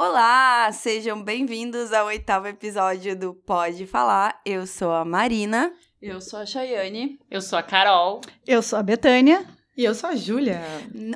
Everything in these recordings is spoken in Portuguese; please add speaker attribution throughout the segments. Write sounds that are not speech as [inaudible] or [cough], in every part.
Speaker 1: Olá, sejam bem-vindos ao oitavo episódio do Pode Falar. Eu sou a Marina.
Speaker 2: Eu sou a Chayane.
Speaker 3: Eu sou a Carol.
Speaker 4: Eu sou a Betânia.
Speaker 5: E eu sou a Júlia.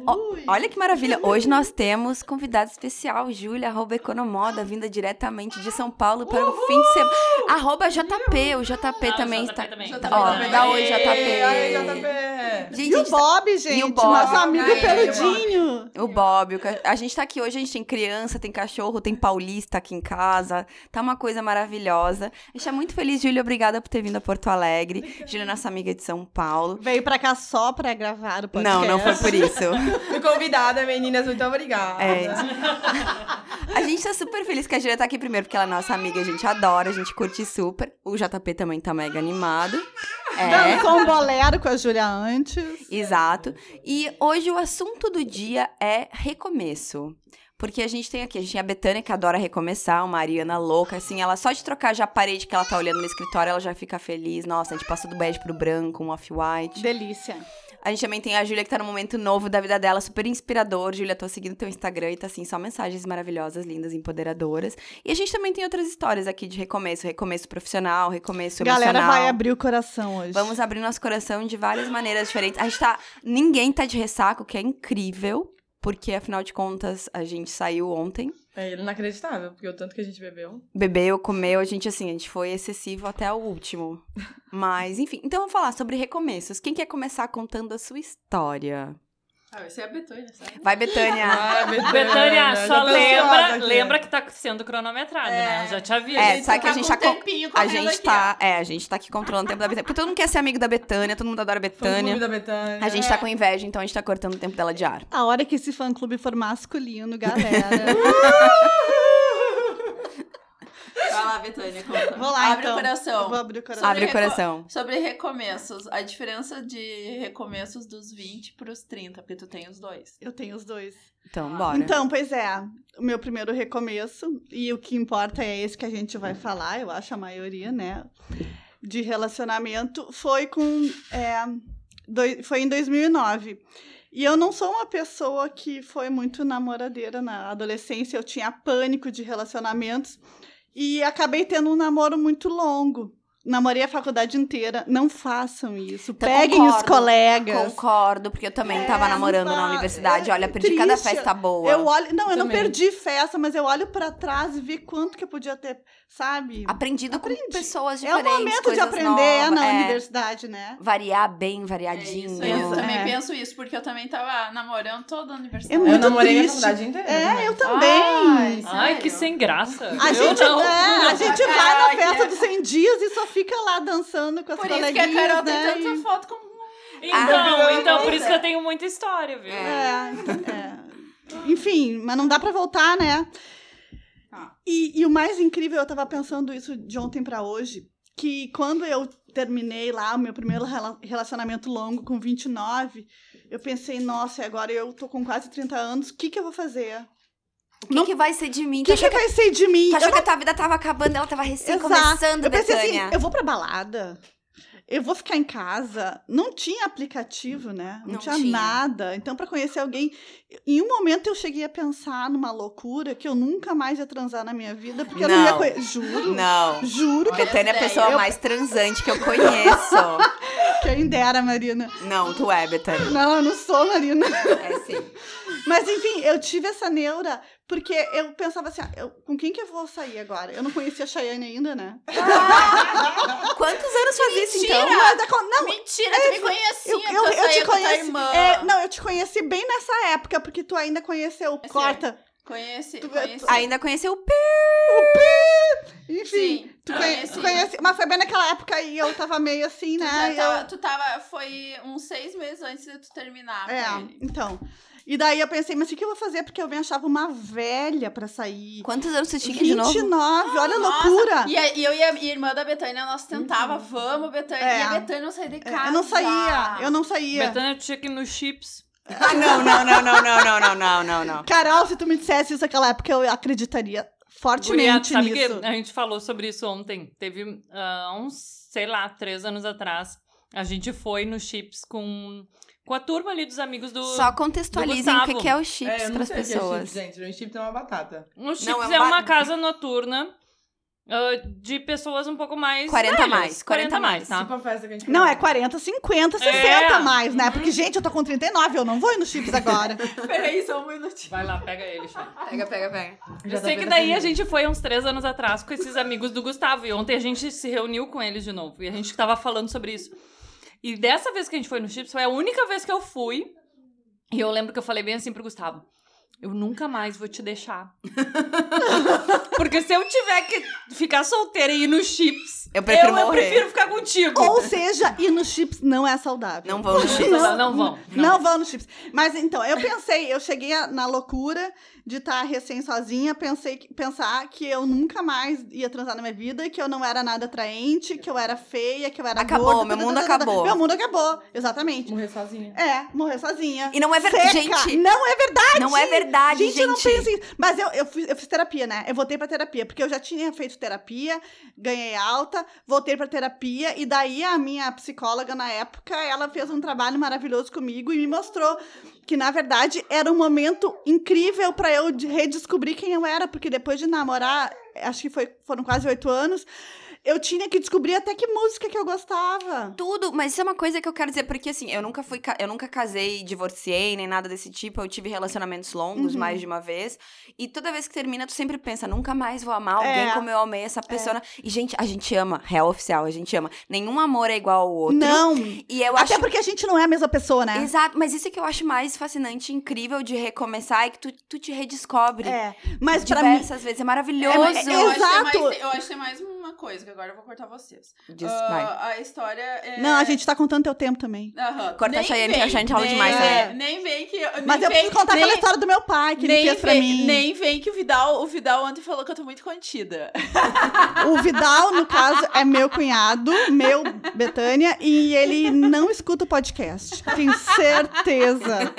Speaker 1: O- olha que maravilha. Hoje nós temos convidado especial, Júlia, arroba Economoda, vinda diretamente de São Paulo para um fim de semana. Arroba JP, o JP
Speaker 3: Ah, o
Speaker 1: também
Speaker 3: JP
Speaker 1: está.
Speaker 3: também.
Speaker 1: Tá-
Speaker 3: JP
Speaker 1: Ó,
Speaker 3: também.
Speaker 1: dá oi, JP.
Speaker 5: Ai, JP.
Speaker 1: Gente,
Speaker 4: E o
Speaker 1: gente tá-
Speaker 4: Bob, gente,
Speaker 1: Bob.
Speaker 4: nosso amigo
Speaker 5: Ai,
Speaker 4: peludinho.
Speaker 1: O Bob, o a gente tá aqui hoje, a gente tem criança, tem cachorro, tem paulista aqui em casa. Tá uma coisa maravilhosa. A gente tá muito feliz, Júlia. Obrigada por ter vindo a Porto Alegre. Júlia é nossa amiga de São Paulo.
Speaker 4: Veio pra cá só pra gravar o podcast.
Speaker 1: Não, não foi por isso. [laughs]
Speaker 5: Fui convidada, meninas, muito obrigada.
Speaker 1: É. A gente tá super feliz que a Júlia tá aqui primeiro, porque ela é nossa amiga, a gente adora, a gente curte super. O JP também tá mega animado. É.
Speaker 4: Dançou um bolero com a Júlia antes.
Speaker 1: Exato. E hoje o assunto do dia é recomeço. Porque a gente tem aqui, a gente tem a Betânia que adora recomeçar, uma Ariana louca, assim, ela só de trocar já a parede que ela tá olhando no escritório, ela já fica feliz. Nossa, a gente passou do bege pro branco, um off-white.
Speaker 4: Delícia.
Speaker 1: A gente também tem a Júlia que tá num momento novo da vida dela, super inspirador. Júlia, tô seguindo teu Instagram e tá assim, só mensagens maravilhosas, lindas, empoderadoras. E a gente também tem outras histórias aqui de recomeço, recomeço profissional, recomeço
Speaker 4: Galera
Speaker 1: emocional.
Speaker 4: vai abrir o coração hoje.
Speaker 1: Vamos abrir nosso coração de várias maneiras diferentes. A gente tá. Ninguém tá de ressaca, o que é incrível. Porque, afinal de contas, a gente saiu ontem.
Speaker 5: É inacreditável, porque o tanto que a gente bebeu.
Speaker 1: Bebeu, comeu, a gente, assim, a gente foi excessivo até o último. [laughs] Mas, enfim. Então, vamos falar sobre recomeços. Quem quer começar contando a sua história?
Speaker 2: Ah, esse é a Betânia, sabe?
Speaker 1: Vai, Betânia.
Speaker 5: Ah, [laughs]
Speaker 3: Betânia, só lembra,
Speaker 5: aqui.
Speaker 3: lembra que tá sendo cronometrado, né? Eu já te aviso.
Speaker 1: É, sabe que a
Speaker 2: tá
Speaker 1: gente
Speaker 2: com
Speaker 1: tá. co-
Speaker 2: tempinho
Speaker 1: A gente
Speaker 2: aqui,
Speaker 1: tá. É, a gente tá aqui controlando o tempo da Betânia. Porque todo mundo quer ser amigo da Betânia, todo mundo adora a Betânia.
Speaker 5: da Betânia.
Speaker 1: A gente tá com inveja, então a gente tá cortando o tempo dela de ar.
Speaker 4: A hora que esse fã-clube for masculino, galera. [laughs] [laughs]
Speaker 2: Vai lá, Betânia, conta.
Speaker 4: Vou lá,
Speaker 2: Abre
Speaker 4: então.
Speaker 2: o coração.
Speaker 4: Vou abrir o coração.
Speaker 1: Abre o
Speaker 2: reco-
Speaker 1: coração.
Speaker 2: Sobre recomeços, a diferença de recomeços dos 20 pros 30, porque tu tem os dois.
Speaker 4: Eu tenho os dois.
Speaker 1: Então, bora.
Speaker 4: Então, pois é, o meu primeiro recomeço, e o que importa é esse que a gente vai falar, eu acho a maioria, né? De relacionamento, foi com. é, doi- foi em 2009. E eu não sou uma pessoa que foi muito namoradeira na adolescência, eu tinha pânico de relacionamentos e acabei tendo um namoro muito longo. Namorei a faculdade inteira. Não façam isso.
Speaker 1: Então,
Speaker 4: Peguem os
Speaker 1: concordo.
Speaker 4: colegas.
Speaker 1: Concordo, porque eu também
Speaker 4: É,
Speaker 1: tava namorando
Speaker 4: não
Speaker 1: na universidade.
Speaker 4: É
Speaker 1: Olha, perdi cada
Speaker 4: triste.
Speaker 1: festa boa.
Speaker 4: Eu olho, não, eu não
Speaker 5: Também.
Speaker 4: perdi festa, mas eu olho pra trás e vi quanto que eu podia ter, sabe?
Speaker 1: Aprendido
Speaker 4: Aprendi.
Speaker 1: com pessoas
Speaker 4: É o
Speaker 1: diferentes.
Speaker 4: momento de aprender
Speaker 1: novas,
Speaker 4: na
Speaker 1: é.
Speaker 4: universidade, né?
Speaker 1: Variar bem,
Speaker 2: É
Speaker 1: variadinho.
Speaker 2: isso, eu
Speaker 4: É.
Speaker 2: também
Speaker 4: É.
Speaker 2: penso isso, porque eu também tava namorando toda a
Speaker 4: É
Speaker 2: universidade.
Speaker 4: muito
Speaker 5: Eu namorei a
Speaker 4: triste.
Speaker 5: faculdade inteira.
Speaker 4: É,
Speaker 5: também.
Speaker 4: eu também.
Speaker 3: Ai, que
Speaker 2: sério?
Speaker 3: sem graça.
Speaker 4: A
Speaker 3: Eu
Speaker 4: gente,
Speaker 3: não.
Speaker 4: é, a gente vai
Speaker 2: Ai,
Speaker 4: na festa
Speaker 2: que-
Speaker 4: dos 100 dias e só fica lá dançando com as
Speaker 2: Por isso que a
Speaker 4: coleguinhas,
Speaker 2: Carol
Speaker 4: né?
Speaker 2: tem tanta foto como...
Speaker 3: Então,
Speaker 5: Ah,
Speaker 3: então, por isso que eu tenho muita história, viu?
Speaker 1: É.
Speaker 4: É. Enfim, mas não dá pra voltar, né?
Speaker 2: Ah.
Speaker 4: E, e o mais incrível, eu tava pensando isso de ontem pra hoje, que quando eu terminei lá o meu primeiro rela- relacionamento longo com 29, eu pensei, nossa, e agora eu tô com quase 30 anos, o que que eu vou fazer?
Speaker 1: O que,
Speaker 4: Não-
Speaker 1: que vai ser de mim?
Speaker 4: O que, que vai ser de mim?
Speaker 1: Tu achou
Speaker 4: Eu
Speaker 1: que a tua vida tava acabando, ela tava recém
Speaker 4: Exato.
Speaker 1: começando,
Speaker 4: eu pensei
Speaker 1: Betânia.
Speaker 4: assim, eu vou pra balada. Eu vou ficar em casa. Não tinha aplicativo, né? Não,
Speaker 1: Não
Speaker 4: tinha,
Speaker 1: tinha.
Speaker 4: nada. Então, pra conhecer alguém. Em um momento eu cheguei a pensar numa loucura que eu nunca mais ia transar na minha vida, porque eu não ia
Speaker 1: Não.
Speaker 4: conhecer. Juro.
Speaker 1: Não.
Speaker 4: Juro que
Speaker 1: Betânia é a pessoa
Speaker 4: Eu-
Speaker 1: mais transante que eu conheço. [laughs]
Speaker 4: quem dera, Marina.
Speaker 1: não, tu é, Betânia.
Speaker 4: Não, eu não sou, Marina.
Speaker 1: É sim.
Speaker 4: Mas enfim, eu tive essa neura porque eu pensava assim, ah, eu- com quem que eu vou sair agora? Eu não conhecia a Cheyenne ainda, né? [laughs]
Speaker 1: Quantos anos faz isso, então?
Speaker 2: Mentira!
Speaker 4: Mas, a- não,
Speaker 2: Mentira, tu me conhecia,
Speaker 4: Eu,
Speaker 2: tu
Speaker 4: eu, eu te conheci.
Speaker 2: irmã.
Speaker 4: é, não, eu te conheci bem nessa época, porque tu ainda conheceu.
Speaker 2: Conheci.
Speaker 4: Corta.
Speaker 2: Conheci,
Speaker 4: Tu-
Speaker 2: conheci.
Speaker 1: Ainda conheceu o P.
Speaker 4: Enfim,
Speaker 2: Sim,
Speaker 4: tu, tu conhece. Mas foi bem naquela época aí eu tava meio assim,
Speaker 2: Tu,
Speaker 4: né?
Speaker 2: tava, tu tava, foi uns seis meses antes de tu terminar
Speaker 4: eu, é, então. E daí eu pensei, mas o que eu vou fazer? Porque eu me achava uma velha pra sair.
Speaker 1: Quantos anos você tinha de novo?
Speaker 4: 29, olha a
Speaker 2: Nossa,
Speaker 4: loucura.
Speaker 2: E, a- e eu e a irmã da Betânia, nós tentava, vamos, Betânia.
Speaker 4: É.
Speaker 2: E a Betânia não saía de
Speaker 4: É,
Speaker 2: casa.
Speaker 4: Eu não saía, eu não saía.
Speaker 3: Betânia tinha que ir no Chips.
Speaker 1: Ah, [laughs] não, não, não, não, não, não, não, não, não, não.
Speaker 4: Carol, se tu me dissesse isso naquela época, eu acreditaria
Speaker 3: Guria,
Speaker 4: fortemente
Speaker 3: sabe
Speaker 4: nisso.
Speaker 3: que a gente falou sobre isso ontem. Teve ah, uns, sei lá, três anos atrás. A gente foi no Chips com, com a turma ali dos amigos do.
Speaker 1: Só contextualizem o que é o chips
Speaker 5: É, o que é
Speaker 1: pessoas.
Speaker 5: chips, gente. No chips é uma batata.
Speaker 3: O Chips
Speaker 1: Não, é um
Speaker 3: é, uma
Speaker 1: bar-
Speaker 3: casa noturna ah, de pessoas um pouco mais.
Speaker 1: 40
Speaker 3: velhas.
Speaker 1: mais, 40 mais.
Speaker 3: tá?
Speaker 5: Tipo a festa que a gente
Speaker 4: Não, é
Speaker 5: fez.
Speaker 4: 40, 50, 60
Speaker 3: É.
Speaker 4: mais, né? Porque, gente, eu tô com 39, eu não vou ir no chips agora.
Speaker 2: Peraí, só um minutinho.
Speaker 3: Vai lá, pega ele, Chay.
Speaker 1: Pega, pega, pega.
Speaker 5: Já
Speaker 3: Eu
Speaker 5: tá
Speaker 3: sei que daí a gente foi uns três anos atrás com esses amigos do Gustavo. E ontem a gente se reuniu com eles de novo. E a gente tava falando sobre isso. E dessa vez que a gente foi no Chips, foi a única vez que eu fui. E eu lembro que eu falei bem assim pro Gustavo. Eu nunca mais vou te deixar. [laughs] Porque se eu tiver que ficar solteira e ir no Chips,
Speaker 1: Eu prefiro
Speaker 3: eu, eu prefiro ficar contigo.
Speaker 4: Ou seja, ir no chips não é saudável.
Speaker 1: Não vão no chips.
Speaker 3: Não, não vão.
Speaker 4: Não, vão no chips. Mas então, eu pensei, eu cheguei na loucura de estar recém sozinha, pensei pensar que eu nunca mais ia transar na minha vida, que eu não era nada atraente, que eu era feia, que eu era
Speaker 1: Acabou,
Speaker 4: gorda,
Speaker 1: meu
Speaker 4: tata,
Speaker 1: mundo
Speaker 4: tata, tata.
Speaker 1: acabou.
Speaker 4: Meu mundo acabou, exatamente.
Speaker 5: Morrer sozinha.
Speaker 4: É, morrer sozinha.
Speaker 1: E não é verdade, gente.
Speaker 4: Não é verdade.
Speaker 1: Não é verdade,
Speaker 4: Gente, eu não
Speaker 1: gente.
Speaker 4: penso isso. Mas eu, eu, fiz, eu fiz terapia, né? Eu voltei pra terapia, porque eu já tinha feito terapia, ganhei alta, voltei pra terapia, e daí a minha psicóloga na época, ela fez um trabalho maravilhoso comigo e me mostrou que, na verdade, era um momento incrível pra eu de- redescobrir quem eu era, porque depois de namorar, acho que foi, foram quase oito anos, eu tinha que descobrir até que música que eu gostava.
Speaker 1: Tudo, mas isso é uma coisa que eu quero dizer, porque assim, eu nunca fui, eu nunca casei, divorciei, nem nada desse tipo. Eu tive relacionamentos longos
Speaker 4: Uhum.
Speaker 1: mais de uma vez. E toda vez que termina, tu sempre pensa, nunca mais vou amar alguém
Speaker 4: É.
Speaker 1: como eu amei essa pessoa. E, gente, a gente ama, real oficial, a gente ama. Nenhum amor é igual ao outro.
Speaker 4: Não.
Speaker 1: E eu
Speaker 4: Até
Speaker 1: acho.
Speaker 4: porque a gente não é a mesma pessoa, né?
Speaker 1: Exato, mas isso é que eu acho mais fascinante, incrível de recomeçar, é que tu, tu te redescobre.
Speaker 4: É. Mas pra mim.
Speaker 1: diversas vezes. É maravilhoso.
Speaker 4: É,
Speaker 2: Eu acho, que tem
Speaker 4: Exato.
Speaker 2: mais, eu acho que tem mais uma coisa, que agora eu vou cortar vocês.
Speaker 1: Diz- vai.
Speaker 2: a história é...
Speaker 4: Não, a gente tá contando teu tempo também.
Speaker 1: Corta a
Speaker 2: Nem
Speaker 1: Cheyenne,
Speaker 2: vem,
Speaker 1: que a Cheyenne fala demais
Speaker 4: também.
Speaker 2: é, Nem vem que... nem
Speaker 4: Mas eu
Speaker 2: vem,
Speaker 4: preciso contar
Speaker 2: nem,
Speaker 4: aquela história do meu pai, que ele
Speaker 2: nem
Speaker 4: fez pra
Speaker 2: vem,
Speaker 4: mim.
Speaker 2: Nem vem que o Vidal, o Vidal ontem falou que eu tô muito contida. [laughs]
Speaker 4: O Vidal, no caso, é meu cunhado, meu, Betânia, e ele não escuta o podcast. Tenho certeza.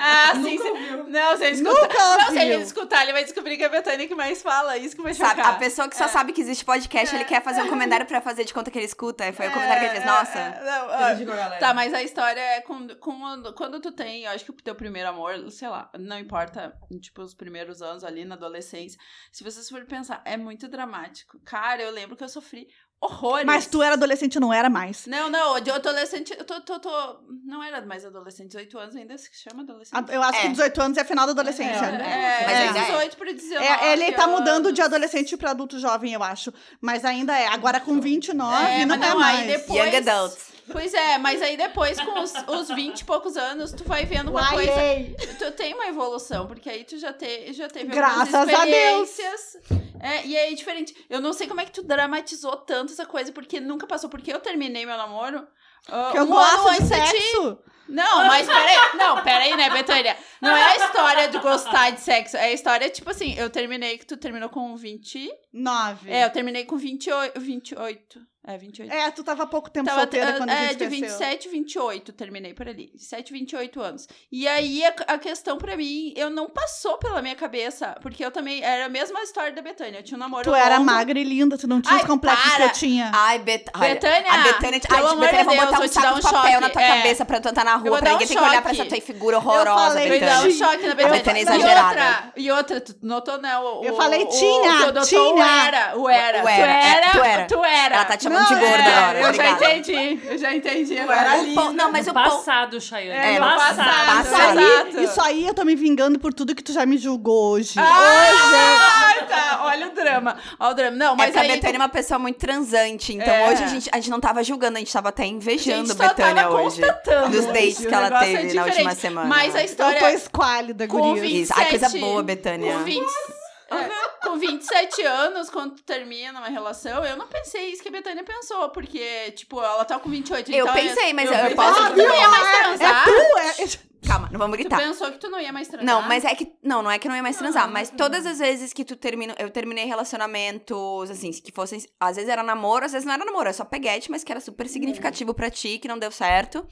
Speaker 2: Ah, sim. se- Não, se ele escutar...
Speaker 4: Nunca
Speaker 2: Não, se ele escutar, ele vai descobrir que é a Betânia que mais fala. Isso que vai
Speaker 1: Sabe,
Speaker 2: chocar.
Speaker 1: a pessoa que só sabe que existe podcast, ele quer fazer um comentário pra fazer de conta que ele escuta. Foi o comentário que ele fez. Nossa.
Speaker 2: É, é, não,
Speaker 5: Digo, galera.
Speaker 2: Tá, mas a história é quando, quando, quando tu tem, eu acho que o teu primeiro amor, sei lá, não importa, tipo, os primeiros anos ali na adolescência, se vocês forem pensar, é muito dramático. Cara, eu lembro que eu sofri horrores.
Speaker 4: Mas tu era adolescente, não era mais.
Speaker 2: Não, não, de adolescente, eu tô, tô, tô, não era mais adolescente, 18 anos ainda se chama adolescente.
Speaker 4: Eu acho que
Speaker 1: É.
Speaker 4: 18 anos é final da adolescência.
Speaker 2: É, é,
Speaker 1: Mas
Speaker 2: é,
Speaker 1: ainda é.
Speaker 2: 18 para 19
Speaker 4: É, ele tá mudando de
Speaker 2: anos.
Speaker 4: adolescente pra adulto jovem, eu acho. Mas ainda é. Agora com 29,
Speaker 2: É,
Speaker 4: não é
Speaker 2: não,
Speaker 4: mais.
Speaker 2: aí depois...
Speaker 1: Young adults.
Speaker 2: Pois é, mas aí depois, com os, os 20 e poucos anos, tu vai vendo uma coisa...
Speaker 4: Uaiei.
Speaker 2: Tu tem uma evolução, porque aí tu já, te, já teve
Speaker 4: Graças
Speaker 2: algumas
Speaker 4: a Deus.
Speaker 2: experiências. É, e aí é diferente. Eu não sei como é que tu dramatizou tanto essa coisa, porque nunca passou. Porque eu terminei meu namoro. ah,
Speaker 4: Que eu
Speaker 2: um
Speaker 4: gosto de
Speaker 2: antes de
Speaker 4: sexo.
Speaker 2: Não, mas peraí. Não, peraí, né, Betânia? Não é a história de gostar de sexo. É a história, tipo assim, eu terminei que tu terminou com 20.
Speaker 4: 9.
Speaker 2: É, eu terminei com 28. 28. É, 28.
Speaker 4: É, tu tava há pouco tempo
Speaker 2: Tava,
Speaker 4: solteira quando a
Speaker 2: é,
Speaker 4: gente
Speaker 2: de
Speaker 4: conheceu.
Speaker 2: 27, 28, terminei por ali. 27, 28 anos. E aí, a, a questão pra mim, eu não passou pela minha cabeça, porque eu também, era a mesma história da Betânia, eu tinha um namoro
Speaker 4: Tu era
Speaker 2: longo.
Speaker 4: magra e linda, tu não tinha
Speaker 2: Ai,
Speaker 4: os complexos que
Speaker 2: para.
Speaker 4: eu tinha.
Speaker 1: Ai, Bet... olha,
Speaker 2: Betânia,
Speaker 1: a Betânia,
Speaker 2: pelo
Speaker 1: ai,
Speaker 2: amor
Speaker 1: Betânia,
Speaker 2: de
Speaker 1: vou botar um saco
Speaker 2: um
Speaker 1: de papel
Speaker 2: choque.
Speaker 1: na tua
Speaker 2: É.
Speaker 1: cabeça pra tu andar na
Speaker 2: Eu
Speaker 1: rua, pra ninguém
Speaker 2: um
Speaker 1: ter que olhar pra essa tua figura
Speaker 4: Eu
Speaker 1: horrorosa,
Speaker 4: falei,
Speaker 2: Me dá um
Speaker 1: Betânia.
Speaker 2: choque na Betânia.
Speaker 1: Betânia
Speaker 2: e
Speaker 1: exagerada.
Speaker 2: outra, e outra, tu notou, né? O,
Speaker 4: Eu
Speaker 2: o-
Speaker 4: falei, tinha, tinha.
Speaker 2: O era, o era.
Speaker 1: Era, é,
Speaker 2: era,
Speaker 1: tu era.
Speaker 2: tu era.
Speaker 1: Ela tá te chamando
Speaker 4: Não,
Speaker 1: de gorda
Speaker 4: é,
Speaker 1: agora,
Speaker 2: Eu já
Speaker 1: obrigada.
Speaker 2: entendi, eu já entendi.
Speaker 4: era
Speaker 2: agora.
Speaker 1: O pão- Não, mas o.
Speaker 3: Passado, Chayane.
Speaker 2: É,
Speaker 1: É,
Speaker 3: passado.
Speaker 2: passado.
Speaker 4: Isso aí, isso aí eu tô me vingando por tudo que tu já me julgou hoje.
Speaker 2: Ah, tá. Olha o drama. Olha o drama. Não,
Speaker 1: É
Speaker 2: mas
Speaker 1: a
Speaker 2: aí...
Speaker 1: Betânia é uma pessoa muito transante, então
Speaker 2: É.
Speaker 1: hoje a gente, a gente não tava julgando, a gente tava até invejando a Betânia
Speaker 2: tava
Speaker 1: hoje. Dos
Speaker 2: hoje,
Speaker 1: dates que ela
Speaker 2: é
Speaker 1: teve na última semana.
Speaker 2: Mas a
Speaker 4: Eu
Speaker 2: história...
Speaker 4: tô esquálida, guria.
Speaker 2: 20.
Speaker 1: Isso. Ai, coisa
Speaker 2: 27.
Speaker 1: boa, Betânia.
Speaker 2: Com 20, é, com 27 anos, quando termina uma relação, eu não pensei isso que a Betânia pensou, porque, tipo, ela tá com 28.
Speaker 1: Eu
Speaker 2: então
Speaker 1: pensei, mas eu
Speaker 2: pensei,
Speaker 1: posso-
Speaker 2: tu não ia mais
Speaker 4: É
Speaker 2: transar.
Speaker 4: tu, é...
Speaker 1: Calma, não vamos
Speaker 2: Tu
Speaker 1: gritar.
Speaker 2: pensou que tu não ia mais transar?
Speaker 1: Não, mas é que. Não, não é que não ia mais transar.
Speaker 2: Não,
Speaker 1: mas
Speaker 2: não.
Speaker 1: todas as vezes que tu termina. Eu terminei relacionamentos, assim, que fossem. Às vezes era namoro, às vezes não era namoro, é só peguete, mas que era super significativo pra ti, que não deu certo.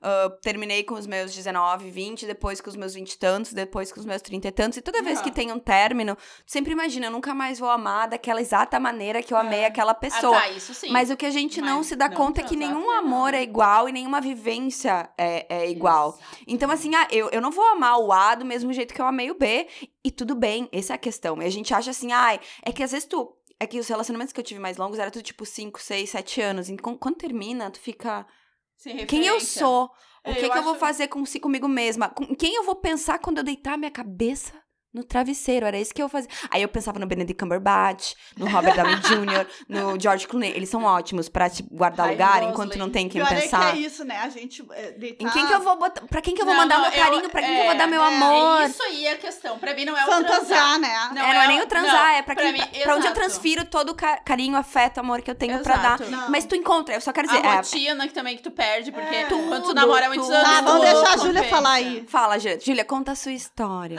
Speaker 1: Ah, terminei com os meus 19, 20, depois com os meus 20 e tantos, depois com os meus 30 e tantos. E toda vez
Speaker 2: Aham.
Speaker 1: que tem um término, tu sempre imagina, eu nunca mais vou amar daquela exata maneira que eu amei
Speaker 2: É.
Speaker 1: aquela pessoa.
Speaker 2: Ah, tá, isso sim.
Speaker 1: Mas o que a gente não
Speaker 2: Mas
Speaker 1: se dá
Speaker 2: não
Speaker 1: conta é que nenhum amor
Speaker 2: não.
Speaker 1: é igual e nenhuma vivência é, é igual. Então, assim, ah, eu, eu não vou amar o A do mesmo jeito que eu amei o B. E tudo bem, essa é a questão. E a gente acha assim, ai, é que às vezes tu. É que os relacionamentos que eu tive mais longos era tudo tipo 5, 6, 7 anos. Então, quando termina, tu fica. Quem eu sou? O
Speaker 2: É,
Speaker 1: que,
Speaker 2: eu
Speaker 1: que eu vou
Speaker 2: acho-
Speaker 1: fazer com, si- comigo mesma? Com quem eu vou pensar quando eu deitar minha cabeça no travesseiro? Era isso que eu fazia. Aí eu pensava no Benedict Cumberbatch, no Robert Downey [laughs] Jr., no George Clooney. Eles são ótimos pra te guardar
Speaker 2: Ryan
Speaker 1: lugar enquanto não tem quem
Speaker 4: Pior
Speaker 1: pensar.
Speaker 4: é que é isso, né? A gente é, deitar...
Speaker 1: Em quem que eu vou botar? Pra quem que eu vou
Speaker 2: Não,
Speaker 1: mandar
Speaker 2: não,
Speaker 1: meu carinho? Pra quem que eu vou
Speaker 2: é,
Speaker 1: dar meu
Speaker 4: é,
Speaker 1: amor?
Speaker 2: É isso aí a questão. Pra mim não é o transar.
Speaker 4: Né?
Speaker 1: é, não é nem o transar,
Speaker 2: não,
Speaker 1: é pra, quem,
Speaker 2: mim,
Speaker 1: pra, pra onde eu
Speaker 2: exato.
Speaker 1: transfiro todo o ca- carinho, afeto, amor que eu tenho pra dar.
Speaker 2: Exato.
Speaker 4: Não.
Speaker 1: Mas tu encontra, eu só quero dizer.
Speaker 2: A
Speaker 1: é,
Speaker 2: rotina que também que tu perde, porque
Speaker 5: É.
Speaker 2: quando tu namora muitos anos...
Speaker 4: Tá, vamos deixar a. Júlia falar aí.
Speaker 1: Fala, Júlia. Júlia, conta a sua história.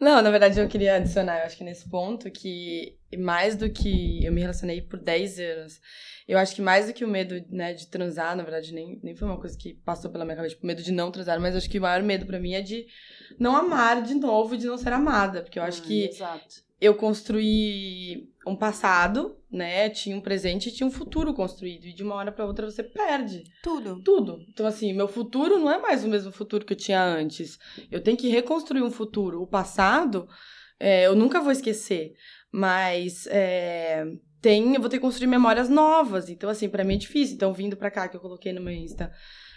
Speaker 5: Não, na verdade eu queria adicionar, eu acho que nesse ponto que mais do que eu me relacionei por 10 anos, eu acho que mais do que o medo, né, de transar, na verdade nem, nem foi uma coisa que passou pela minha cabeça, tipo, medo de não transar, mas eu acho que o maior medo pra mim é de não amar de novo, de não ser amada, porque eu acho que
Speaker 2: Exato.
Speaker 5: eu construí um passado, né, tinha um presente e tinha um futuro construído, e de uma hora pra outra você perde
Speaker 1: Tudo.
Speaker 5: tudo. Então, assim, meu futuro não é mais o mesmo futuro que eu tinha antes. Eu tenho que reconstruir um futuro. O passado, é, eu nunca vou esquecer. Mas é, tem, eu vou ter que construir memórias novas. Então, assim, pra mim é difícil. Então, vindo pra cá, que eu coloquei no meu Insta,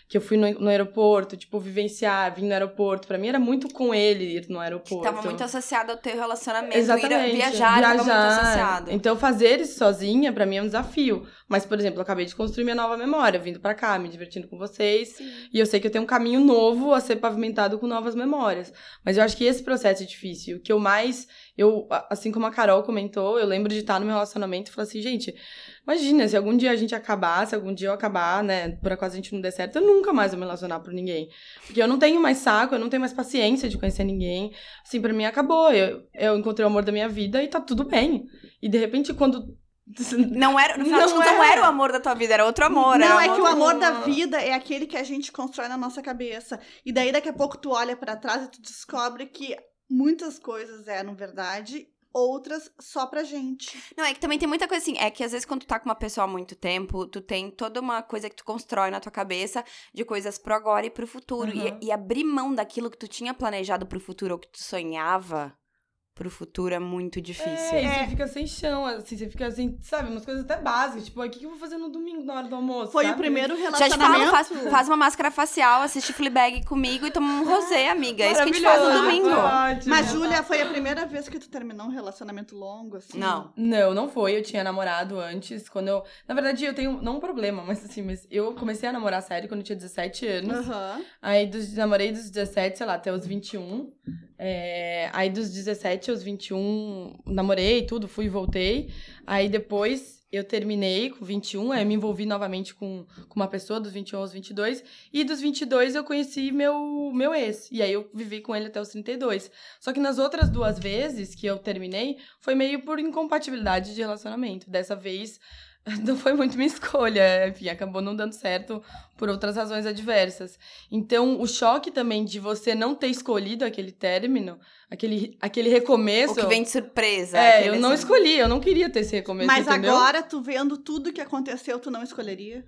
Speaker 5: que eu fui no, no aeroporto, tipo, vivenciar, vim no aeroporto. Pra mim era muito com ele ir no aeroporto.
Speaker 1: Tava muito associado ao teu relacionamento.
Speaker 5: Exatamente.
Speaker 1: Ir viajar, tava muito associado.
Speaker 5: Então, fazer isso sozinha, pra mim, é um desafio. Mas, por exemplo, eu acabei de construir minha nova memória, vindo pra cá, me divertindo com vocês. E eu sei que eu tenho um caminho novo a ser pavimentado com novas memórias. Mas eu acho que esse processo é difícil. O que eu mais. Eu, assim como a Carol comentou, eu lembro de estar no meu relacionamento e falar assim, gente, imagina, se algum dia a gente acabar, se algum dia eu acabar, né, por acaso a gente não der certo, eu nunca mais vou me relacionar por ninguém. Porque eu não tenho mais saco, eu não tenho mais paciência de conhecer ninguém. Assim, pra mim acabou. Eu, eu encontrei o amor da minha vida e tá tudo bem. E de repente, quando. [laughs]
Speaker 1: Não era, no final
Speaker 5: Não
Speaker 1: contas, não era o amor da tua vida, era outro amor.
Speaker 4: Não,
Speaker 1: era
Speaker 4: é
Speaker 1: um
Speaker 4: que o amor da vida é aquele que a gente constrói na nossa cabeça. E daí, daqui a pouco, tu olha pra trás e tu descobre que muitas coisas eram verdade, outras só pra gente.
Speaker 1: Não, é que também tem muita coisa assim. É que às vezes quando tu tá com uma pessoa há muito tempo, tu tem toda uma coisa que tu constrói na tua cabeça de coisas pro agora e pro futuro.
Speaker 5: Uhum.
Speaker 1: E, e abrir mão daquilo que tu tinha planejado pro futuro ou que tu sonhava pro futuro é muito difícil.
Speaker 5: É, e
Speaker 4: É.
Speaker 5: você fica sem chão, assim, você fica assim, sabe, umas coisas até básicas. Tipo, o que eu vou fazer no domingo na hora do almoço?
Speaker 4: Foi o
Speaker 5: sabe?
Speaker 4: primeiro
Speaker 1: Já te
Speaker 4: relacionamento.
Speaker 1: falo, faz, faz uma máscara facial, assiste Fleabag comigo e toma um rosé, amiga. É isso que a gente faz no domingo.
Speaker 5: ótimo.
Speaker 4: Mas, Júlia, foi a primeira vez que tu terminou um relacionamento longo, assim?
Speaker 1: Não.
Speaker 5: Não, não foi. Eu tinha namorado antes, quando eu... Na verdade, eu tenho, não um problema, mas assim, mas eu comecei a namorar sério quando eu tinha 17 anos.
Speaker 4: Aham.
Speaker 5: Aí dos, namorei dos 17, sei lá, até os 21. É, aí dos 17 aos 21, namorei tudo, fui e voltei. Aí depois eu terminei com 21, aí me envolvi novamente com, com uma pessoa dos 21 aos 22. E dos 22 eu conheci meu, meu ex. E aí eu vivi com ele até os 32. Só que nas outras duas vezes que eu terminei, foi meio por incompatibilidade de relacionamento. Dessa vez [laughs] não foi muito minha escolha, enfim, acabou não dando certo por outras razões adversas. Então, o choque também de você não ter escolhido aquele término, aquele, aquele recomeço.
Speaker 1: O que vem de surpresa.
Speaker 5: É, eu não
Speaker 1: assim.
Speaker 5: escolhi, eu não queria ter esse recomeço,
Speaker 4: Mas
Speaker 5: entendeu?
Speaker 4: agora, tu vendo tudo que aconteceu, tu não escolheria?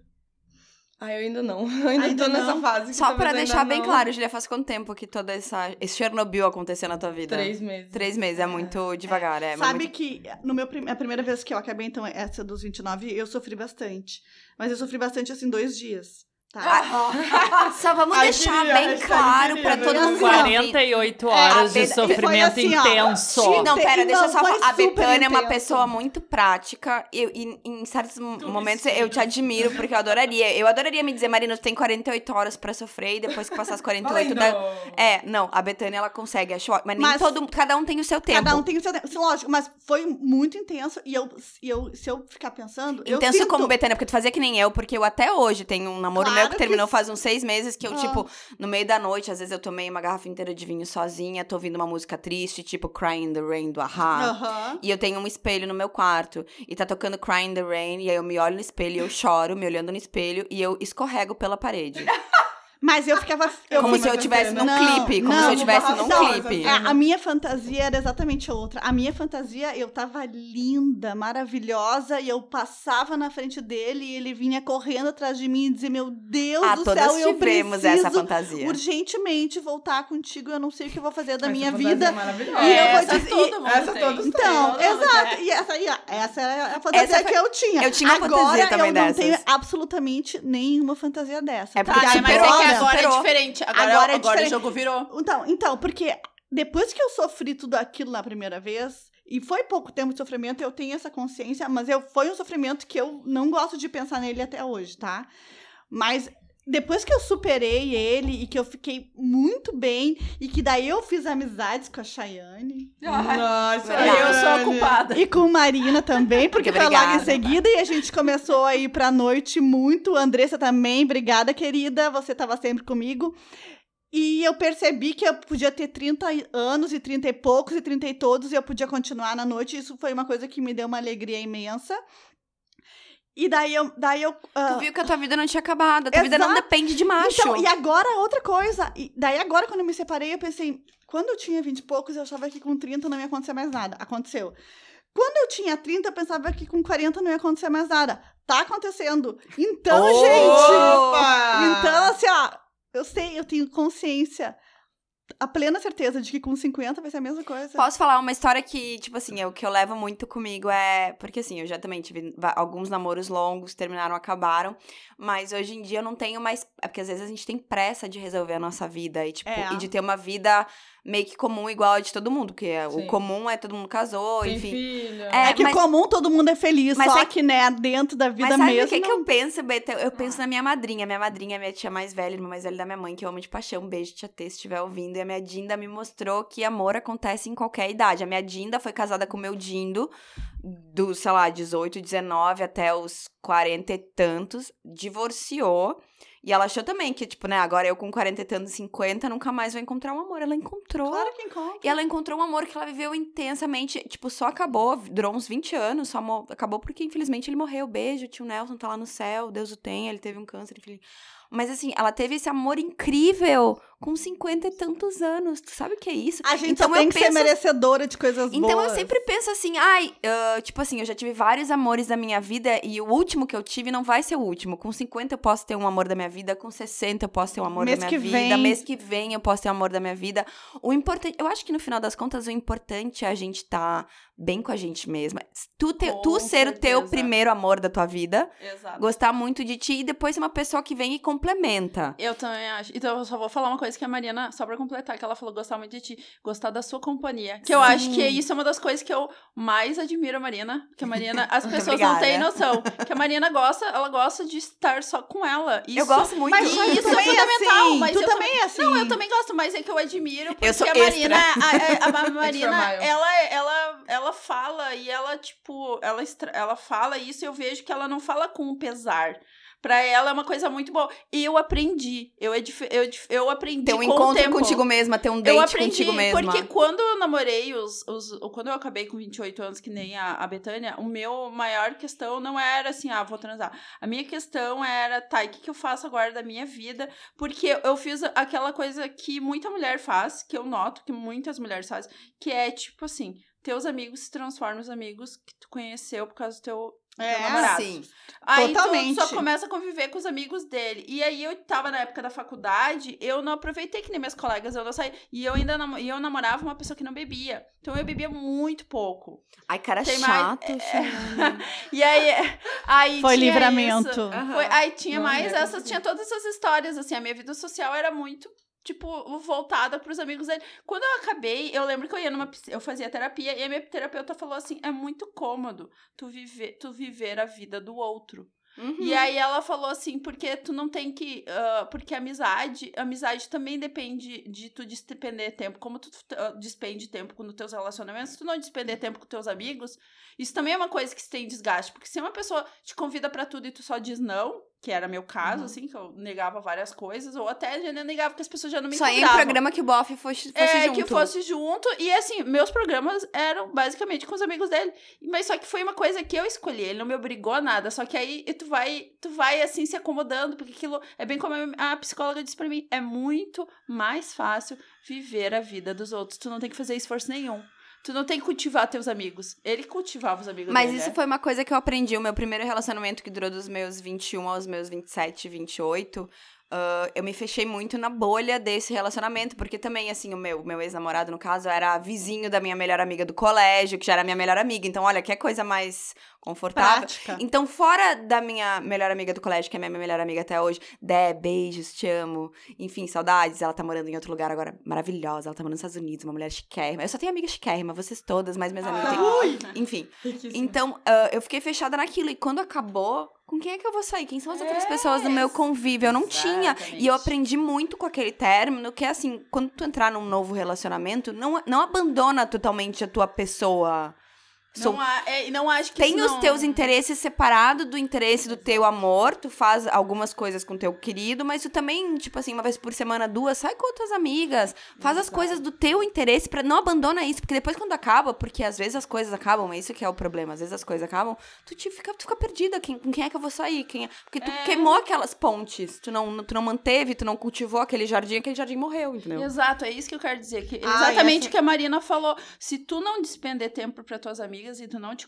Speaker 5: Ah, eu ainda não. [laughs] Eu ainda,
Speaker 4: Ainda
Speaker 5: tô nessa
Speaker 4: não?
Speaker 5: fase.
Speaker 1: Só
Speaker 5: ainda
Speaker 1: deixar bem
Speaker 5: não.
Speaker 1: claro, Julia, faz quanto tempo que todo essa, esse Chernobyl aconteceu na tua vida?
Speaker 5: Três meses.
Speaker 1: Três meses, é muito devagar, é.
Speaker 4: Sabe
Speaker 1: muito...
Speaker 4: que no meu prim- a primeira vez que eu acabei, então, essa dos 29, eu sofri bastante. Mas eu sofri bastante, assim, dois dias. Tá?
Speaker 1: Ah, [laughs] Só vamos deixar
Speaker 5: queria,
Speaker 1: bem claro
Speaker 5: né?
Speaker 1: todo mundo que tá ouvindo.
Speaker 3: 48
Speaker 1: a
Speaker 3: horas de
Speaker 1: Beta- e foi
Speaker 3: sofrimento
Speaker 4: assim, ó,
Speaker 3: intenso.
Speaker 4: Sim,
Speaker 1: Não, pera, deixa eu só falar. A Betânia é uma
Speaker 4: intenso.
Speaker 1: pessoa muito prática. E, e em certos momentos eu te admiro, porque eu adoraria. Eu adoraria me dizer, Marina, tu tem 48 horas pra sofrer e depois que passar as 48
Speaker 5: Valendo.
Speaker 1: dá. É, não, a Betânia ela consegue, acho. Mas, nem
Speaker 4: Mas-
Speaker 1: todo cada um tem o seu tempo.
Speaker 4: Cada um tem o seu tempo. Sim, Lógico, mas foi muito intenso. E eu, e eu se eu ficar pensando. eu
Speaker 1: Intenso
Speaker 4: sinto-
Speaker 1: como Betânia, porque tu fazia que nem eu, porque eu até hoje tenho um namoro
Speaker 4: Claro.
Speaker 1: namoro que
Speaker 4: que
Speaker 1: terminou
Speaker 4: s-
Speaker 1: faz uns seis meses, que eu,
Speaker 4: Ah.
Speaker 1: tipo, no meio da noite, às vezes eu tomei uma garrafa inteira de vinho sozinha, tô ouvindo uma música triste, tipo Crying in the Rain do Ahá.
Speaker 4: Aham.
Speaker 1: E eu tenho um espelho no meu quarto. E tá tocando Crying in the Rain. E aí eu me olho no espelho e eu choro, me olhando no espelho. E eu escorrego pela parede. [laughs]
Speaker 4: Mas eu ficava. [laughs] Eu
Speaker 1: como se eu tivesse num
Speaker 4: Não,
Speaker 1: clipe. Como
Speaker 4: não,
Speaker 1: se eu tivesse num
Speaker 5: barrafa
Speaker 1: clipe.
Speaker 5: só,
Speaker 4: É, a minha fantasia era exatamente outra. A minha fantasia, eu tava linda, maravilhosa, e eu passava na frente dele e ele vinha correndo atrás de mim e dizia: Meu Deus
Speaker 1: Ah,
Speaker 4: do céu, eu
Speaker 1: tivemos
Speaker 4: preciso
Speaker 1: essa fantasia.
Speaker 4: urgentemente voltar contigo, eu não sei o que eu vou fazer da
Speaker 5: Essa
Speaker 4: minha vida.
Speaker 5: é maravilhosa.
Speaker 4: E eu vou
Speaker 2: essa
Speaker 4: dizer-
Speaker 2: todo mundo
Speaker 5: essa
Speaker 2: tem.
Speaker 5: todos.
Speaker 4: Então,
Speaker 2: mundo
Speaker 4: exato.
Speaker 2: tem.
Speaker 4: E essa essa é a fantasia
Speaker 1: Essa
Speaker 4: que eu tinha.
Speaker 1: eu tinha uma
Speaker 4: agora,
Speaker 1: fantasia também
Speaker 4: eu não
Speaker 1: dessas.
Speaker 4: tenho absolutamente nenhuma fantasia dessa.
Speaker 1: É
Speaker 2: Tá,
Speaker 1: porque
Speaker 2: é, mas é agora
Speaker 1: superou.
Speaker 2: é diferente. Agora,
Speaker 4: Agora
Speaker 2: agora,
Speaker 4: é diferente.
Speaker 2: o jogo virou.
Speaker 4: Então, então, porque depois que eu sofri tudo aquilo na primeira vez, e foi pouco tempo de sofrimento, eu tenho essa consciência, mas eu, foi um sofrimento que eu não gosto de pensar nele até hoje, tá? Mas depois que eu superei ele e que eu fiquei muito bem, e que daí eu fiz amizades com a Chayane.
Speaker 5: Nossa,
Speaker 2: eu sou a culpada.
Speaker 4: E com Marina também, porque foi logo em seguida e a gente começou a ir pra noite muito. Andressa também, obrigada, querida. Você tava sempre comigo. E eu percebi que eu podia ter 30 anos e 30 e poucos e 30 e todos e eu podia continuar na noite. Isso foi uma coisa que me deu uma alegria imensa. E daí eu. Daí eu ah,
Speaker 1: Tu viu que a tua vida não tinha acabado. A tua vida não
Speaker 4: Exato.
Speaker 1: depende de macho.
Speaker 4: então, e agora outra coisa. E daí agora, quando eu me separei, eu pensei, quando eu tinha 20 e poucos, eu achava que com 30 não ia acontecer mais nada. Aconteceu. Quando eu tinha 30, eu pensava que com 40 não ia acontecer mais nada. Tá acontecendo. Então,
Speaker 1: Oh!
Speaker 4: gente.
Speaker 5: Opa!
Speaker 4: Então, assim, ó, eu sei, eu tenho consciência, a plena certeza de que com 50 vai ser a mesma coisa.
Speaker 1: Posso falar uma história que, tipo assim, é o que eu levo muito comigo é. Porque assim, eu já também tive alguns namoros longos, terminaram, acabaram. Mas hoje em dia eu não tenho mais. É porque às vezes a gente tem pressa de resolver a nossa vida e, tipo,
Speaker 4: É.
Speaker 1: e de ter uma vida meio que comum igual a de todo mundo. Porque
Speaker 5: Sim.
Speaker 1: o comum é todo mundo casou,
Speaker 5: Tem
Speaker 1: enfim.
Speaker 5: filho.
Speaker 1: É,
Speaker 4: É que
Speaker 1: mas-
Speaker 4: comum todo mundo é feliz,
Speaker 1: mas
Speaker 4: só
Speaker 1: é
Speaker 4: que, né, dentro da vida
Speaker 1: Mas sabe
Speaker 4: mesmo.
Speaker 1: o que, que
Speaker 4: não-
Speaker 1: eu penso, Beta? Eu penso na minha madrinha. Minha madrinha é minha tia mais velha, irmã mais velha da minha mãe, que eu amo de paixão. Um beijo, tia T, se estiver ouvindo. E a minha Dinda me mostrou que amor acontece em qualquer idade. A minha Dinda foi casada com o meu Dindo, dos, sei lá, 18, 19 até os 40 e tantos. Divorciou. E ela achou também que, tipo, né, agora eu com 40 e tantos, 50, nunca mais vou encontrar um amor. Ela encontrou.
Speaker 4: Claro que encontra.
Speaker 1: E ela encontrou um amor que ela viveu intensamente. Tipo, só acabou, durou uns 20 anos, só acabou porque, infelizmente, ele morreu. Beijo, tio Nelson tá lá no céu, Deus o tem, ele teve um câncer, enfim. Mas assim, ela teve esse amor incrível com 50 e tantos anos. Tu sabe o que é isso?
Speaker 4: A gente
Speaker 1: Então
Speaker 4: só tem
Speaker 1: eu
Speaker 4: que ser
Speaker 1: penso-
Speaker 4: merecedora de coisas
Speaker 1: Então
Speaker 4: boas.
Speaker 1: eu sempre penso assim, ai, ah, tipo assim, eu já tive vários amores da minha vida e o último que eu tive não vai ser o último. Com 50 eu posso ter um amor da minha vida, com 60 eu posso ter um amor
Speaker 4: Mês
Speaker 1: da minha vida,
Speaker 4: vem.
Speaker 1: mês que vem eu posso ter um amor da minha vida. O importante, eu acho que no final das contas o importante é a gente estar bem com a gente mesma. Tu, te- tu ser o teu
Speaker 2: certeza.
Speaker 1: primeiro amor da tua vida,
Speaker 2: Exato.
Speaker 1: gostar muito de ti e depois ser uma pessoa que vem e complementa.
Speaker 2: Eu também acho. Então eu só vou falar uma coisa que a Mariana, só pra completar, que ela falou gostar muito de ti, gostar da sua companhia. Que eu acho que isso é uma das coisas que eu mais admiro a Marina. Que a Marina, [laughs] as pessoas não têm noção. Que a Marina gosta, ela gosta de estar só com ela. Isso,
Speaker 1: eu gosto muito.
Speaker 4: Mas
Speaker 2: isso é
Speaker 4: é
Speaker 2: fundamental,
Speaker 4: assim.
Speaker 2: mas
Speaker 4: tu
Speaker 2: eu
Speaker 4: também é assim.
Speaker 2: Não, eu também gosto, mas é que eu admiro porque
Speaker 1: Eu sou
Speaker 2: a. Marina, a, a- [laughs] a Marina, ela, ela, ela fala e ela, tipo, ela, ela fala isso e eu vejo que ela não fala com pesar. Pra ela é uma coisa muito boa. E eu aprendi. Eu, eu, eu aprendi
Speaker 1: ter um encontro
Speaker 2: tempo.
Speaker 1: contigo mesma, ter um
Speaker 2: Eu
Speaker 1: date
Speaker 2: aprendi,
Speaker 1: contigo mesma.
Speaker 2: porque quando eu namorei os, os. Quando eu acabei com 28 anos, que nem a, a Betânia, o meu maior questão não era assim, ah, vou transar. A minha questão era, tá, e o que, que eu faço agora da minha vida? Porque eu fiz aquela coisa que muita mulher faz, que eu noto que muitas mulheres fazem, que é tipo assim, teus amigos se transformam nos amigos que tu conheceu por causa do teu.
Speaker 4: É,
Speaker 2: teu namorado.
Speaker 1: Sim.
Speaker 2: Aí
Speaker 4: Totalmente.
Speaker 2: tu só começa a conviver com os amigos dele. E aí eu tava na época da faculdade, eu não aproveitei que nem minhas colegas, eu não saí. E eu ainda namo- e eu namorava uma pessoa que não bebia. Então eu bebia muito pouco.
Speaker 1: Ai, cara
Speaker 2: Tem mais-
Speaker 1: chato, Fernanda. [laughs]
Speaker 2: E aí, aí
Speaker 4: Foi
Speaker 2: tinha
Speaker 4: livramento.
Speaker 2: isso.
Speaker 1: Aham.
Speaker 2: Foi, aí tinha
Speaker 5: Não,
Speaker 2: mais
Speaker 5: é
Speaker 2: essas, tinha todas essas histórias, assim, a minha vida social era muito tipo voltada pros amigos dele. Quando eu acabei, eu lembro que eu ia numa eu fazia terapia e a minha terapeuta falou assim: "É muito cômodo tu viver, tu viver a vida do outro".
Speaker 1: Uhum.
Speaker 2: E aí ela falou assim, porque tu não tem que. ah, porque amizade, amizade também depende de tu despender tempo. Como tu ah, despende tempo com os teus relacionamentos, se tu não despender tempo com teus amigos, isso também é uma coisa que se tem desgaste. Porque se uma pessoa te convida pra tudo e tu só diz não, que era meu caso, assim, que eu negava várias coisas, ou até já negava que as pessoas já não me
Speaker 1: Só ia em
Speaker 2: encontravam.
Speaker 1: programa que o Boff fosse, fosse
Speaker 2: É,
Speaker 1: junto.
Speaker 2: que fosse junto. E assim, meus programas eram basicamente com os amigos dele. Mas só que foi uma coisa que eu escolhi. Ele não me obrigou a nada. Só que aí tu vai, tu vai assim se acomodando. Porque aquilo é bem como a psicóloga disse pra mim: é muito mais fácil viver a vida dos outros. Tu não tem que fazer esforço nenhum. Tu não tem que cultivar teus amigos. Ele cultivava os amigos
Speaker 1: Mas
Speaker 2: dele.
Speaker 1: isso
Speaker 2: né?
Speaker 1: foi uma coisa que eu aprendi. O meu primeiro relacionamento, que durou dos meus 21 aos meus 27, 28. Ah, eu me fechei muito na bolha desse relacionamento, porque também, assim, o meu, meu ex-namorado, no caso, era vizinho da minha melhor amiga do colégio, que já era minha melhor amiga. Então, olha, que coisa mais confortável.
Speaker 4: Prática.
Speaker 1: Então, fora da minha melhor amiga do colégio, que é minha melhor amiga até hoje, Dé, beijos, te amo. Enfim, saudades. Ela tá morando em outro lugar agora, maravilhosa. Ela tá morando nos Estados Unidos, uma mulher chiquérrima. Eu só tenho amiga chiquérrima, vocês todas, mas minhas amigas têm. Enfim. Então, ah, eu fiquei fechada naquilo. E quando acabou, com quem é que eu vou sair? Quem são as outras pessoas do meu convívio? Eu não tinha.
Speaker 2: Exatamente.
Speaker 1: E eu aprendi muito com aquele término, que é assim, quando tu entrar num novo relacionamento, não, não abandona totalmente a tua pessoa. Sou-
Speaker 2: Não, há- é, não acho que
Speaker 1: tem os
Speaker 2: não-
Speaker 1: teus interesses separados do interesse do teu amor. Tu faz algumas coisas com teu querido, mas tu também, tipo assim, uma vez por semana, duas, sai com outras amigas. Faz as coisas do teu interesse para não abandona isso, porque depois quando acaba, porque às vezes as coisas acabam, é isso que é o problema. Às vezes as coisas acabam, tu te fica, tu fica perdida. Quem, com quem é que eu vou sair? Quem é? Porque tu
Speaker 2: É.
Speaker 1: queimou aquelas pontes. Tu não, tu não manteve, tu não cultivou aquele jardim, aquele jardim morreu, entendeu?
Speaker 2: Exato, é isso que eu quero dizer. Que
Speaker 4: Ah,
Speaker 2: exatamente
Speaker 4: essa-
Speaker 2: o que a Marina falou. Se tu não despender tempo para tuas amigas e tu não te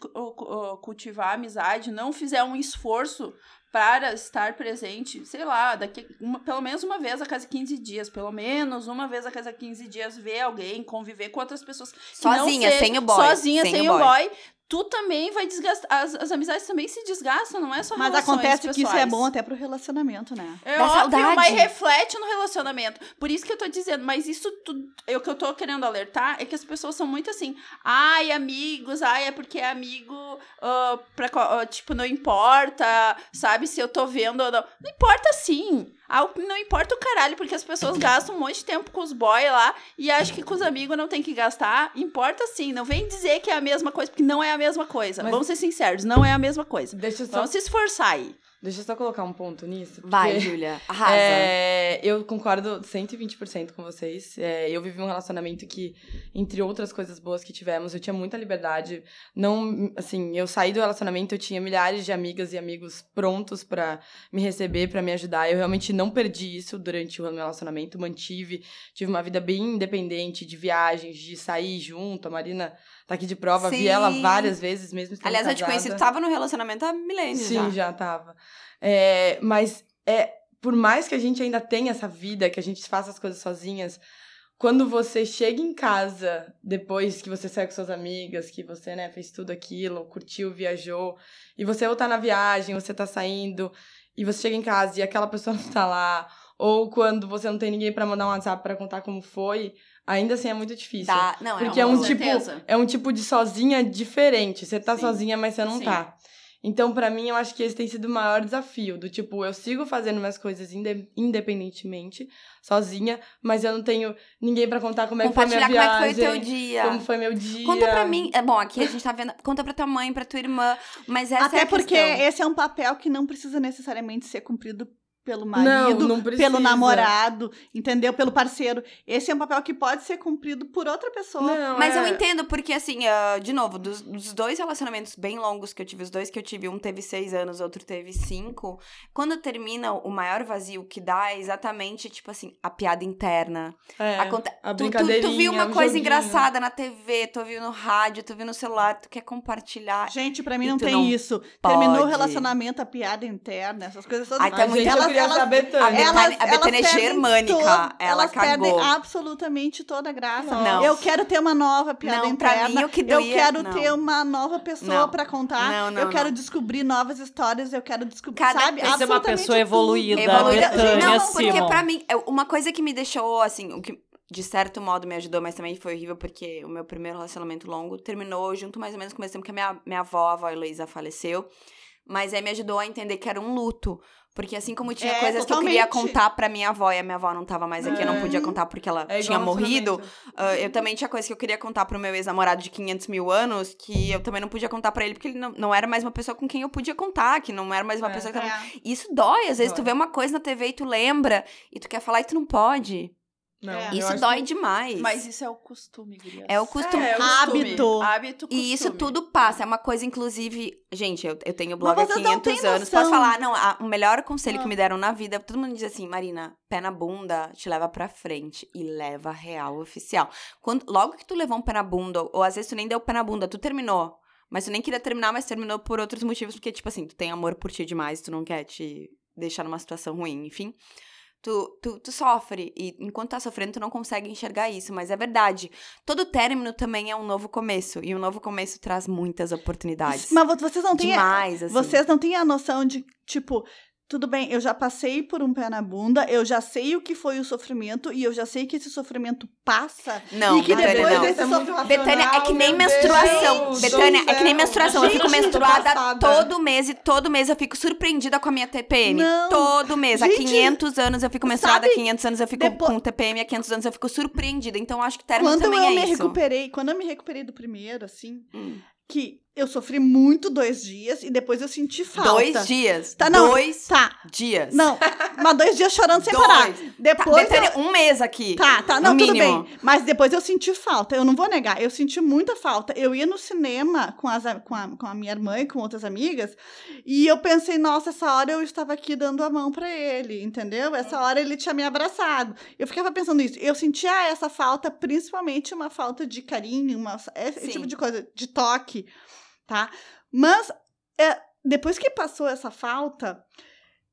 Speaker 2: cultivar amizade, não fizer um esforço para estar presente, sei lá, daqui uma- pelo menos uma vez a cada 15 dias, pelo menos uma vez a cada 15 dias, ver alguém, conviver com outras pessoas.
Speaker 1: Sozinha,
Speaker 2: seja-
Speaker 1: sem o boy.
Speaker 2: Sozinha, sem,
Speaker 1: sem
Speaker 2: o
Speaker 1: o
Speaker 2: boy. Tu também vai desgastar. As, as amizades também se desgastam, não é só
Speaker 4: Mas
Speaker 2: relações
Speaker 4: acontece que isso é
Speaker 2: pessoais.
Speaker 4: bom até pro relacionamento, né?
Speaker 2: É
Speaker 1: Dá
Speaker 2: óbvio,
Speaker 1: saudade.
Speaker 2: mas reflete no relacionamento. Por isso que eu tô dizendo, mas isso tudo. é O que eu tô querendo alertar é que as pessoas são muito assim. Ai, amigos, ai, é porque é amigo. ah, pra, co- ah, tipo, não importa, sabe, se eu tô vendo ou não. Não importa sim. Não importa o caralho, porque as pessoas gastam um monte de tempo com os boy lá e acham que com os amigos não tem que gastar. Importa sim. Não vem dizer que é a mesma coisa, porque não é a mesma coisa.
Speaker 5: Mas-
Speaker 2: Vamos ser sinceros, não é a mesma coisa.
Speaker 5: Deixa eu só,
Speaker 2: Vamos se esforçar aí.
Speaker 5: Deixa eu só colocar um ponto nisso.
Speaker 1: Vai, Júlia. Arrasa. [laughs]
Speaker 5: É, eu concordo 120% com vocês. É, eu vivi um relacionamento que, entre outras coisas boas que tivemos, eu tinha muita liberdade. Não, assim, eu saí do relacionamento, eu tinha milhares de amigas e amigos prontos pra me receber, pra me ajudar. Eu realmente não perdi isso durante o meu relacionamento, mantive, tive uma vida bem independente, de viagens, de sair junto. A Marina tá aqui de prova, vi
Speaker 1: Sim.
Speaker 5: ela várias vezes, mesmo
Speaker 1: Aliás, eu te conheci, tu
Speaker 5: casada.
Speaker 1: tava no relacionamento há milênios
Speaker 5: Sim,
Speaker 1: já.
Speaker 5: já, tava. É, mas é, por mais que a gente ainda tenha essa vida, que a gente faça as coisas sozinhas, quando você chega em casa, depois que você saiu com suas amigas, que você, né, fez tudo aquilo, curtiu, viajou, e você ou tá na viagem, você tá saindo, e você chega em casa e aquela pessoa [laughs] não tá lá, ou quando você não tem ninguém pra mandar um WhatsApp pra contar como foi, ainda assim é muito difícil.
Speaker 1: Dá- Não,
Speaker 5: Porque
Speaker 1: é,
Speaker 5: é
Speaker 1: uma
Speaker 5: um tipo,
Speaker 2: certeza.
Speaker 5: é um tipo de sozinha diferente. Você tá
Speaker 2: Sim.
Speaker 5: sozinha, mas você não
Speaker 2: Sim.
Speaker 5: tá. Então, pra mim, eu acho que esse tem sido o maior desafio. Do tipo, eu sigo fazendo minhas coisas inde- independentemente, sozinha, mas eu não tenho ninguém pra contar como é que foi minha
Speaker 1: Compartilhar como é
Speaker 5: viagem.
Speaker 1: que foi o teu dia.
Speaker 5: Como foi meu dia.
Speaker 1: Conta pra mim. É bom, aqui a gente tá vendo. Conta pra tua mãe, pra tua irmã. Mas essa é
Speaker 4: Até
Speaker 1: a
Speaker 4: porque
Speaker 1: questão.
Speaker 4: esse é um papel que não precisa necessariamente ser cumprido pelo marido,
Speaker 5: não precisa.
Speaker 4: pelo namorado, entendeu? Pelo parceiro. Esse é um papel que pode ser cumprido por outra pessoa.
Speaker 5: Não,
Speaker 1: Mas eu
Speaker 5: é-
Speaker 1: entendo, porque assim, ah, de novo, dos, dos dois relacionamentos bem longos que eu tive, os dois que eu tive, um teve seis anos, outro teve cinco. Quando termina, o maior vazio que dá é exatamente, tipo assim, a piada interna.
Speaker 5: é,
Speaker 1: Aconte-
Speaker 5: a
Speaker 1: tu, tu, tu viu uma coisa
Speaker 5: joguinho.
Speaker 1: engraçada na TV, tu viu no rádio, tu viu no celular, tu quer compartilhar.
Speaker 4: Gente, pra mim não tem
Speaker 1: não
Speaker 4: isso. Terminou o
Speaker 1: pode.
Speaker 4: relacionamento, a piada interna, essas coisas todas.
Speaker 1: Ai, tá muito-
Speaker 5: eu
Speaker 4: Elas- elas-
Speaker 1: a Betânia- a Betânia é
Speaker 4: perdem
Speaker 1: germânica,
Speaker 4: todo-
Speaker 1: ela
Speaker 4: elas perdem
Speaker 1: cagou.
Speaker 4: absolutamente toda a graça.
Speaker 1: Não.
Speaker 4: Eu quero ter uma nova piada
Speaker 1: Não, pra
Speaker 4: interna.
Speaker 1: mim, o que
Speaker 4: eu
Speaker 1: doía-
Speaker 4: quero
Speaker 1: não.
Speaker 4: ter uma nova pessoa
Speaker 1: Não.
Speaker 4: pra contar.
Speaker 1: Não, não,
Speaker 4: eu quero
Speaker 1: não.
Speaker 4: descobrir novas histórias, eu quero descobrir,
Speaker 1: Cada
Speaker 4: sabe?
Speaker 1: pessoa
Speaker 3: é uma pessoa
Speaker 4: tudo.
Speaker 3: evoluída.
Speaker 1: Evoluída.
Speaker 3: Betânia
Speaker 1: Não, porque
Speaker 3: Simon.
Speaker 1: pra mim, é uma coisa que me deixou, assim, o que de certo modo me ajudou, mas também foi horrível, porque o meu primeiro relacionamento longo terminou junto mais ou menos com o mesmo tempo que a minha, minha avó, a avó Heloísa, faleceu. Mas aí me ajudou a entender que era um luto. Porque assim como tinha
Speaker 4: É,
Speaker 1: coisas que eu queria
Speaker 4: totalmente.
Speaker 1: contar pra minha avó e a minha avó não tava mais aqui, eu não
Speaker 4: É.
Speaker 1: podia contar porque ela
Speaker 5: É
Speaker 1: tinha morrido. ah, eu também tinha coisas que eu queria contar pro meu ex-namorado de 500 mil anos que eu também não podia contar pra ele porque ele não, não era mais uma pessoa com quem eu podia contar, que não era mais uma
Speaker 5: É.
Speaker 1: pessoa que tava...
Speaker 4: É.
Speaker 1: Isso dói, às vezes tu
Speaker 5: Dói.
Speaker 1: vê uma coisa na TV e tu lembra e tu quer falar e tu não pode.
Speaker 5: Não,
Speaker 4: É.
Speaker 1: Isso dói
Speaker 5: que-
Speaker 1: demais.
Speaker 2: Mas isso é o costume, gurias.
Speaker 1: É o costume.
Speaker 2: É o costume.
Speaker 4: Hábito.
Speaker 2: Hábito,
Speaker 1: E isso
Speaker 2: costume.
Speaker 1: tudo passa. É uma coisa, inclusive. Gente, eu, eu tenho blog há
Speaker 4: vocês não
Speaker 1: 500
Speaker 4: têm
Speaker 1: anos.
Speaker 4: noção.
Speaker 1: Posso falar? Não, a- o melhor conselho
Speaker 4: Ah.
Speaker 1: que me deram na vida. Todo mundo diz assim, Marina, pé na bunda te leva pra frente. E leva real oficial. Quando, logo que tu levou um pé na bunda, ou, ou às vezes tu nem deu pé na bunda, tu terminou. Mas tu nem queria terminar, mas terminou por outros motivos. Porque, tipo assim, tu tem amor por ti demais, tu não quer te deixar numa situação ruim, enfim. Tu, tu, tu sofre, e enquanto tá sofrendo, tu não consegue enxergar isso, mas é verdade. Todo término também é um novo começo, e um novo começo traz muitas oportunidades.
Speaker 4: Mas vo- vocês não têm.
Speaker 1: Demais, assim.
Speaker 4: Vocês não têm a noção de, tipo, tudo bem, eu já passei por um pé na bunda, eu já sei o que foi o sofrimento e eu já sei que esse sofrimento passa.
Speaker 1: Não,
Speaker 4: e que
Speaker 1: Betânia,
Speaker 4: depois
Speaker 1: não.
Speaker 4: desse
Speaker 5: racional,
Speaker 1: Betânia, é que nem menstruação.
Speaker 5: Deus
Speaker 1: Betânia, é que nem menstruação. Eu fico menstruada todo mês e todo mês eu fico surpreendida com a minha TPM.
Speaker 4: Não.
Speaker 1: Todo mês. Há
Speaker 4: Gente,
Speaker 1: 500 anos eu fico menstruada, há
Speaker 4: sabe,
Speaker 1: 500 anos eu fico
Speaker 4: depo-
Speaker 1: com TPM, há 500 anos eu fico surpreendida. Então eu acho que término
Speaker 4: Quando
Speaker 1: também
Speaker 4: eu
Speaker 1: é
Speaker 4: me
Speaker 1: isso.
Speaker 4: recuperei, quando eu me recuperei do primeiro, assim,
Speaker 1: Hum.
Speaker 4: que eu sofri muito dois dias e depois eu senti falta.
Speaker 1: Dois dias.
Speaker 4: Tá, não.
Speaker 1: Dois
Speaker 4: Tá.
Speaker 1: dias.
Speaker 4: Não, mas dois dias chorando sem
Speaker 1: Dois.
Speaker 4: parar.
Speaker 1: Tá,
Speaker 4: Depois eu-
Speaker 1: Betânia, um mês aqui.
Speaker 4: Tá, tá, não, tudo
Speaker 1: mínimo.
Speaker 4: bem. Mas depois eu senti falta, eu não vou negar, eu senti muita falta. Eu ia no cinema com, as, a- com, a, com a minha irmã e com outras amigas, e eu pensei, nossa, essa hora eu estava aqui dando a mão pra ele, entendeu? Essa hora ele tinha me abraçado. Eu ficava pensando isso. Eu sentia essa falta, principalmente uma falta de carinho, uma, esse
Speaker 1: Sim.
Speaker 4: tipo de coisa, de toque, tá? Mas é, depois que passou essa falta,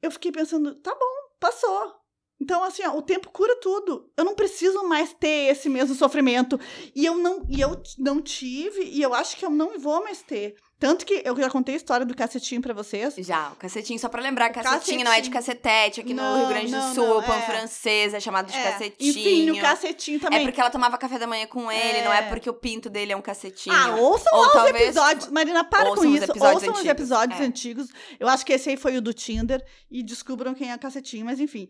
Speaker 4: eu fiquei pensando, tá bom, passou. Então, assim, ó, o tempo cura tudo. Eu não preciso mais ter esse mesmo sofrimento. E eu não, e eu não tive, e eu acho que eu não vou mais ter. Tanto que eu já contei a história do cacetinho pra vocês.
Speaker 1: Já, o cacetinho, só pra lembrar, cacetinho, não é de
Speaker 4: cacetinho.
Speaker 1: cacetete, aqui no
Speaker 4: Não,
Speaker 1: Rio Grande do
Speaker 4: não,
Speaker 1: Sul,
Speaker 4: não,
Speaker 1: o pão
Speaker 4: é.
Speaker 1: francês é chamado de
Speaker 4: É,
Speaker 1: cacetinho.
Speaker 4: Enfim, o cacetinho também.
Speaker 1: É porque ela tomava café da manhã com ele, não é
Speaker 4: É.
Speaker 1: porque o pinto dele é um cacetinho.
Speaker 4: Ah, ouçam
Speaker 1: Ou
Speaker 4: lá os
Speaker 1: talvez-
Speaker 4: episódios. Marina, para
Speaker 1: ouçam
Speaker 4: com
Speaker 1: os
Speaker 4: isso.
Speaker 1: episódios
Speaker 4: ouçam os
Speaker 1: antigos,
Speaker 4: episódios
Speaker 1: é.
Speaker 4: antigos. Eu acho que esse aí foi o do Tinder. E descubram quem é o cacetinho, mas enfim.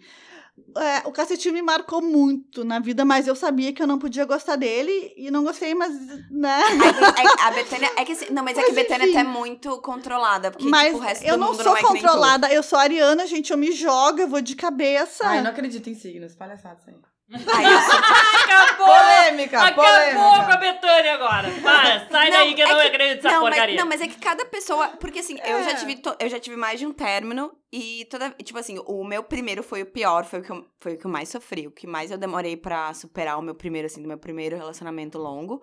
Speaker 4: É, o cacetinho me marcou muito na vida, mas eu sabia que eu não podia gostar dele e não gostei, mas. Né?
Speaker 1: É- é- a Betânia. É que assim, não, mas, é que a
Speaker 4: Mas,
Speaker 1: Betânia
Speaker 4: enfim.
Speaker 1: é muito controlada. Porque,
Speaker 4: mas
Speaker 1: tipo, o resto
Speaker 4: eu
Speaker 1: do
Speaker 4: não
Speaker 1: mundo
Speaker 4: sou
Speaker 1: não é
Speaker 4: controlada, eu sou ariana, gente. Eu me jogo, eu vou de cabeça.
Speaker 5: Ai, não acredito em signos, palhaçada isso aí.
Speaker 3: Acabou!
Speaker 5: Polêmica,
Speaker 3: Acabou com a
Speaker 5: polêmica.
Speaker 3: Betânia agora. Para, sai
Speaker 1: Não,
Speaker 3: daí que eu
Speaker 1: é
Speaker 3: não
Speaker 1: que-
Speaker 3: acredito nessa
Speaker 1: não, mas,
Speaker 3: porcaria.
Speaker 1: não, mas é que cada pessoa. Porque assim, eu, já
Speaker 4: É.
Speaker 1: tive to- eu já tive mais de um término e toda. Tipo assim, o meu primeiro foi o pior, foi o que eu, foi o que eu mais sofri. O que mais eu demorei pra superar o meu primeiro, assim, do meu primeiro relacionamento longo.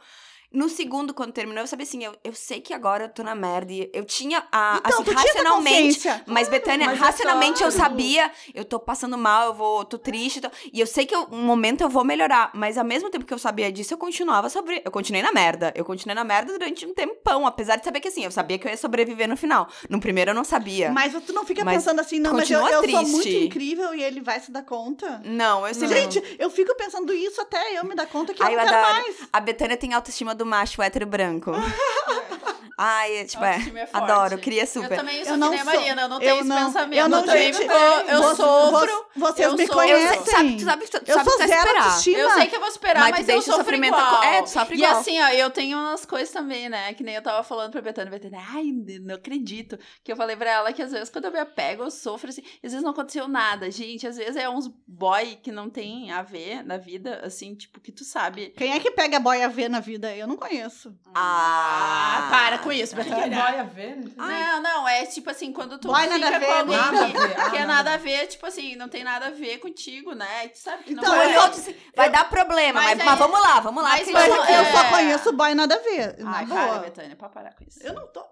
Speaker 1: No segundo, quando terminou, eu sabia assim, eu, eu sei que agora eu tô na merda. E eu tinha a.
Speaker 4: Então,
Speaker 1: assim,
Speaker 4: tinha
Speaker 1: racionalmente.
Speaker 4: consciência.
Speaker 1: Mas, Betânia,
Speaker 5: mas é
Speaker 1: racionalmente eu
Speaker 5: claro.
Speaker 1: sabia, eu tô passando mal, eu vou, tô triste. tô- E eu sei que eu- um momento eu vou melhorar. Mas ao mesmo tempo que eu sabia disso, eu continuava sobre. Eu continuei na merda. Eu continuei na merda durante um tempão. Apesar de saber que assim, eu sabia que eu ia sobreviver no final. No primeiro eu não sabia.
Speaker 4: Mas tu não fica
Speaker 1: Mas
Speaker 4: pensando assim, não, mas eu, eu sou muito incrível e ele vai se dar conta.
Speaker 1: Não, eu sempre.
Speaker 4: Gente, eu fico pensando isso até eu me dar conta que
Speaker 1: Ai,
Speaker 4: eu
Speaker 1: eu
Speaker 4: não quero mais.
Speaker 1: A Betânia tem autoestima do macho hétero branco. [laughs] Ai, é, tipo, é.
Speaker 2: Autoestima é forte.
Speaker 1: Adoro, queria super.
Speaker 2: Eu também sou
Speaker 4: Eu não
Speaker 2: que nem a
Speaker 4: sou.
Speaker 2: Marina, eu não
Speaker 4: Eu
Speaker 2: tenho esse
Speaker 4: não-
Speaker 2: pensamento.
Speaker 4: eu não, gente,
Speaker 2: eu
Speaker 4: vo-
Speaker 2: sofro.
Speaker 4: vo- vocês
Speaker 2: eu
Speaker 4: me
Speaker 2: sou-
Speaker 1: Eu
Speaker 4: conhecem.
Speaker 1: sei, sabe, tu sabe, tu
Speaker 4: Eu
Speaker 1: sabe
Speaker 4: sou
Speaker 1: até
Speaker 4: zero
Speaker 1: esperar.
Speaker 4: autoestima.
Speaker 2: Eu sei que eu vou esperar,
Speaker 1: Mas
Speaker 2: mas,
Speaker 1: tu
Speaker 2: eu
Speaker 1: deixa o
Speaker 2: sofro
Speaker 1: sofrimento
Speaker 2: igual.
Speaker 1: é, tu sofre igual.
Speaker 2: E assim, ó, eu tenho umas coisas também, né? Que nem eu tava falando pra Betânia. Betânia, ai, não acredito. Que eu falei pra ela que às vezes quando eu me apego, eu sofro assim. Às vezes não aconteceu nada, gente. Às vezes é uns boy que não tem a ver na vida, assim, tipo, que tu sabe.
Speaker 4: Quem é que pega boia V na vida? Eu não conheço.
Speaker 1: Ah,
Speaker 2: Ah, para com isso,
Speaker 5: que
Speaker 2: Betânia.
Speaker 5: boia a ver?
Speaker 2: Não, não, é tipo assim, quando tu
Speaker 4: Boy
Speaker 2: fica
Speaker 4: nada a ver,
Speaker 2: com alguém
Speaker 5: nada a
Speaker 2: que,
Speaker 5: ver, ah,
Speaker 2: que é
Speaker 5: nada a
Speaker 2: a ver, tipo assim, não tem nada a ver contigo, né? Tu sabe que não
Speaker 4: Então,
Speaker 2: vai.
Speaker 4: eu-
Speaker 1: Vai dar problema,
Speaker 2: Mas
Speaker 1: mas,
Speaker 2: aí-
Speaker 1: mas vamos lá, vamos lá.
Speaker 2: mas eu-
Speaker 4: eu
Speaker 2: é.
Speaker 4: só conheço boy nada a ver. Na
Speaker 2: Ai,
Speaker 4: boa.
Speaker 2: Betânia, pra parar com isso.
Speaker 4: Eu não tô.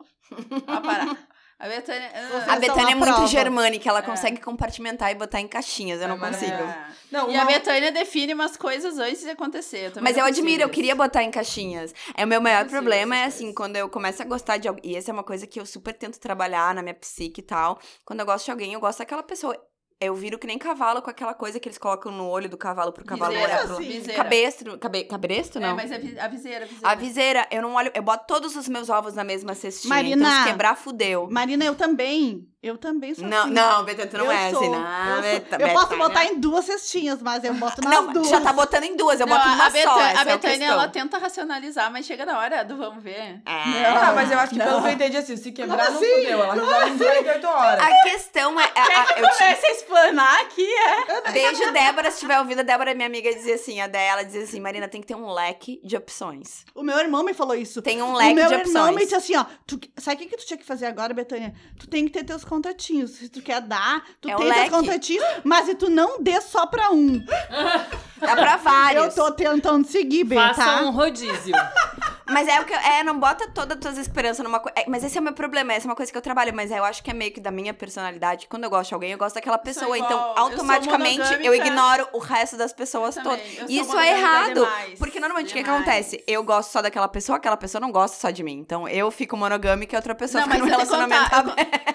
Speaker 2: Pra parar. [laughs] A Betânia.
Speaker 4: Vocês
Speaker 1: A Betânia é muito
Speaker 4: prova.
Speaker 1: germânica, ela
Speaker 2: É.
Speaker 1: consegue compartimentar e botar em caixinhas, eu não
Speaker 5: É
Speaker 1: consigo.
Speaker 2: É.
Speaker 5: Não,
Speaker 2: E
Speaker 5: uma-
Speaker 2: a Betânia define umas coisas antes de acontecer. eu
Speaker 1: Mas eu admiro, eu
Speaker 2: isso.
Speaker 1: queria botar em caixinhas. É o meu maior problema é assim,
Speaker 2: coisas.
Speaker 1: quando eu começo a gostar de alguém, e essa é uma coisa que eu super tento trabalhar na minha psique e tal. Quando eu gosto de alguém, eu gosto daquela pessoa eu viro que nem cavalo com aquela coisa que eles colocam no olho do cavalo pro cavalo
Speaker 2: Viseira,
Speaker 1: olhar pro
Speaker 4: assim.
Speaker 2: viseira.
Speaker 1: Cabestro, cabe, cabresto, não?
Speaker 2: É, mas é a viseira, a viseira.
Speaker 1: A viseira, eu não olho, eu boto todos os meus ovos na mesma cestinha.
Speaker 4: Marina.
Speaker 1: Então se quebrar, fudeu.
Speaker 4: Marina, eu também. Eu também sou
Speaker 1: Não,
Speaker 4: assim.
Speaker 1: não, Betânia, tu não
Speaker 4: eu
Speaker 1: é
Speaker 4: sou,
Speaker 1: assim,
Speaker 4: eu,
Speaker 1: não.
Speaker 4: sou.
Speaker 1: Beta-
Speaker 4: eu posso
Speaker 1: Betânia.
Speaker 4: botar em duas cestinhas, mas eu boto nas
Speaker 1: Não,
Speaker 4: duas.
Speaker 1: já tá botando em duas, eu
Speaker 2: Não,
Speaker 1: boto
Speaker 2: a,
Speaker 1: numa
Speaker 2: Betânia,
Speaker 1: só.
Speaker 2: a
Speaker 1: é
Speaker 2: Betânia,
Speaker 1: questão.
Speaker 2: ela tenta racionalizar, mas chega na hora do vamos ver.
Speaker 1: É.
Speaker 5: Ah, mas eu acho que
Speaker 1: Não.
Speaker 5: pelo que eu entendi assim, se quebrar
Speaker 4: Como
Speaker 5: não
Speaker 4: assim?
Speaker 5: fudeu. Ela resolve em 48 horas.
Speaker 1: A questão é. a- a- eu te-
Speaker 2: Começa a explanar aqui, é.
Speaker 1: Beijo, Débora, se tiver ouvido, a Débora, minha amiga, dizia assim: a dela dizia assim, Marina, tem que ter um leque de opções.
Speaker 4: O meu irmão me falou isso.
Speaker 1: Tem um
Speaker 4: o
Speaker 1: leque
Speaker 4: meu
Speaker 1: de
Speaker 4: irmão me
Speaker 1: opções.
Speaker 4: disse assim, ó. Tu, sabe o que, que tu tinha que fazer agora, Betânia? Tu tem que ter teus contatinhos. Se tu quer dar, tu
Speaker 1: É
Speaker 4: tem teus
Speaker 1: leque.
Speaker 4: contatinhos, mas se tu não dê só pra um.
Speaker 1: Dá pra vários.
Speaker 4: Eu tô tentando seguir, Bê,
Speaker 3: Faça
Speaker 4: tá?
Speaker 3: um rodízio. [laughs]
Speaker 1: Mas é o que eu- é, não bota todas as tuas esperanças numa coisa. mas esse é o meu problema, essa é uma coisa que eu trabalho, mas eu acho que é meio que da minha personalidade. Quando eu gosto de alguém, eu gosto daquela pessoa.
Speaker 2: igual,
Speaker 1: então,
Speaker 2: eu
Speaker 1: automaticamente, eu,
Speaker 2: monogâmica.
Speaker 1: ignoro o resto das pessoas
Speaker 2: Também,
Speaker 1: todas.
Speaker 2: eu sou
Speaker 1: Isso é errado.
Speaker 2: demais,
Speaker 1: porque normalmente o que, acontece? Eu gosto só daquela pessoa, aquela pessoa não gosta só de mim. Então eu fico monogâmica e outra pessoa
Speaker 2: Não,
Speaker 1: fica
Speaker 2: eu vou
Speaker 1: relacionamento
Speaker 2: contar,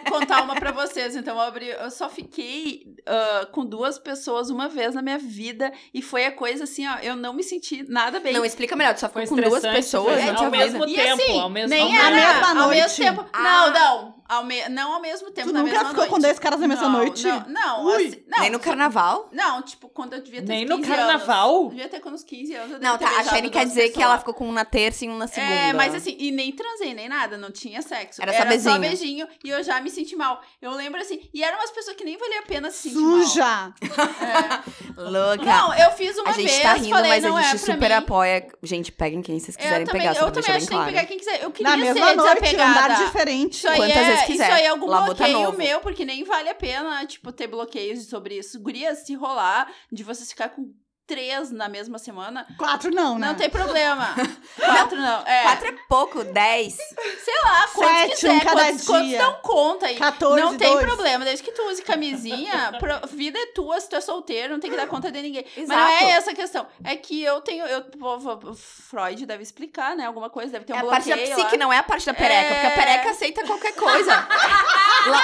Speaker 2: eu contar uma pra [laughs] vocês. Então, eu, abri, eu só fiquei ah, com duas pessoas uma vez na minha vida e foi a coisa assim, ó, eu não me senti nada bem.
Speaker 1: Não, explica melhor, tu só
Speaker 3: Foi
Speaker 1: ficou com duas pessoas
Speaker 3: ao mesmo.
Speaker 2: E
Speaker 3: tempo,
Speaker 2: assim,
Speaker 3: ao mesmo
Speaker 2: nem
Speaker 3: tempo.
Speaker 2: era,
Speaker 4: mesma
Speaker 2: ao
Speaker 4: noite?
Speaker 2: mesmo tempo.
Speaker 1: Ah.
Speaker 2: Não, não. Ao me- não ao mesmo tempo,
Speaker 4: Tu
Speaker 2: na
Speaker 4: nunca
Speaker 2: mesma
Speaker 4: ficou
Speaker 2: noite.
Speaker 4: com dois caras na mesma
Speaker 2: Não,
Speaker 4: noite?
Speaker 2: Não, não, assim, não.
Speaker 1: Nem no carnaval?
Speaker 2: Não, tipo, quando eu devia ter
Speaker 3: Nem no
Speaker 2: 15
Speaker 3: carnaval?
Speaker 2: Anos, devia ter com uns 15 anos. eu
Speaker 1: Não,
Speaker 2: devia ter
Speaker 1: tá. A Shane quer dizer que
Speaker 2: pessoas.
Speaker 1: ela ficou com um na terça e um na segunda.
Speaker 2: É, mas assim, e nem transei, nem nada, não tinha sexo.
Speaker 1: Era só beijinho.
Speaker 2: beijinho e eu já me senti mal. Eu lembro assim, e eram umas pessoas que nem valia a pena se sentir
Speaker 4: Suja!
Speaker 2: mal. É. [laughs]
Speaker 1: Louca.
Speaker 2: Não, eu fiz uma
Speaker 1: a gente
Speaker 2: vez,
Speaker 1: tá rindo,
Speaker 2: falei,
Speaker 1: mas
Speaker 2: não
Speaker 1: a gente
Speaker 2: é
Speaker 1: super
Speaker 2: mim.
Speaker 1: apoia. Gente, peguem quem vocês quiserem
Speaker 2: eu também,
Speaker 1: pegar, só
Speaker 2: eu
Speaker 1: pra
Speaker 2: também
Speaker 1: deixar
Speaker 2: acho
Speaker 1: bem
Speaker 2: que tem que
Speaker 1: claro.
Speaker 2: pegar quem quiser. Eu queria
Speaker 4: Na
Speaker 2: ser
Speaker 4: mesma noite,
Speaker 2: desapegada.
Speaker 4: andar diferente.
Speaker 1: Quantas
Speaker 2: é,
Speaker 1: vezes quiser.
Speaker 2: isso aí é algum
Speaker 1: Labuta
Speaker 2: bloqueio
Speaker 1: novo.
Speaker 2: meu, porque nem vale a pena, tipo, ter bloqueios sobre isso. Gurias, se rolar de vocês ficar com três na mesma semana,
Speaker 4: Quatro não, né?
Speaker 2: não tem problema. [laughs] Quatro não. É.
Speaker 1: Quatro é pouco, dez.
Speaker 2: Sei lá, quantos
Speaker 4: Sete,
Speaker 2: quiser,
Speaker 4: um cada
Speaker 2: quantos, quantos
Speaker 4: dia.
Speaker 2: dão conta aí.
Speaker 4: 14,
Speaker 2: não tem
Speaker 4: dois.
Speaker 2: problema, desde que tu use camisinha, [laughs] pro- vida é tua, se tu é solteiro, não tem que dar conta de ninguém. Mas não
Speaker 1: Exato.
Speaker 2: é essa a questão. É que eu tenho. Eu, vou- vou- Freud deve explicar, né? Alguma coisa, deve ter um
Speaker 1: É a parte
Speaker 2: bloqueio.
Speaker 1: da psique,
Speaker 2: lá.
Speaker 1: não é a parte da pereca. Porque a
Speaker 2: É.
Speaker 1: pereca aceita qualquer coisa. La-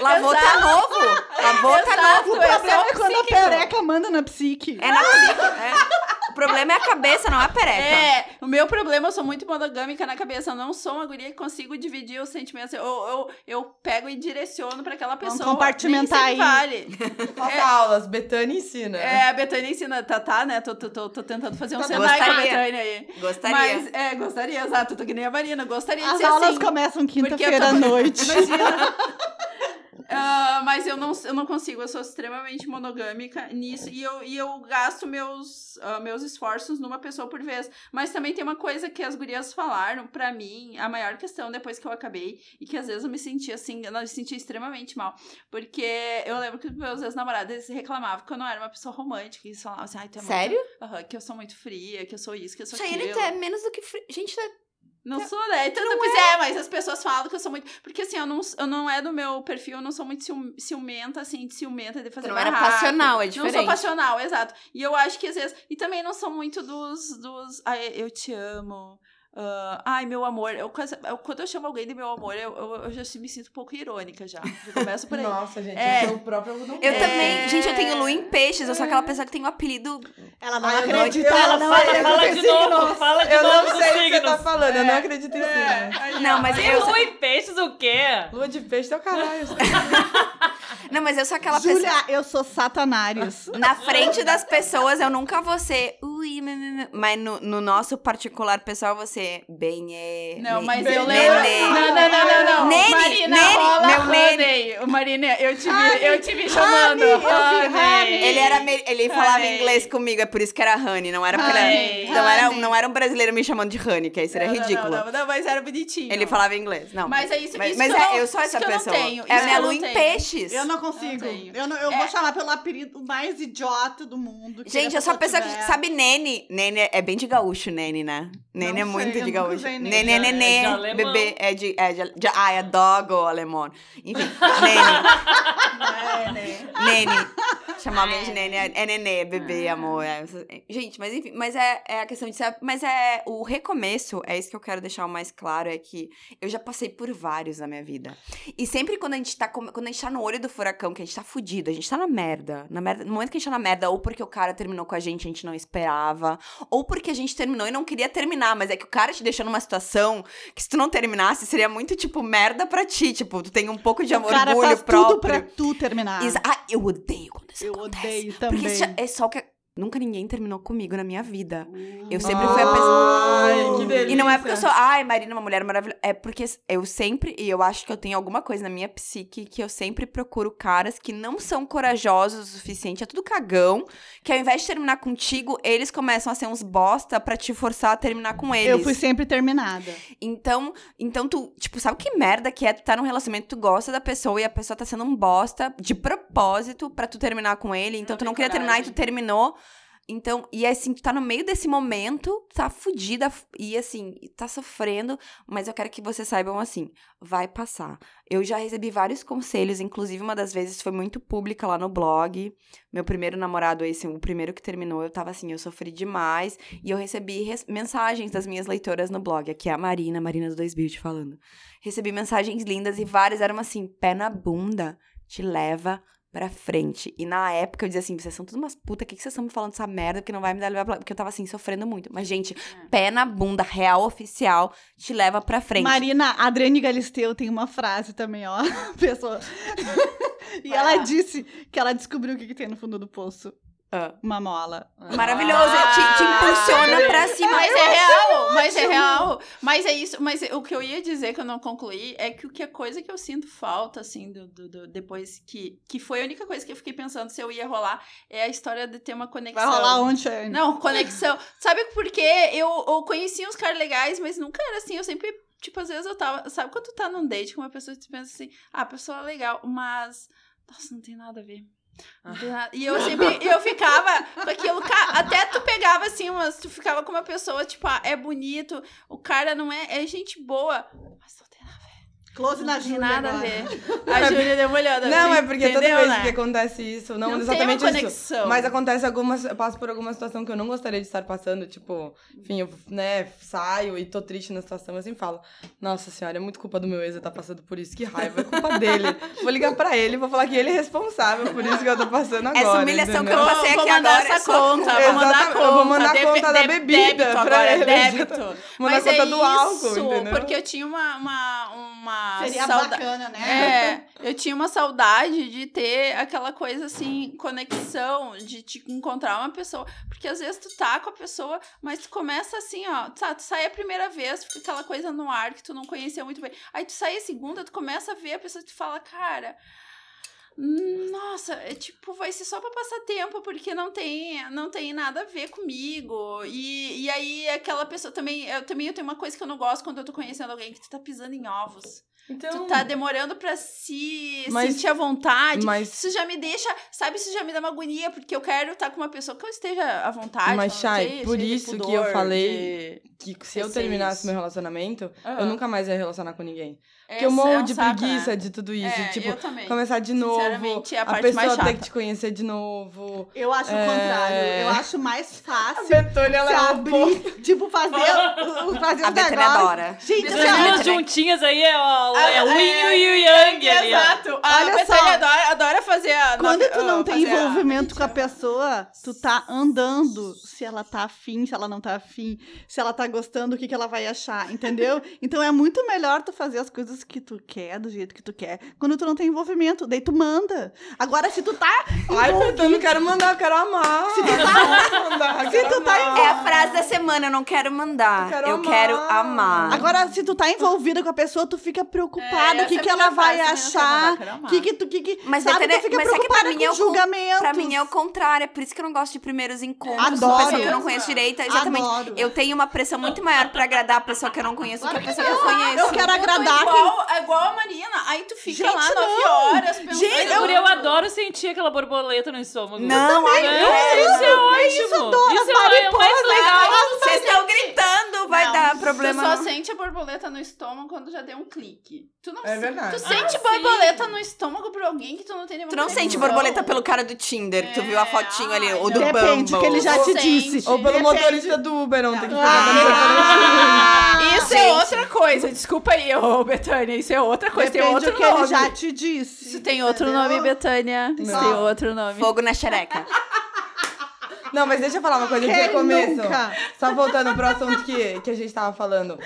Speaker 1: Lavou tá novo. Lavou tá
Speaker 2: Exato,
Speaker 1: novo.
Speaker 4: O problema
Speaker 2: é
Speaker 4: é quando a pereca manda na psique.
Speaker 1: É é. O problema é a cabeça, não é a pereca.
Speaker 2: É, o meu problema, eu sou muito monogâmica na cabeça. Eu não sou uma guria que consigo dividir os sentimentos. Eu, eu, eu pego e direciono pra aquela
Speaker 4: Vamos
Speaker 2: pessoa.
Speaker 4: compartimentar
Speaker 2: Nem sempre vale. [laughs]
Speaker 5: Falta aulas, Betânia ensina.
Speaker 2: É, a Betânia ensina, tá, tá, né? Tô, tô, tô, tô tentando fazer um
Speaker 4: Tá,
Speaker 2: Senai com a
Speaker 1: gostaria.
Speaker 2: Betânia aí.
Speaker 1: Gostaria.
Speaker 2: Mas, é, gostaria, exato. Tô que nem a Marina, gostaria de
Speaker 4: As
Speaker 2: ser
Speaker 4: aulas
Speaker 2: assim.
Speaker 4: começam quinta-feira à [laughs] noite.
Speaker 2: Imagina. Ah, mas eu não, eu não consigo, eu sou extremamente monogâmica nisso e eu, e eu gasto meus, ah, meus esforços numa pessoa por vez. Mas também tem uma coisa que as gurias falaram pra mim, a maior questão depois que eu acabei, e que às vezes eu me sentia assim, eu me sentia extremamente mal. Porque eu lembro que meus ex-namorados reclamavam que eu não era uma pessoa romântica, e eles falavam assim, ai, tu é muito-
Speaker 1: Sério?
Speaker 2: Aham, que eu sou muito fria, que eu sou isso, que eu sou
Speaker 1: Chayane,
Speaker 2: aquilo.
Speaker 1: tu é menos do que. fri- Gente, tu é-
Speaker 2: Não sou, né? Então, não pois é, mas as pessoas falam que eu sou muito. Porque assim, eu não, eu não é do meu perfil, eu não sou muito cium- ciumenta, assim, de ciumenta de fazer
Speaker 1: não era passional, é
Speaker 2: Não
Speaker 1: diferente.
Speaker 2: sou passional, exato. E eu acho que às vezes. E também não sou muito dos. dos ai, eu te amo. Ah, ai, meu amor. Eu, eu- quando eu chamo alguém de meu amor, eu, eu, eu já me sinto um pouco irônica já. Já começo por aí.
Speaker 5: Nossa, gente,
Speaker 2: É.
Speaker 5: eu sou o próprio não
Speaker 1: Eu
Speaker 2: É.
Speaker 1: também. Gente, eu tenho lua em peixes. Eu sou aquela pessoa que tem um apelido.
Speaker 4: Ela não
Speaker 5: Ai, eu não-
Speaker 4: acredita.
Speaker 5: eu-
Speaker 4: ela não
Speaker 5: fala-
Speaker 3: Fala de
Speaker 4: signos.
Speaker 3: novo, fala de
Speaker 5: Eu
Speaker 3: novo
Speaker 5: não
Speaker 3: dos
Speaker 5: sei o que você tá falando, eu não acredito em
Speaker 2: É,
Speaker 5: signos.
Speaker 2: aí,
Speaker 1: Não, mas
Speaker 3: E
Speaker 1: eu.
Speaker 3: lua em peixes o quê?
Speaker 5: Lua de peixe é o caralho. [laughs]
Speaker 1: Não, mas eu sou aquela pessoa.
Speaker 4: Júlia, eu sou satanários.
Speaker 1: Na frente das pessoas, eu nunca vou ser. Ui, me, me, me", mas no, no nosso particular pessoal, você. Bem, é.
Speaker 2: Não,
Speaker 1: ne-
Speaker 2: mas
Speaker 5: Bem,
Speaker 2: eu lembro. Não, não, não, não, não.
Speaker 1: Nene,
Speaker 2: Marina,
Speaker 1: Nene,
Speaker 2: rola
Speaker 1: meu Nene.
Speaker 2: Marina, eu te vi,
Speaker 4: Honey,
Speaker 2: eu te vi chamando.
Speaker 4: Honey.
Speaker 1: Ele era ele falava
Speaker 2: Honey.
Speaker 1: inglês comigo, é por isso que era Honey, não era porque era, não era, não era um brasileiro me chamando de Honey, que aí seria
Speaker 2: Não,
Speaker 1: ridículo.
Speaker 2: Não, não, não, mas era bonitinho.
Speaker 1: Ele falava inglês, não.
Speaker 2: Mas é isso,
Speaker 1: mas,
Speaker 2: isso
Speaker 1: mas é, eu sou essa pessoa.
Speaker 2: tenho,
Speaker 1: é a minha lua em peixes.
Speaker 4: Eu não consigo. Eu, não- eu
Speaker 2: É.
Speaker 4: vou chamar pelo apelido mais idiota do mundo.
Speaker 1: Gente, eu sou a pessoa que sabe Nene. Nene é bem de gaúcho, Nene, né? Nene
Speaker 4: Não
Speaker 1: é
Speaker 4: sei,
Speaker 1: muito de gaúcho.
Speaker 4: Nene.
Speaker 1: Nene é
Speaker 3: É
Speaker 1: nenê,
Speaker 3: alemão.
Speaker 1: bebê é de, é de, de- Ah, é dog ou alemão. Enfim, Nene. [laughs] Nene.
Speaker 4: É, né?
Speaker 1: Nene. Chamar alguém de nene é, é nenê, é bebê, amor. é- gente, mas enfim, mas é, é a questão de ser. Mas é o recomeço, é isso que eu quero deixar o mais claro: é que eu já passei por vários na minha vida. E sempre quando a gente tá, quando a gente tá no olho do furacão, que a gente tá fudido, a gente tá na merda. Na merda no momento que a gente tá na merda, ou porque o cara terminou com a gente, a gente não esperava, ou porque a gente terminou e não queria terminar, mas é que o cara te deixou numa situação que se tu não terminasse, seria muito, tipo, merda pra ti. Tipo, tu tem um pouco de
Speaker 4: o
Speaker 1: amor,
Speaker 4: cara
Speaker 1: orgulho
Speaker 4: faz
Speaker 1: próprio.
Speaker 4: tudo pra tu terminar.
Speaker 1: Exa- ah, eu odeio quando isso
Speaker 4: Eu
Speaker 1: acontece.
Speaker 4: odeio
Speaker 1: Porque
Speaker 4: também.
Speaker 1: isso já- é só o que. Nunca ninguém terminou comigo na minha vida. Eu sempre fui a pessoa.
Speaker 5: Ai, que delícia.
Speaker 1: E não é porque eu sou, ai, Marina, uma mulher maravilhosa. É porque eu sempre, e eu acho que eu tenho alguma coisa na minha psique que eu sempre procuro caras que não são corajosos o suficiente, é tudo cagão, que ao invés de terminar contigo, eles começam a ser uns bosta pra te forçar a terminar com eles.
Speaker 4: Eu fui sempre terminada.
Speaker 1: Então, então tu, tipo, sabe que merda que é tu tá num relacionamento, tu gosta da pessoa e a pessoa tá sendo um bosta de propósito pra tu terminar com ele. Então
Speaker 2: Não
Speaker 1: tu não queria terminar e tu
Speaker 2: coragem.
Speaker 1: terminou. Então, e assim, tu tá no meio desse momento, tá fudida e assim, tá sofrendo, mas eu quero que vocês saibam assim, vai passar. Eu já recebi vários conselhos, inclusive uma das vezes foi muito pública lá no blog. Meu primeiro namorado, esse, o primeiro que terminou, eu tava assim, eu sofri demais. E eu recebi res- mensagens das minhas leitoras no blog. Aqui é a Marina, Marina do 2 Beauty falando. Recebi mensagens lindas e várias eram assim: pé na bunda, te leva pra frente. E na época eu dizia assim: vocês são tudo umas putas, o que, que vocês estão me falando dessa merda? Porque não vai me dar levar pra... Porque eu tava assim, sofrendo muito. Mas, gente, pé na bunda, real oficial, te leva pra frente.
Speaker 4: Marina, a Adriane Galisteu tem uma frase também, ó. [laughs] Pessoa. [laughs] e
Speaker 2: Vai
Speaker 4: ela
Speaker 2: lá.
Speaker 4: disse que ela descobriu o que, que tem no fundo do poço.
Speaker 1: Ah.
Speaker 4: Uma mola.
Speaker 1: Maravilhoso, te, te impulsiona pra cima.
Speaker 2: Mas é real, mas é real. Mas é isso. Mas o que eu ia dizer que eu não concluí é que o que a coisa que eu sinto falta, assim, do, do- do- depois que. Que foi a única coisa que eu fiquei pensando se eu ia rolar, é a história de ter uma conexão.
Speaker 4: Vai rolar onde, Shane?
Speaker 2: Não, conexão. Sabe por quê? Eu, eu conhecia uns caras legais, mas nunca era assim. Eu sempre, tipo, às vezes eu tava. Sabe quando tu tá num date com uma pessoa e tu pensa assim, ah, a pessoa é legal, mas. Nossa, não tem nada a ver. Nada. E eu sempre, eu ficava com aquilo, até tu pegava assim, umas, tu ficava com uma pessoa, tipo, ah, é bonito, o cara não é, é gente boa, mas não tem nada a ver.
Speaker 4: Close na
Speaker 2: Não tem
Speaker 4: Júlia
Speaker 2: nada a
Speaker 4: agora.
Speaker 2: ver. [laughs] A Júlia deu uma olhada.
Speaker 5: Não, é porque toda
Speaker 2: entendeu,
Speaker 5: vez
Speaker 2: né?
Speaker 5: que acontece isso, não,
Speaker 2: Não
Speaker 5: exatamente
Speaker 2: tem uma
Speaker 5: isso.
Speaker 2: conexão.
Speaker 5: Mas acontece algumas. Eu passo por alguma situação que eu não gostaria de estar passando. Tipo, enfim, eu né, saio e tô triste na situação. Eu sempre falo: Nossa senhora, é muito culpa do meu ex eu estar passando por isso. Que raiva, é culpa dele. Vou ligar pra ele, vou falar que ele é responsável por isso que eu tô passando agora.
Speaker 1: Essa humilhação que eu
Speaker 5: entendeu?
Speaker 1: passei aqui agora.
Speaker 2: essa conta, vou mandar a conta.
Speaker 5: eu vou mandar a conta da bebida
Speaker 2: débito
Speaker 5: pra
Speaker 2: agora,
Speaker 5: ele.
Speaker 2: débito. [laughs]
Speaker 5: Mandar
Speaker 2: Mas
Speaker 5: a conta
Speaker 2: é
Speaker 5: do álcool,
Speaker 2: isso,
Speaker 5: entendeu?
Speaker 2: porque eu tinha uma, uma, uma
Speaker 4: Seria
Speaker 2: sauda-
Speaker 4: bacana, né?
Speaker 2: É, [laughs] eu tinha uma saudade de ter aquela coisa assim, conexão, de te encontrar uma pessoa. Porque às vezes tu tá com a pessoa, mas tu começa assim, ó, tá, tu sai a primeira vez, fica aquela coisa no ar que tu não conhecia muito bem. Aí tu sai a segunda, tu começa a ver a pessoa e tu fala, cara. Nossa, é tipo, vai ser só pra passar tempo, porque não tem, não tem nada a ver comigo. E, e aí, aquela pessoa também. Eu também eu tenho uma coisa que eu não gosto quando eu tô conhecendo alguém que tu tá pisando em ovos.
Speaker 5: Então,
Speaker 2: Tu tá demorando pra se
Speaker 5: Mas-
Speaker 2: sentir à vontade.
Speaker 5: mas-
Speaker 2: Isso já me deixa, sabe, isso já me dá uma agonia, porque eu quero estar com uma pessoa que eu esteja à vontade.
Speaker 5: Mas,
Speaker 2: que eu
Speaker 5: Chay, por isso que
Speaker 2: pudor,
Speaker 5: eu falei
Speaker 2: de-
Speaker 5: que se eu terminasse
Speaker 2: isso.
Speaker 5: meu relacionamento, eu
Speaker 2: Aham.
Speaker 5: nunca mais ia relacionar com ninguém. Porque
Speaker 2: Esse
Speaker 5: eu morro
Speaker 2: é um
Speaker 5: de
Speaker 2: saco,
Speaker 5: preguiça
Speaker 2: né?
Speaker 5: de tudo isso.
Speaker 2: É,
Speaker 5: tipo,
Speaker 2: eu também.
Speaker 5: começar de novo.
Speaker 2: Sinceramente, é a
Speaker 5: a
Speaker 2: parte mais
Speaker 5: pessoa ter que te conhecer de novo.
Speaker 4: Eu acho
Speaker 5: É.
Speaker 4: o contrário. Eu acho mais fácil
Speaker 5: Betônia,
Speaker 4: se
Speaker 5: ela é um
Speaker 4: abrir, tipo, fazer, [laughs] o- fazer
Speaker 1: A
Speaker 4: um
Speaker 1: Betânia
Speaker 4: negócio.
Speaker 1: adora.
Speaker 4: Gente,
Speaker 3: Essas
Speaker 4: ó,
Speaker 3: duas juntinhas aí é, ó, é o Yin e o Yang.
Speaker 2: Exato. A
Speaker 4: Olha só.
Speaker 2: adora, adora fazer a...
Speaker 4: Quando tu não tem
Speaker 2: fazer a-
Speaker 4: envolvimento com a pessoa, tu tá andando se ela tá afim, se ela não tá afim, se ela tá gostando, o que, que ela vai achar, entendeu? [laughs] Então é muito melhor tu fazer as coisas que tu quer, do jeito que tu quer, quando tu não tem envolvimento. Daí tu manda. Agora, se tu tá.
Speaker 5: Ai, eu não quero mandar, eu quero amar. Se tu tá, mandar,
Speaker 4: Se tu tá.
Speaker 1: É a frase da semana, eu não quero mandar.
Speaker 5: Eu quero
Speaker 1: eu
Speaker 5: amar.
Speaker 1: quero amar.
Speaker 4: Agora, se tu tá envolvida com a pessoa, tu fica preocupada,
Speaker 2: É,
Speaker 4: o que, que
Speaker 2: é a
Speaker 4: ela vai
Speaker 2: quero
Speaker 4: achar,
Speaker 2: amar,
Speaker 4: que que tu, que que,
Speaker 1: Mas,
Speaker 4: sabe,
Speaker 1: Betânia,
Speaker 4: tu fica
Speaker 1: mas é que pra mim
Speaker 4: com
Speaker 1: é o
Speaker 4: julgamento.
Speaker 1: Pra mim é o contrário, é por isso que eu não gosto de primeiros encontros com
Speaker 4: Adoro.
Speaker 1: pessoa que eu não conheço direito. Exatamente.
Speaker 4: Adoro.
Speaker 1: Eu tenho uma pressão muito maior pra agradar a pessoa que eu não conheço do que a pessoa que eu conheço.
Speaker 4: Eu quero
Speaker 2: Eu tô
Speaker 4: agradar
Speaker 2: igual, é igual a Marina. Aí tu fica
Speaker 4: Gente,
Speaker 2: lá nove horas pensando...
Speaker 4: Gente,
Speaker 3: Guri, eu adoro sentir aquela borboleta no estômago.
Speaker 1: Não, eu
Speaker 3: Isso é ótimo.
Speaker 4: Isso eu adoro,
Speaker 3: Isso é o mais legal.
Speaker 1: Vocês estão gritando, vai
Speaker 2: Não,
Speaker 1: dar
Speaker 2: Tu
Speaker 1: problema.
Speaker 2: só
Speaker 1: não.
Speaker 2: sente a borboleta no estômago quando já deu um clique. Tu não
Speaker 5: É verdade.
Speaker 2: Tu sente
Speaker 3: Ah,
Speaker 2: borboleta no estômago por alguém que tu não tem nenhuma
Speaker 1: Tu não sente borboleta pelo cara do Tinder, que tu viu a
Speaker 2: É,
Speaker 1: fotinho ali,
Speaker 2: ai,
Speaker 1: ou do
Speaker 2: não.
Speaker 4: Depende,
Speaker 1: Bumble.
Speaker 4: que ele já te
Speaker 2: Sente.
Speaker 4: disse.
Speaker 5: Ou pelo
Speaker 4: Depende.
Speaker 5: motorista do Uber ontem que foi
Speaker 2: Ah, [laughs] Isso é outra coisa. Desculpa aí, ô Betânia. Isso é outra coisa.
Speaker 4: Depende
Speaker 2: tem outro
Speaker 4: do que
Speaker 2: nome.
Speaker 4: ele já te disse.
Speaker 2: Isso tem outro
Speaker 4: entendeu?
Speaker 2: nome, Betânia. Isso
Speaker 5: Não.
Speaker 2: tem outro nome.
Speaker 1: Fogo na xereca. [laughs]
Speaker 5: Não, mas deixa eu falar uma coisa de
Speaker 4: Quem
Speaker 5: recomeço.
Speaker 4: nunca?
Speaker 5: Só voltando pro assunto que, que a gente tava falando.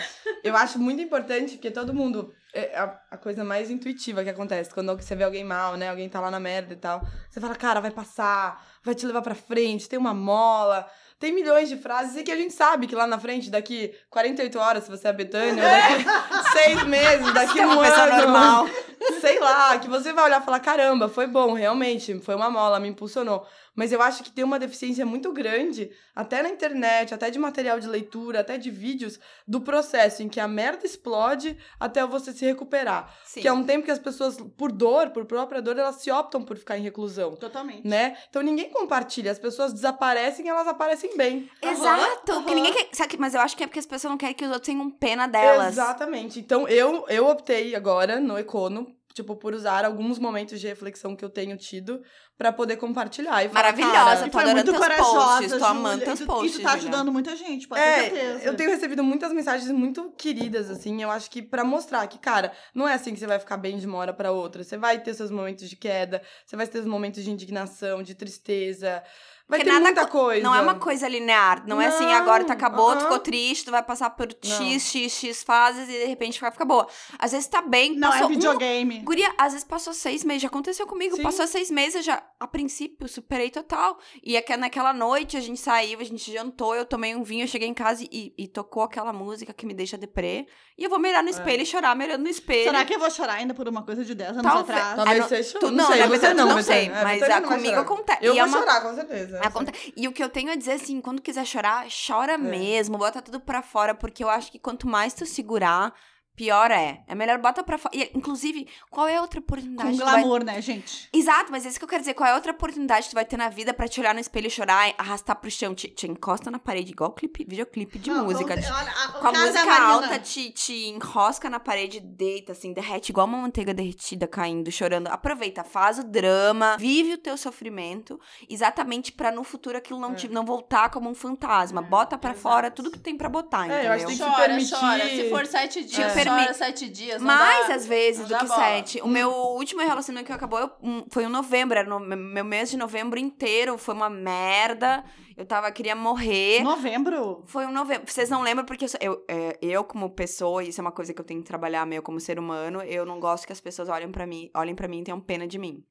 Speaker 5: Eu acho muito importante, porque todo mundo. É a, a coisa mais intuitiva que acontece. Quando você vê alguém mal, né? Alguém tá lá na merda e tal. Você fala, cara, vai passar, vai te levar pra frente, tem uma mola. Tem milhões de frases e que a gente sabe que lá na frente, daqui 48 horas, se você é Betânia, daqui [laughs] seis meses, daqui
Speaker 1: É
Speaker 5: um ano.
Speaker 1: normal. [laughs]
Speaker 5: sei lá, que você vai olhar e falar, caramba, foi bom, realmente, foi uma mola, me impulsionou. Mas eu acho que tem uma deficiência muito grande, até na internet, até de material de leitura, até de vídeos, do processo em que a merda explode até você se recuperar.
Speaker 1: Sim.
Speaker 5: Que é um tempo que as pessoas, por dor, por própria dor, elas se optam por ficar em reclusão.
Speaker 4: Totalmente.
Speaker 5: Né? Então ninguém compartilha, as pessoas desaparecem e elas aparecem bem.
Speaker 1: Exato,
Speaker 2: Aham,
Speaker 1: porque ninguém quer. Sabe, mas eu acho que é porque as pessoas não querem que os outros tenham pena delas.
Speaker 5: Exatamente. Então eu, eu optei agora no Econo, tipo, por usar alguns momentos de reflexão que eu tenho tido pra poder compartilhar. E falar,
Speaker 1: Maravilhosa,
Speaker 5: cara,
Speaker 1: tô adorando
Speaker 4: muito
Speaker 1: teus
Speaker 4: corajosa,
Speaker 1: posts, tô amando teus posts,
Speaker 4: E tu tá ajudando muita gente, pode ter
Speaker 5: É,
Speaker 4: certeza.
Speaker 5: eu tenho recebido muitas mensagens muito queridas, assim. Eu acho que pra mostrar que, cara, não é assim que você vai ficar bem de uma hora pra outra. Você vai ter seus momentos de queda, você vai ter seus momentos de indignação, de tristeza. Vai
Speaker 1: Porque
Speaker 5: ter
Speaker 1: nada
Speaker 5: muita coisa.
Speaker 1: Não é uma coisa linear. Não, é assim,
Speaker 5: Não,
Speaker 1: agora tu acabou, tu
Speaker 5: aham.
Speaker 1: ficou triste, tu vai passar por
Speaker 5: Não.
Speaker 1: X, X, X fases e de repente vai ficar boa. Às vezes tá bem,
Speaker 4: Não
Speaker 1: passou
Speaker 4: é videogame.
Speaker 1: Um... Guria, às vezes passou seis meses, já aconteceu comigo.
Speaker 5: Sim.
Speaker 1: Passou seis meses, eu já, a princípio, superei total. E é que naquela noite a gente saiu, a gente jantou, eu tomei um vinho, eu cheguei em casa e, e tocou aquela música que me deixa deprê. E eu vou olhar no espelho e chorar, me olhando no espelho.
Speaker 4: Será que eu vou chorar ainda por uma coisa de 10 anos
Speaker 1: Talvez.
Speaker 4: atrás?
Speaker 5: Talvez
Speaker 1: Ah, não-
Speaker 5: seja.
Speaker 1: Tu,
Speaker 5: não,
Speaker 1: não,
Speaker 5: sei,
Speaker 1: na
Speaker 5: você não,
Speaker 1: não sei,
Speaker 5: É,
Speaker 1: mas a
Speaker 5: não
Speaker 1: comigo acontece.
Speaker 5: Eu
Speaker 1: E é
Speaker 5: vou
Speaker 1: uma-
Speaker 5: chorar, com certeza.
Speaker 1: Aconte- E o que eu tenho a dizer assim, quando quiser chorar, chora
Speaker 5: É.
Speaker 1: mesmo, bota tudo pra fora, porque eu acho que quanto mais tu segurar, pior é. É melhor bota pra fora. E, inclusive, qual é a outra oportunidade?
Speaker 4: Com
Speaker 1: tu vai-
Speaker 4: glamour, né, gente?
Speaker 1: Exato, mas é isso que eu quero dizer. Qual é a outra oportunidade que tu vai ter na vida pra te olhar no espelho e chorar, arrastar pro chão, te, te encosta na parede, igual clipe, videoclipe de
Speaker 4: Não,
Speaker 1: música. te-
Speaker 4: olha, a-
Speaker 1: com a música
Speaker 4: Marina.
Speaker 1: alta, te, te enrosca na parede, deita, assim, derrete igual uma manteiga derretida caindo, chorando. Aproveita, faz o drama, vive o teu sofrimento, exatamente pra no futuro aquilo não,
Speaker 5: É.
Speaker 1: te, não voltar como um fantasma. Bota pra
Speaker 2: exato.
Speaker 1: fora tudo que tem pra botar,
Speaker 5: É,
Speaker 1: entendeu?
Speaker 5: eu acho que tem que
Speaker 2: Chora,
Speaker 5: permitir.
Speaker 2: chora. Se for sete dias,
Speaker 1: Permi-
Speaker 2: sete dias. não
Speaker 1: Mais
Speaker 2: dá-
Speaker 1: às vezes
Speaker 2: não
Speaker 1: do que
Speaker 2: bola.
Speaker 1: sete. O meu último relacionamento que acabou eu- um, foi em novembro. Era no, meu mês de novembro inteiro. Foi uma merda. Eu tava, queria morrer.
Speaker 4: Novembro?
Speaker 1: Foi um novembro. Vocês não lembram porque eu, sou- eu, é, eu, como pessoa, isso é uma coisa que eu tenho que trabalhar meio como ser humano, eu não gosto que as pessoas olhem pra mim, olhem para mim e tenham pena de mim.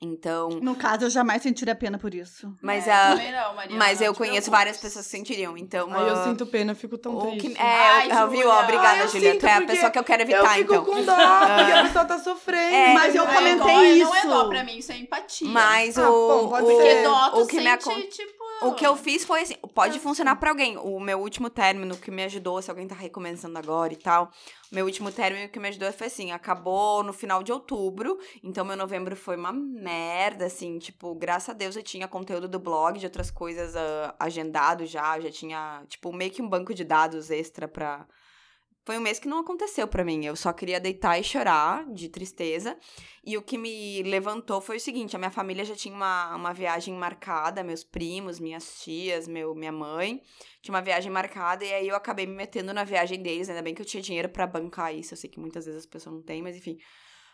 Speaker 1: Então,
Speaker 4: No caso, eu jamais sentiria pena por isso.
Speaker 1: mas
Speaker 2: É,
Speaker 1: a
Speaker 2: não, Mariana,
Speaker 1: mas eu
Speaker 2: não te
Speaker 1: conheço várias pessoas que sentiriam. Então,
Speaker 5: Aí eu
Speaker 1: ah,
Speaker 5: sinto pena, eu fico tão
Speaker 1: o
Speaker 5: triste.
Speaker 1: que, é,
Speaker 2: Ai,
Speaker 1: eu, viu? Ó, obrigada,
Speaker 5: Ai, eu
Speaker 1: Julia. Tu é a pessoa que eu quero
Speaker 5: eu
Speaker 1: evitar,
Speaker 5: fico
Speaker 1: então.
Speaker 5: com dó, porque a pessoa tá sofrendo.
Speaker 1: É,
Speaker 4: Mas eu
Speaker 2: é
Speaker 4: comentei
Speaker 2: dó, Não é
Speaker 4: isso.
Speaker 2: dó pra mim, isso é empatia.
Speaker 1: Mas
Speaker 5: Ah,
Speaker 1: o,
Speaker 5: bom, pode
Speaker 1: o,
Speaker 5: ser.
Speaker 2: Porque dó, tu
Speaker 1: o que me
Speaker 2: sente,
Speaker 1: acon-
Speaker 2: tipo...
Speaker 1: O que eu fiz foi assim, pode funcionar pra alguém. O meu último término que me ajudou, se alguém tá recomeçando agora e tal, o meu último término que me ajudou foi assim, acabou no final de outubro, então meu novembro foi uma merda, assim, tipo, graças a Deus eu tinha conteúdo do blog, de outras coisas ah, agendado já, já tinha, tipo, meio que um banco de dados extra pra... Foi um mês que não aconteceu pra mim, eu só queria deitar e chorar de tristeza. E o que me levantou foi o seguinte: a minha família já tinha uma, uma viagem marcada, meus primos, minhas tias, meu, minha mãe. Tinha uma viagem marcada, e aí eu acabei me metendo na viagem deles. Ainda bem que eu tinha dinheiro pra bancar isso. Eu sei que muitas vezes as pessoas não têm, mas enfim.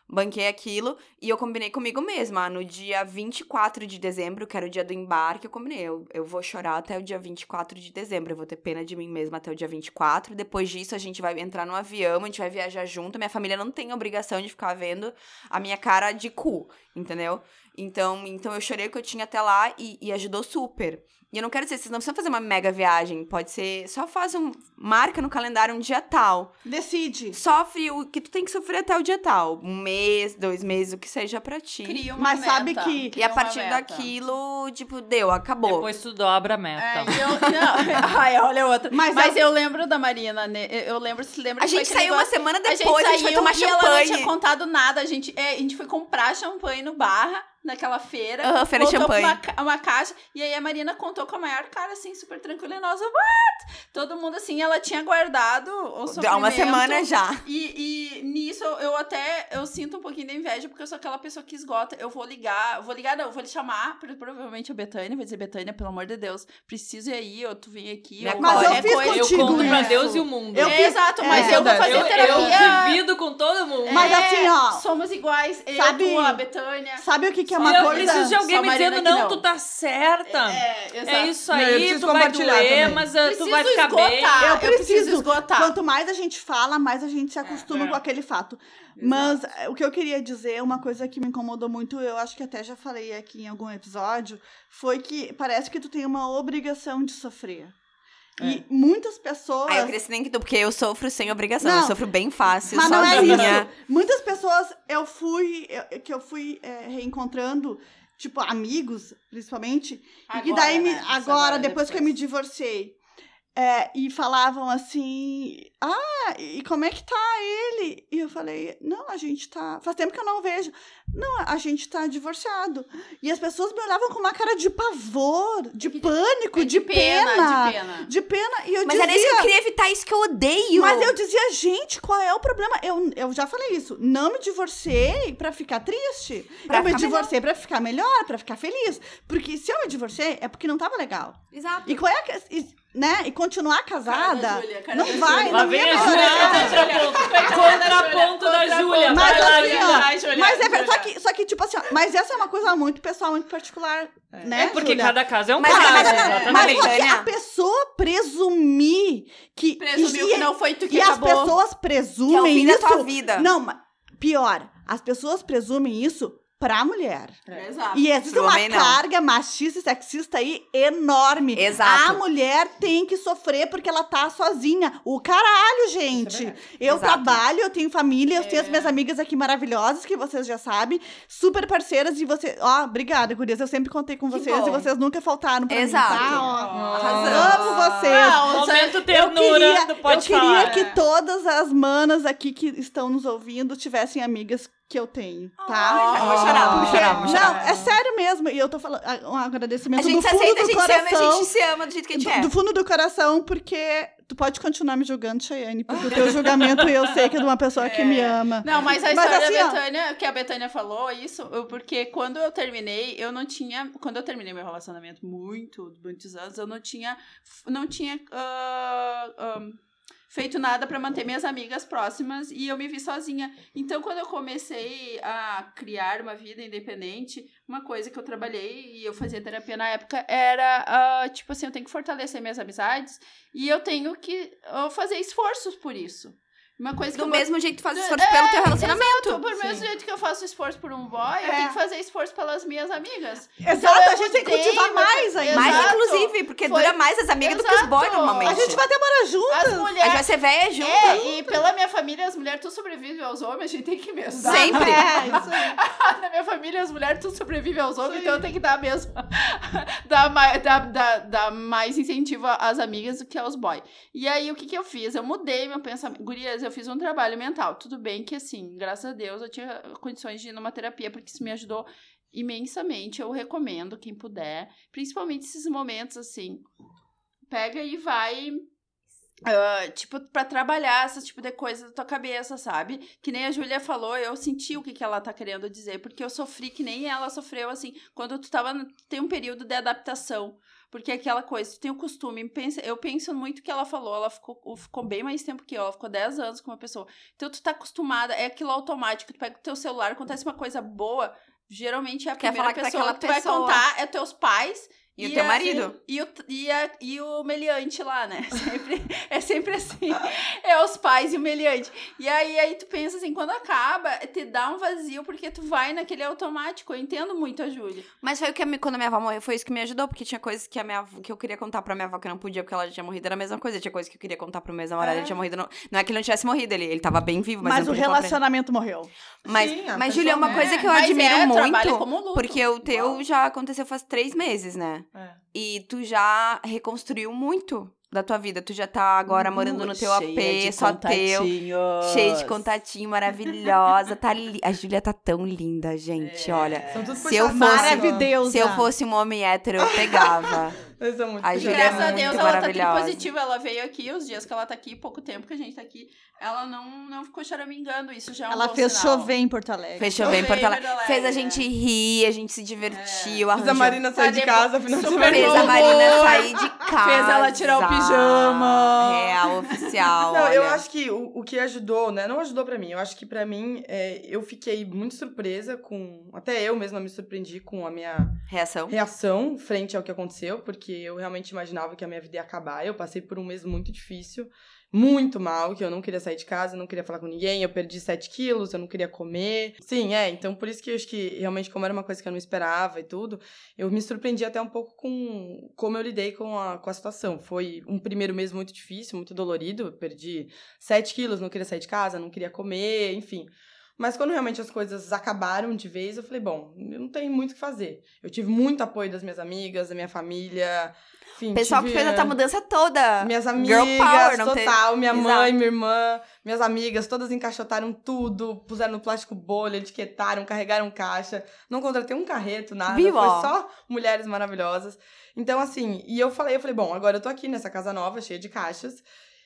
Speaker 1: Banquei aquilo e eu combinei comigo mesma. No dia 24 de dezembro, que era o dia do embarque, eu combinei. Eu, eu vou chorar até o dia 24 de dezembro. Eu vou ter pena de mim mesma até o dia 24. Depois disso, a gente vai entrar no avião, a gente vai viajar junto. Minha família não tem obrigação de ficar vendo a minha cara de cu, entendeu? Então, então eu chorei o que eu tinha até lá e, e ajudou super. E eu não quero dizer, vocês não precisam fazer uma mega viagem. Pode ser, só faz um. Marca no calendário um dia tal.
Speaker 4: Decide.
Speaker 1: Sofre o que tu tem que sofrer até o dia tal. Um mês dois meses, o que seja pra ti.
Speaker 2: Cria uma
Speaker 4: Mas sabe
Speaker 2: meta.
Speaker 4: que-
Speaker 1: E
Speaker 2: Cria
Speaker 1: a
Speaker 2: uma
Speaker 1: partir daquilo, tipo, deu, acabou.
Speaker 3: Depois tu dobra a meta.
Speaker 2: É, e eu, não, [laughs] ai, olha outra.
Speaker 4: Mas
Speaker 2: Mas,
Speaker 4: eu-
Speaker 2: eu lembro da Marina, né? Eu lembro, se lembra
Speaker 1: A
Speaker 2: que
Speaker 1: gente saiu uma semana
Speaker 2: a gente
Speaker 1: depois, a gente, foi
Speaker 2: saiu
Speaker 1: tomar
Speaker 2: e ela não tinha
Speaker 1: champanhe.
Speaker 2: contado nada. A gente, é, a gente foi comprar champanhe no Barra, naquela feira.
Speaker 1: Aham, feira de champanhe.
Speaker 2: Uma, ca- uma caixa. E aí a Marina contou com a maior cara, assim, super tranquila e nós, what? Todo mundo, assim, ela tinha guardado o
Speaker 1: Há uma semana já.
Speaker 2: E, e nisso eu até eu sinto um pouquinho da inveja, porque eu sou aquela pessoa que esgota. Eu vou ligar, eu vou ligar, não, eu vou lhe chamar, pro- provavelmente a Betânia, vou dizer, Betânia, pelo amor de Deus, preciso ir aí, ou tu vem aqui, ou
Speaker 1: Mas eu
Speaker 4: fiz
Speaker 2: coisa.
Speaker 3: Eu
Speaker 4: contigo
Speaker 3: conto pra
Speaker 4: isso.
Speaker 3: Deus e o mundo.
Speaker 4: Eu
Speaker 2: É,
Speaker 4: fiz-
Speaker 2: exato,
Speaker 4: é,
Speaker 2: mas eu vou
Speaker 3: eu,
Speaker 2: fazer
Speaker 3: eu
Speaker 2: terapia.
Speaker 3: divido com todo mundo.
Speaker 4: Mas
Speaker 2: É,
Speaker 4: assim, ó,
Speaker 2: Somos iguais,
Speaker 4: sabe-
Speaker 2: eu, tu, a Betânia.
Speaker 4: Sabe o que, que é
Speaker 3: E
Speaker 4: uma
Speaker 3: eu
Speaker 4: coisa?
Speaker 3: preciso de alguém me dizendo,
Speaker 2: que
Speaker 3: não,
Speaker 2: não.
Speaker 3: tu tá certa.
Speaker 2: É, exato.
Speaker 3: É isso
Speaker 5: Não, eu
Speaker 3: aí,
Speaker 5: preciso
Speaker 3: tu vai
Speaker 5: compartilhar
Speaker 3: doer,
Speaker 5: também.
Speaker 3: mas uh, tu
Speaker 2: Preciso
Speaker 3: vai ficar
Speaker 2: esgotar.
Speaker 3: bem.
Speaker 4: Eu
Speaker 2: Eu preciso
Speaker 4: preciso.
Speaker 2: esgotar.
Speaker 4: Quanto mais a gente fala, mais a gente se acostuma
Speaker 2: é.
Speaker 4: com aquele fato. Mas eh, o que eu queria dizer, uma coisa que me incomodou muito, eu acho que até já falei aqui em algum episódio, foi que parece que tu tem uma obrigação de sofrer. E muitas pessoas.
Speaker 1: Aí eu cresci nem que tu, porque eu sofro sem obrigação.
Speaker 4: Não.
Speaker 1: eu sofro bem fácil,
Speaker 4: Mas não é
Speaker 1: sozinha.
Speaker 4: isso. Muitas pessoas eu fui. eu- que eu fui eh, reencontrando, tipo, amigos, principalmente. e
Speaker 2: Agora,
Speaker 4: daí, me-
Speaker 2: né? Isso
Speaker 4: agora, depois, que eu me divorciei. É, e falavam assim: Ah, e como é que tá ele? E eu falei: Não, a gente tá. Faz tempo que eu não vejo. Não, a gente tá divorciado. E as pessoas me olhavam com uma cara de pavor, de pânico,
Speaker 2: É
Speaker 4: de, pena,
Speaker 2: de pena.
Speaker 4: de pena. E eu
Speaker 1: Mas
Speaker 4: dizia,
Speaker 1: era isso que eu queria evitar, isso que eu odeio.
Speaker 4: mas eu dizia, gente, qual é o problema? Eu, eu já falei isso. Não me divorciei pra ficar triste.
Speaker 1: Pra
Speaker 4: eu me
Speaker 1: ficar
Speaker 4: divorciei pra ficar melhor, pra ficar feliz. Porque se eu me divorciei, é porque não tava legal.
Speaker 1: Exato.
Speaker 4: E qual é a e, né? E continuar
Speaker 2: Cara da
Speaker 4: casada.
Speaker 2: Cara
Speaker 4: não
Speaker 2: da
Speaker 4: vai.
Speaker 3: Lá
Speaker 4: não
Speaker 3: vem
Speaker 4: ia
Speaker 3: a Júlia no contraponto. Da Júlia.
Speaker 4: Mas
Speaker 3: Vai lá,
Speaker 4: assim, ó,
Speaker 2: Vai,
Speaker 4: Mas é verdade, só que, só que, tipo assim, ó, mas essa é uma coisa muito pessoal, muito particular, né?
Speaker 3: É porque cada caso é um
Speaker 1: Mas-
Speaker 3: caso.
Speaker 1: mas- mas-
Speaker 3: exatamente.
Speaker 4: Mas só que
Speaker 1: Betânia.
Speaker 4: a pessoa presumir que.
Speaker 2: Presumiu
Speaker 4: e,
Speaker 2: que não foi tu que
Speaker 4: e as
Speaker 2: acabou.
Speaker 4: pessoas
Speaker 1: Que é o
Speaker 4: presumem
Speaker 1: fim da
Speaker 4: isso.
Speaker 1: tua vida.
Speaker 4: Não, mas pior, as pessoas presumem isso pra mulher.
Speaker 2: Exato.
Speaker 4: E existe
Speaker 1: Pro
Speaker 4: uma
Speaker 1: homem, não.
Speaker 4: carga machista e sexista aí enorme.
Speaker 1: Exato.
Speaker 4: A mulher tem que sofrer porque ela tá sozinha. O caralho, gente. eu
Speaker 1: Exato.
Speaker 4: trabalho, eu tenho família, eu tenho as
Speaker 2: É.
Speaker 4: minhas amigas aqui maravilhosas, que vocês já sabem, super parceiras e você. Ó, obrigada, gurias. Eu sempre contei com
Speaker 1: Que
Speaker 4: vocês
Speaker 1: bom.
Speaker 4: e vocês nunca faltaram pra
Speaker 1: Exato.
Speaker 4: mim. Tá? Ó,
Speaker 1: Arrasamos.
Speaker 4: Amo vocês.
Speaker 2: Não,
Speaker 3: Momento
Speaker 4: Eu
Speaker 3: ternura
Speaker 4: queria,
Speaker 3: do Pode
Speaker 4: eu queria
Speaker 3: Falar.
Speaker 4: que todas as manas aqui que estão nos ouvindo tivessem amigas que eu tenho, tá?
Speaker 1: Vou chorar, vou chorar, vou chorar.
Speaker 4: Não, é sério mesmo. E eu tô falando a- um agradecimento
Speaker 1: A gente
Speaker 4: do
Speaker 1: se
Speaker 4: fundo
Speaker 1: aceita, a
Speaker 4: do
Speaker 1: gente se ama, a
Speaker 4: coração.
Speaker 1: gente se ama do jeito que a gente
Speaker 4: do,
Speaker 1: é.
Speaker 4: do fundo do coração, porque tu pode continuar me julgando, Cheyenne, porque o teu julgamento eu sei que é de uma pessoa que [laughs] me ama.
Speaker 2: Não, mas a
Speaker 4: Mas
Speaker 2: história
Speaker 4: assim,
Speaker 2: da
Speaker 4: ó.
Speaker 2: Betânia, que a Betânia falou, isso, eu- porque quando eu terminei, eu não tinha. Quando eu terminei meu relacionamento muito, muitos anos, eu não tinha. Não tinha. ah, ah, feito nada pra manter minhas amigas próximas e eu me vi sozinha. Então, quando eu comecei a criar uma vida independente, uma coisa que eu trabalhei e eu fazia terapia na época era, ah, tipo assim, eu tenho que fortalecer minhas amizades e eu tenho que ah, fazer esforços por isso. Uma coisa
Speaker 1: Do
Speaker 2: eu
Speaker 1: mesmo jeito que tu faz
Speaker 2: É,
Speaker 1: esforço pelo teu relacionamento.
Speaker 2: Exato, por mesmo jeito que eu faço esforço por um boy, eu
Speaker 4: É.
Speaker 2: tenho que fazer esforço pelas minhas amigas.
Speaker 4: Exato,
Speaker 2: Então,
Speaker 4: a
Speaker 2: eu
Speaker 4: gente tem que cultivar mais ainda.
Speaker 1: Mais,
Speaker 2: Exato.
Speaker 1: inclusive, porque
Speaker 2: Foi-
Speaker 1: dura mais as amigas do que os boys,
Speaker 2: Exato.
Speaker 1: normalmente.
Speaker 4: A gente vai até morar juntas.
Speaker 2: As
Speaker 1: A gente
Speaker 2: mulheres.
Speaker 1: vai ser velha junto.
Speaker 2: É, e pela minha família, as mulheres tudo sobrevivem aos homens, a gente tem que mesmo. dar-
Speaker 1: Sempre. [laughs]
Speaker 4: É, isso aí. [laughs]
Speaker 2: Na minha família, as mulheres tudo sobrevivem aos homens, então eu tenho que dar mesmo. [laughs] dar, mais, dar, dar, dar mais incentivo às amigas do que aos boys. E aí, o que, que eu fiz? Eu mudei meu pensamento. Gurias, eu fiz um trabalho mental. Tudo bem que, assim, graças a Deus, eu tinha condições de ir numa terapia, porque isso me ajudou imensamente. Eu recomendo, quem puder. Principalmente esses momentos, assim. Pega e vai. ah, tipo, pra trabalhar esse tipo de coisa da tua cabeça, sabe? Que nem a Júlia falou, eu senti o que, que ela tá querendo dizer, porque eu sofri que nem ela sofreu, assim, quando tu tava. Tem um período de adaptação. Porque é aquela coisa, tu tem o costume, pensa, eu penso muito que ela falou, ela ficou, ficou bem mais tempo que eu, ela ficou 10 anos com uma pessoa. Então tu tá acostumada, é aquilo automático, tu pega o teu celular, acontece uma coisa boa, geralmente é a
Speaker 1: Quer
Speaker 2: primeira
Speaker 1: falar que tá
Speaker 2: pessoa que tu vai
Speaker 1: pessoa.
Speaker 2: contar, é teus pais,
Speaker 1: E, o teu
Speaker 2: a-
Speaker 1: marido?
Speaker 2: E o, e, a- e o meliante lá, né? [laughs] Sempre, é sempre assim. É os pais e o meliante. E aí, aí tu pensa assim, quando acaba, te dá um vazio, porque tu vai naquele automático. Eu entendo muito a Júlia.
Speaker 1: Mas foi o que quando a minha avó morreu, foi isso que me ajudou, porque tinha coisas que a minha que eu queria contar pra minha avó que eu não podia, porque ela já tinha morrido, era a mesma coisa. Tinha coisa que eu queria contar pro meu ex-namorado,
Speaker 2: É.
Speaker 1: ele tinha morrido. Não, não é que ele não tivesse morrido, ele, ele tava bem vivo, mas,
Speaker 4: Mas, o relacionamento morreu.
Speaker 1: Mas,
Speaker 5: Sim,
Speaker 1: mas
Speaker 5: pessoa-
Speaker 1: Julia, uma
Speaker 2: É,
Speaker 1: coisa que eu
Speaker 2: mas
Speaker 1: admiro
Speaker 2: é, trabalha
Speaker 1: muito,
Speaker 2: como luto.
Speaker 1: porque o teu já aconteceu faz três meses, né?
Speaker 5: É.
Speaker 1: E tu já reconstruiu muito da tua vida. Tu já tá agora morando no teu
Speaker 2: Uh,
Speaker 1: AP, só teu. Cheio de contatinho, maravilhosa. Tá li... A Júlia tá tão linda, gente.
Speaker 2: É.
Speaker 1: Olha.
Speaker 5: São tudo
Speaker 1: Se eu fosse-. Se eu fosse um homem hétero, eu pegava. [laughs]
Speaker 5: Eles são muito
Speaker 1: A
Speaker 5: puxados.
Speaker 1: Júlia é
Speaker 2: Graças a Deus, ela tá
Speaker 1: maravilhosa.
Speaker 2: positiva. Ela veio aqui, os dias que ela tá aqui, pouco tempo que a gente tá aqui, ela não, não ficou choramingando. Isso já é um
Speaker 4: Ela
Speaker 2: bom
Speaker 4: fez
Speaker 2: sinal.
Speaker 4: chover em Porto Alegre.
Speaker 1: Fechou bem,
Speaker 2: Bem,
Speaker 1: Porto Alegre. Fez a gente rir, a gente se divertiu,
Speaker 5: Fiz a
Speaker 1: arranjou.
Speaker 5: Marina sair
Speaker 2: Tá
Speaker 5: de casa, final de semana.
Speaker 1: Fez a. Marina sair de casa.
Speaker 2: Fez ela tirar o pijama.
Speaker 1: Real, oficial.
Speaker 5: Não, eu
Speaker 1: olha.
Speaker 5: acho que o, o que ajudou, né? Não ajudou pra mim. Eu acho que pra mim, é, eu fiquei muito surpresa com. Até eu mesma me surpreendi com a minha
Speaker 1: Reação.
Speaker 5: reação frente ao que aconteceu, porque eu realmente imaginava que a minha vida ia acabar. Eu passei por um mês muito difícil, muito mal, que eu não queria sair de casa, não queria falar com ninguém, eu perdi 7 quilos, eu não queria comer. Sim, é, então por isso que eu acho que realmente, como era uma coisa que eu não esperava e tudo, eu me surpreendi até um pouco com como eu lidei com a, com a situação. Foi um primeiro mês muito difícil, muito dolorido, eu perdi 7 quilos, não queria sair de casa, não queria comer, enfim. Mas quando realmente as coisas acabaram de vez, eu falei, bom, eu não tenho muito o que fazer. Eu tive muito apoio das minhas amigas, da minha família. Enfim,
Speaker 1: Pessoal que
Speaker 5: tive,
Speaker 1: fez a tua mudança toda.
Speaker 5: Minhas
Speaker 1: Girl
Speaker 5: amigas,
Speaker 1: power, não tem-
Speaker 5: total. Minha
Speaker 1: Exato.
Speaker 5: mãe, minha irmã, minhas amigas, todas encaixotaram tudo, puseram no plástico bolha, etiquetaram, carregaram caixa. Não contratei um carreto, nada.
Speaker 1: Viu,
Speaker 5: Foi só mulheres maravilhosas. Então, assim, e eu falei, eu falei, bom, agora eu tô aqui nessa casa nova, cheia de caixas.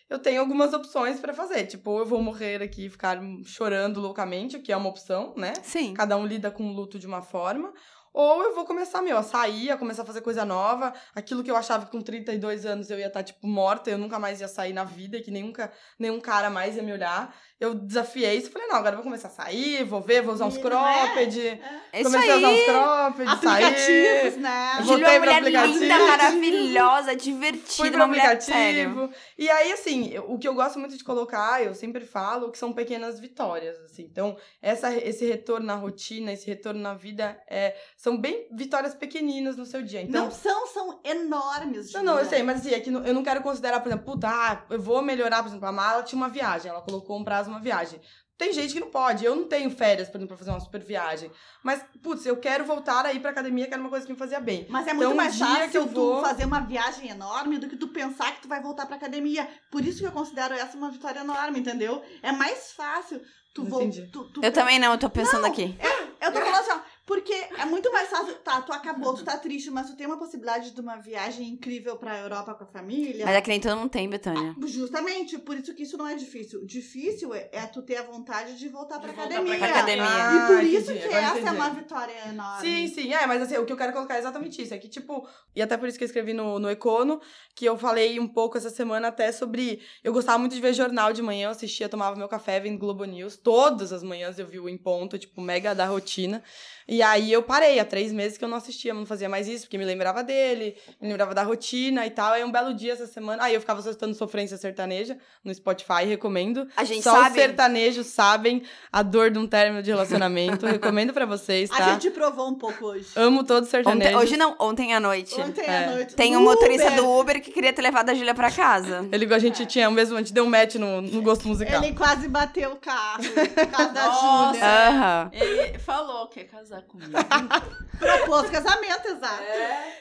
Speaker 5: Eu tenho algumas opções pra fazer. Tipo, eu vou morrer aqui e ficar chorando loucamente, o que é uma opção, né?
Speaker 1: Sim.
Speaker 5: Cada um lida com o luto de uma forma. Ou eu vou começar, meu, a sair, a começar a fazer coisa nova. Aquilo que eu achava que com 32 anos eu ia estar, tipo, morta, eu nunca mais ia sair na vida, que nenhum, ca- nenhum cara mais ia me olhar. Eu desafiei isso, falei, não, agora eu vou começar a sair, vou ver, vou usar uns
Speaker 4: não
Speaker 5: cropped.
Speaker 1: É isso
Speaker 5: comecei a usar uns cropped,
Speaker 4: Aplicativos,
Speaker 5: sair.
Speaker 4: né?
Speaker 5: Voltei
Speaker 1: é uma mulher
Speaker 5: aplicativo.
Speaker 1: linda, maravilhosa,
Speaker 5: Fui
Speaker 1: divertida,
Speaker 5: pro
Speaker 1: uma mulher sério.
Speaker 5: aplicativo. E aí, assim, eu- o que eu gosto muito de colocar, eu sempre falo, que são pequenas vitórias, assim. Então, essa, esse retorno na rotina, esse retorno na vida, é, são bem vitórias pequeninas no seu dia. Então,
Speaker 4: Não são, são enormes.
Speaker 5: não, não, eu sei, mas assim, é que não- eu não quero considerar, por exemplo, puta, ah, eu vou melhorar, por exemplo, a Mala tinha uma viagem, ela colocou um prazo uma viagem. Tem gente que não pode, eu não tenho férias, por exemplo, pra fazer uma super viagem. Mas, putz, eu quero voltar aí pra academia, que era uma coisa que me fazia bem.
Speaker 4: Mas é
Speaker 5: Então,
Speaker 4: muito
Speaker 5: um
Speaker 4: mais fácil
Speaker 5: que eu
Speaker 4: tu
Speaker 5: vou-
Speaker 4: fazer uma viagem enorme do que tu pensar que tu vai voltar pra academia. Por isso que eu considero essa uma vitória enorme, entendeu? É mais fácil tu voltar.
Speaker 5: Entendi.
Speaker 4: Tu, tu
Speaker 1: Eu também não, eu tô pensando aqui.
Speaker 4: Eu tô falando assim, ó, porque é muito mais fácil. Tá, tu acabou, tu tá triste, mas tu tem uma possibilidade de uma viagem incrível pra Europa com a família.
Speaker 1: Mas é que nem todo mundo tem, Betânia.
Speaker 4: Justamente, por isso que isso não é difícil. Difícil é, é tu ter a vontade de voltar pra
Speaker 3: De voltar
Speaker 4: academia.
Speaker 1: pra academia.
Speaker 4: E por
Speaker 5: Ah,
Speaker 4: isso
Speaker 5: entendi,
Speaker 4: que essa é
Speaker 5: entendi.
Speaker 4: uma vitória enorme.
Speaker 5: Sim, sim, é, mas assim, o que eu quero colocar é exatamente isso. É que, tipo, e até por isso que eu escrevi no, no Econo, que eu falei um pouco essa semana até sobre. Eu gostava muito de ver jornal de manhã, eu assistia, tomava meu café vendo Globo News. Todas as manhãs eu vi o Em Ponto, tipo, mega da rotina. E aí eu parei, há três meses que eu não assistia, não fazia mais isso, porque me lembrava dele, me lembrava da rotina e tal. Aí um belo dia essa semana. Aí eu ficava escutando Sofrência Sertaneja no Spotify, recomendo.
Speaker 1: A gente
Speaker 5: Só
Speaker 1: sabe.
Speaker 5: os sertanejos sabem a dor de um término de relacionamento. [laughs] recomendo pra vocês, tá?
Speaker 4: A gente provou um pouco hoje.
Speaker 5: Amo todos os sertanejos.
Speaker 1: Ontem- hoje não, ontem à noite.
Speaker 4: Ontem
Speaker 5: É.
Speaker 4: à noite.
Speaker 1: Tem um motorista
Speaker 4: Uber,
Speaker 1: do Uber que queria ter levado a Júlia pra casa.
Speaker 5: Ele, a gente tinha o mesmo, a gente deu um match no, no gosto musical.
Speaker 4: Ele quase bateu o carro. Por causa da [laughs]
Speaker 2: Nossa.
Speaker 4: Júlia.
Speaker 1: Aham.
Speaker 2: Ele falou que ia casar comigo. [laughs]
Speaker 4: Propôs casamento, exato.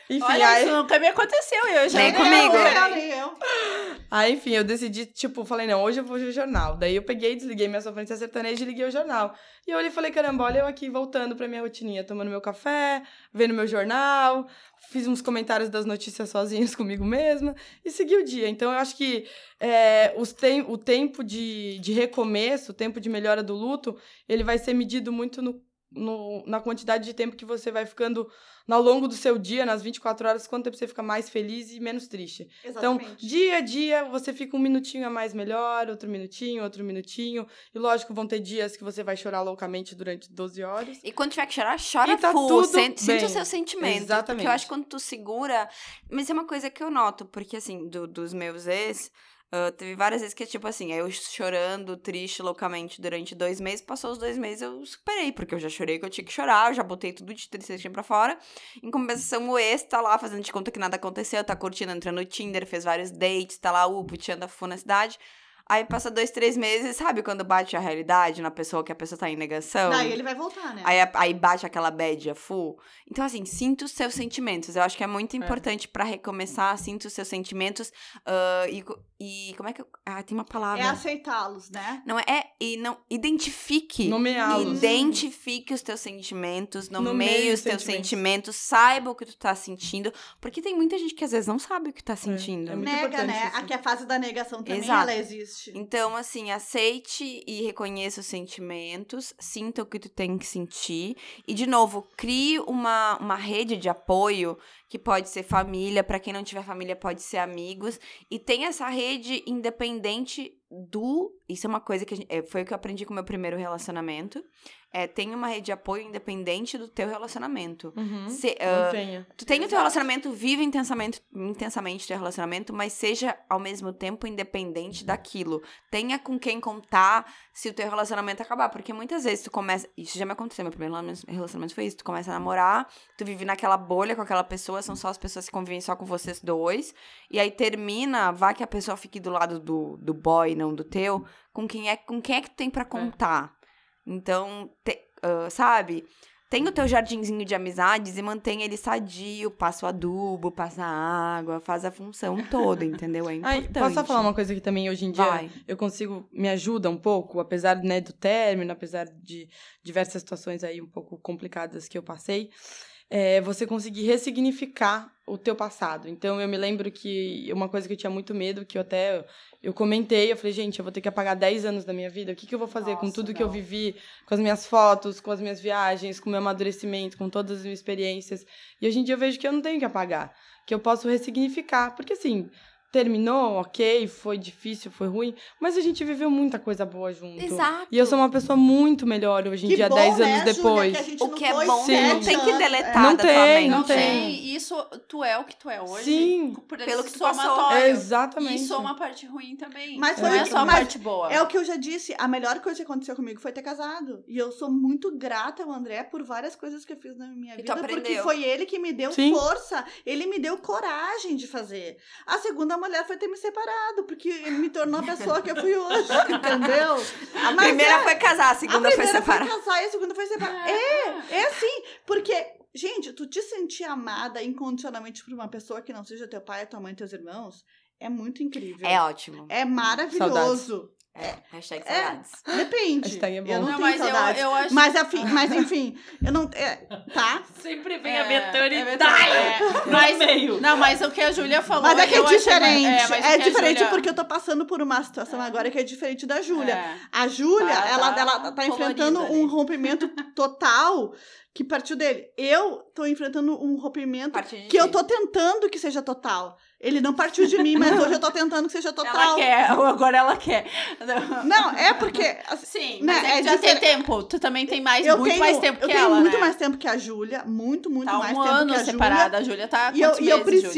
Speaker 5: Enfim,
Speaker 2: Olha,
Speaker 5: aí,
Speaker 2: isso nunca me aconteceu. Eu já
Speaker 1: Nem comigo.
Speaker 4: Nem eu, nem eu.
Speaker 5: aí, enfim, eu decidi, tipo, falei, não, hoje eu vou ver o jornal. Daí eu peguei, desliguei minha sofrência sertaneja e liguei o jornal. E eu olhei e falei, caramba, olha eu aqui voltando pra minha rotininha, tomando meu café, vendo meu jornal, fiz uns comentários das notícias sozinhos [laughs] comigo mesma e segui o dia. Então eu acho que é, os tem, o tempo de, de recomeço, o tempo de melhora do luto, ele vai ser medido muito no no, na quantidade de tempo que você vai ficando ao longo do seu dia, nas 24 horas, quanto tempo você fica mais feliz e menos triste. Então,
Speaker 4: Exatamente.
Speaker 5: dia a dia, você fica um minutinho a mais melhor, outro minutinho, outro minutinho. E lógico, vão ter dias que você vai chorar loucamente durante 12 horas.
Speaker 1: E quando tiver que chorar, chora
Speaker 5: E tá
Speaker 1: full.
Speaker 5: tudo
Speaker 1: Sente, sente
Speaker 5: bem.
Speaker 1: os seus sentimentos. Porque
Speaker 5: Exatamente.
Speaker 1: eu acho que quando tu segura. Mas é uma coisa que eu noto, porque assim, do- dos meus ex. Ah, teve várias vezes que, tipo assim, eu chorando, triste, loucamente durante dois meses. Passou os dois meses, eu superei, porque eu já chorei que eu tinha que chorar, eu já botei tudo de tristeza pra fora. Em compensação, o ex tá lá fazendo de conta que nada aconteceu, tá curtindo, entrando no Tinder, fez vários dates, tá lá, uh, puteando a fu na cidade. Aí passa dois, três meses, sabe quando bate a realidade na pessoa que a pessoa tá em negação?
Speaker 4: Daí ele vai voltar, né?
Speaker 1: Aí, aí bate aquela bad full. Então, assim, sinta os seus sentimentos. Eu acho que é muito importante pra recomeçar, sinta os seus sentimentos. ah, e, e como é que. eu- Ah, tem uma palavra.
Speaker 4: É aceitá-los, né?
Speaker 1: Não é, é. E não. Identifique.
Speaker 5: Nomeá-los.
Speaker 1: Identifique os teus sentimentos,
Speaker 5: Nomeie os
Speaker 1: teus
Speaker 5: sentimentos.
Speaker 1: sentimentos, saiba o que tu tá sentindo. Porque tem muita gente que às vezes não sabe o que tá sentindo.
Speaker 5: é muito
Speaker 4: Nega, né?
Speaker 5: isso.
Speaker 4: Aqui a fase da negação também,
Speaker 1: Exato.
Speaker 4: ela existe.
Speaker 1: Então, assim, aceite e reconheça os sentimentos, sinta o que tu tem que sentir. E, de novo, crie uma, uma rede de apoio, que pode ser família, para quem não tiver família, pode ser amigos. E tem essa rede independente do. Isso é uma coisa que gente- é, foi o que eu aprendi com o meu primeiro relacionamento. É, tem uma rede de apoio independente do teu relacionamento.
Speaker 5: Uhum.
Speaker 1: Se- ah,
Speaker 5: Mantenha.
Speaker 1: Tu tem o teu
Speaker 2: Exato.
Speaker 1: relacionamento, vive intensamente, intensamente o teu relacionamento, mas seja ao mesmo tempo independente daquilo. Tenha com quem contar se o teu relacionamento acabar. Porque muitas vezes tu começa. Isso já me aconteceu, meu primeiro relacionamento foi isso. Tu começa a namorar, tu vive naquela bolha com aquela pessoa, são só as pessoas que convivem só com vocês dois. E aí termina, vá que a pessoa fique do lado do, do boy, não do teu. Com quem é, com quem é que tu tem pra contar? Então, te- ah, sabe? Tem o teu jardinzinho de amizades e mantém ele sadio, passa o adubo, passa a água, faz a função toda, [laughs] entendeu? É
Speaker 5: Ai,
Speaker 1: importante.
Speaker 5: posso só falar uma coisa que também hoje em dia
Speaker 1: Vai.
Speaker 5: eu consigo, me ajuda um pouco, apesar né, do término, apesar de diversas situações aí um pouco complicadas que eu passei, é você conseguir ressignificar o teu passado. Então eu me lembro que uma coisa que eu tinha muito medo, que eu até eu comentei, eu falei, gente, eu vou ter que apagar 10 anos da minha vida, o que, que eu vou fazer com
Speaker 2: Nossa,
Speaker 5: tudo que eu
Speaker 2: não.
Speaker 5: vivi, com as minhas fotos, com as minhas viagens, com o meu amadurecimento, com todas as minhas experiências. E hoje em dia eu vejo que eu não tenho que apagar, que eu posso ressignificar, porque assim, terminou, ok, foi difícil, foi ruim, mas a gente viveu muita coisa boa junto.
Speaker 1: Exato.
Speaker 5: E eu sou uma pessoa muito melhor hoje em
Speaker 4: Que
Speaker 5: dia,
Speaker 4: bom,
Speaker 5: 10
Speaker 4: né,
Speaker 5: anos
Speaker 4: Júlia,
Speaker 5: depois.
Speaker 4: que a gente
Speaker 1: O
Speaker 4: não
Speaker 1: que é
Speaker 4: foi
Speaker 1: bom,
Speaker 5: Sim.
Speaker 1: não tem que
Speaker 4: sete
Speaker 1: deletar
Speaker 5: Não
Speaker 1: da tua
Speaker 5: tem,
Speaker 1: mente.
Speaker 5: não
Speaker 2: Não
Speaker 5: tem.
Speaker 2: tem. Isso, tu é o que tu é hoje.
Speaker 5: Sim.
Speaker 2: Por
Speaker 1: Pelo que tu passou.
Speaker 2: somatório.
Speaker 5: Exatamente.
Speaker 2: E soma a parte ruim também.
Speaker 4: Mas
Speaker 2: não
Speaker 4: foi
Speaker 2: é
Speaker 4: o-
Speaker 2: só a
Speaker 4: mas
Speaker 2: parte boa.
Speaker 4: É o que eu já disse, a melhor coisa que aconteceu comigo foi ter casado. E eu sou muito grata ao André por várias coisas que eu fiz na minha
Speaker 1: E
Speaker 4: vida, porque foi ele que me deu
Speaker 5: Sim.
Speaker 4: força, ele me deu coragem de fazer. A segunda mulher foi ter me separado, porque ele me tornou a pessoa que eu fui hoje, [laughs] entendeu?
Speaker 1: A
Speaker 4: Mas
Speaker 1: primeira
Speaker 4: é-
Speaker 1: foi casar, a segunda
Speaker 4: a
Speaker 1: foi
Speaker 4: primeira
Speaker 1: separar.
Speaker 4: foi casar e a segunda foi separar. É, é assim, porque, gente, tu te sentir amada incondicionalmente por uma pessoa que não seja teu pai, tua mãe, teus irmãos, é muito incrível.
Speaker 1: É ótimo.
Speaker 4: É maravilhoso.
Speaker 1: É. Hashtag
Speaker 4: É.
Speaker 1: saudades.
Speaker 4: Depende.
Speaker 5: Hashtag é bom.
Speaker 4: Eu não,
Speaker 2: Não,
Speaker 4: tenho
Speaker 2: mas eu,
Speaker 4: saudades.
Speaker 2: eu acho.
Speaker 4: Mas, afim, mas enfim, eu não. é, tá?
Speaker 3: Sempre vem
Speaker 2: É,
Speaker 3: a Betânia
Speaker 2: é
Speaker 3: e dá
Speaker 2: é.
Speaker 3: no
Speaker 2: Mas-
Speaker 3: meio.
Speaker 2: Não, mas o que a Júlia falou.
Speaker 4: Mas é que é
Speaker 2: eu achei-
Speaker 4: diferente.
Speaker 2: o
Speaker 4: É, diferente
Speaker 2: Júlia-
Speaker 4: porque eu tô passando por uma situação agora que é diferente da Júlia.
Speaker 2: É.
Speaker 4: A Júlia,
Speaker 2: Tá-
Speaker 4: ela,
Speaker 2: tá
Speaker 4: ela tá enfrentando
Speaker 2: colorida
Speaker 4: um
Speaker 2: ali.
Speaker 4: rompimento [laughs] total que partiu dele. Eu tô enfrentando um rompimento
Speaker 1: Partir
Speaker 4: que eu tô tentando que seja total. Ele não partiu de mim, mas hoje eu tô tentando que seja
Speaker 2: Ela
Speaker 4: total.
Speaker 2: quer, [laughs] agora ela quer.
Speaker 4: Não, é porque. assim,
Speaker 2: Sim,
Speaker 4: Né,
Speaker 2: mas é,
Speaker 4: é
Speaker 2: já
Speaker 4: difer-
Speaker 2: tem tempo. Tu também tem mais,
Speaker 4: eu
Speaker 2: muito
Speaker 4: tenho,
Speaker 2: mais tempo
Speaker 4: eu
Speaker 2: que
Speaker 4: tenho
Speaker 2: ela,
Speaker 4: muito
Speaker 2: né?
Speaker 4: mais tempo que a Júlia, muito, muito
Speaker 2: tá
Speaker 4: mais
Speaker 2: um
Speaker 4: tempo
Speaker 2: ano
Speaker 4: que a Júlia.
Speaker 2: separada. A Júlia tá
Speaker 4: E eu, e eu preciso,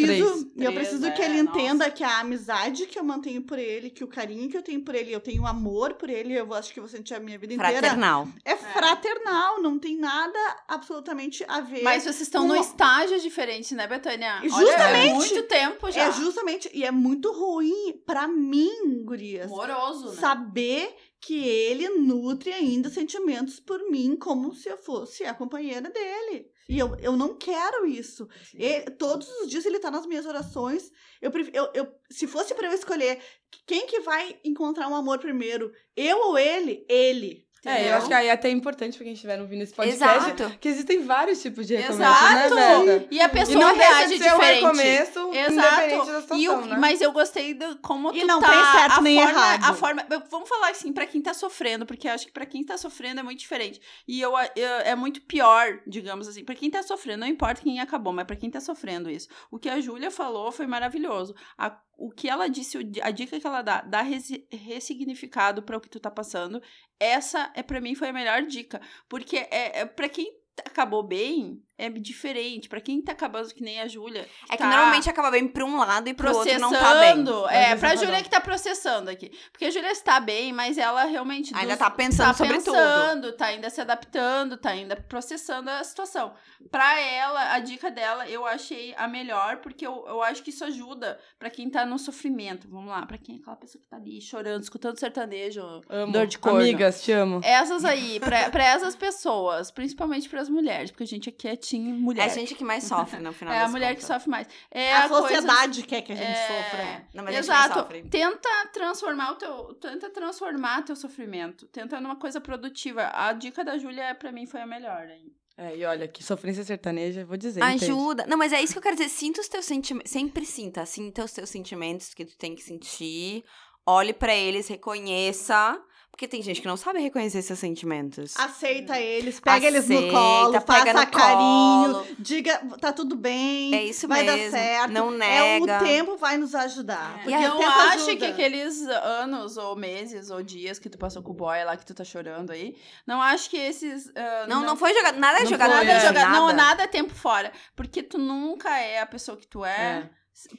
Speaker 4: e eu
Speaker 2: Três,
Speaker 4: preciso que
Speaker 2: é,
Speaker 4: ele
Speaker 2: nossa.
Speaker 4: entenda que a amizade que eu mantenho por ele, que o carinho que eu tenho por ele, eu tenho amor por ele, eu acho que vou sentir a minha vida inteira.
Speaker 1: Fraternal.
Speaker 4: É fraternal, não tem nada absolutamente a ver.
Speaker 2: Mas vocês estão
Speaker 4: com-
Speaker 2: num estágio diferente, né, Betânia? Olha,
Speaker 4: Justamente.
Speaker 2: é muito tempo já.
Speaker 4: É justamente, e é muito ruim pra mim, gurias,
Speaker 2: Moroso, né?
Speaker 4: saber que ele nutre ainda sentimentos por mim como se eu fosse a companheira dele. E eu, eu não quero isso. E todos os dias ele tá nas minhas orações. Eu, eu, eu, se fosse pra eu escolher quem que vai encontrar um amor primeiro, eu ou ele, ele.
Speaker 5: É, eu
Speaker 2: Entendeu?
Speaker 5: acho que aí até é importante pra quem estiver ouvindo esse podcast
Speaker 1: Exato.
Speaker 5: que existem vários tipos de recomeço,
Speaker 2: Exato!
Speaker 5: né, Beta?
Speaker 2: E a
Speaker 5: E
Speaker 2: pessoa
Speaker 5: não deixa
Speaker 2: reage
Speaker 5: de ser um
Speaker 2: diferente.
Speaker 5: recomeço, independente da
Speaker 2: Exato.
Speaker 5: situação,
Speaker 2: E o-
Speaker 5: né?
Speaker 2: Mas eu gostei do como
Speaker 4: E
Speaker 2: tu
Speaker 4: não
Speaker 2: tá.
Speaker 4: tem certo
Speaker 2: a
Speaker 4: nem
Speaker 2: forma,
Speaker 4: errado.
Speaker 2: A forma, vamos falar assim, pra quem tá sofrendo, porque eu acho que pra quem tá sofrendo é muito diferente. E eu, eu- é muito pior, digamos assim. Pra quem tá sofrendo, não importa quem acabou, mas pra quem tá sofrendo isso. O que a Júlia falou foi maravilhoso. A- o que ela disse, a dica que ela dá, dá ressignificado pra o que tu tá passando. Essa, é para mim, foi a melhor dica. Porque é, é para quem acabou bem, é diferente. Pra quem tá acabando que nem a Júlia.
Speaker 1: É que
Speaker 2: tá
Speaker 1: normalmente acaba bem pra um lado e pro outro não tá bem.
Speaker 2: É, pra
Speaker 5: não tá
Speaker 2: Júlia que tá processando aqui. Porque a Júlia está bem, mas ela realmente.
Speaker 1: Ainda
Speaker 2: dos-
Speaker 1: tá pensando
Speaker 2: tá
Speaker 1: sobre tudo.
Speaker 2: pensando, tá ainda se adaptando, tá ainda processando a situação. Pra ela, a dica dela eu achei a melhor, porque eu, eu acho que isso ajuda pra quem tá no sofrimento. Vamos lá, pra quem é aquela pessoa que tá ali chorando, escutando sertanejo,
Speaker 5: Amo.
Speaker 2: dor de corno.
Speaker 5: Amigas, te amo.
Speaker 2: Essas aí, pra, pra essas pessoas, principalmente pras mulheres, porque a gente aqui é team mulher.
Speaker 1: É a gente que mais sofre no [laughs] final
Speaker 2: É a mulher que sofre mais. É
Speaker 4: a
Speaker 2: coisa-
Speaker 4: sociedade quer que a gente
Speaker 2: é,
Speaker 4: sofra.
Speaker 1: Não, mas a gente
Speaker 2: Exato. Tenta transformar o teu, tenta transformar teu sofrimento, tenta numa coisa produtiva. A dica da Júlia para mim foi a melhor. Hein?
Speaker 5: É, e olha, que sofrência sertaneja, vou dizer. entende?
Speaker 1: Ajuda. Não, mas é isso que eu quero dizer. Sinta os teus sentimentos. Sempre sinta. Sinta os teus sentimentos que tu tem que sentir. Olhe pra eles, reconheça. Porque tem gente que não sabe reconhecer seus sentimentos.
Speaker 4: Aceita eles, pega eles no
Speaker 1: Aceita,
Speaker 4: colo,
Speaker 1: pega
Speaker 4: faça
Speaker 1: no
Speaker 4: carinho,
Speaker 1: colo.
Speaker 4: diga, tá tudo bem,
Speaker 1: É isso
Speaker 4: vai
Speaker 1: mesmo.
Speaker 4: dar certo.
Speaker 1: Não
Speaker 4: É,
Speaker 1: nega.
Speaker 4: o tempo vai nos ajudar.
Speaker 2: E
Speaker 4: porque
Speaker 2: eu acho
Speaker 4: ajuda.
Speaker 2: que aqueles anos, ou meses, ou dias que tu passou com o boy lá que tu tá chorando aí, não acho que esses. ah,
Speaker 1: Não, não foi jogado. Nada é
Speaker 5: Não
Speaker 1: jogado
Speaker 2: Nada,
Speaker 5: é.
Speaker 1: lixo,
Speaker 2: joga- Não,
Speaker 1: nada.
Speaker 2: nada é tempo fora. Porque tu nunca é a pessoa que tu é,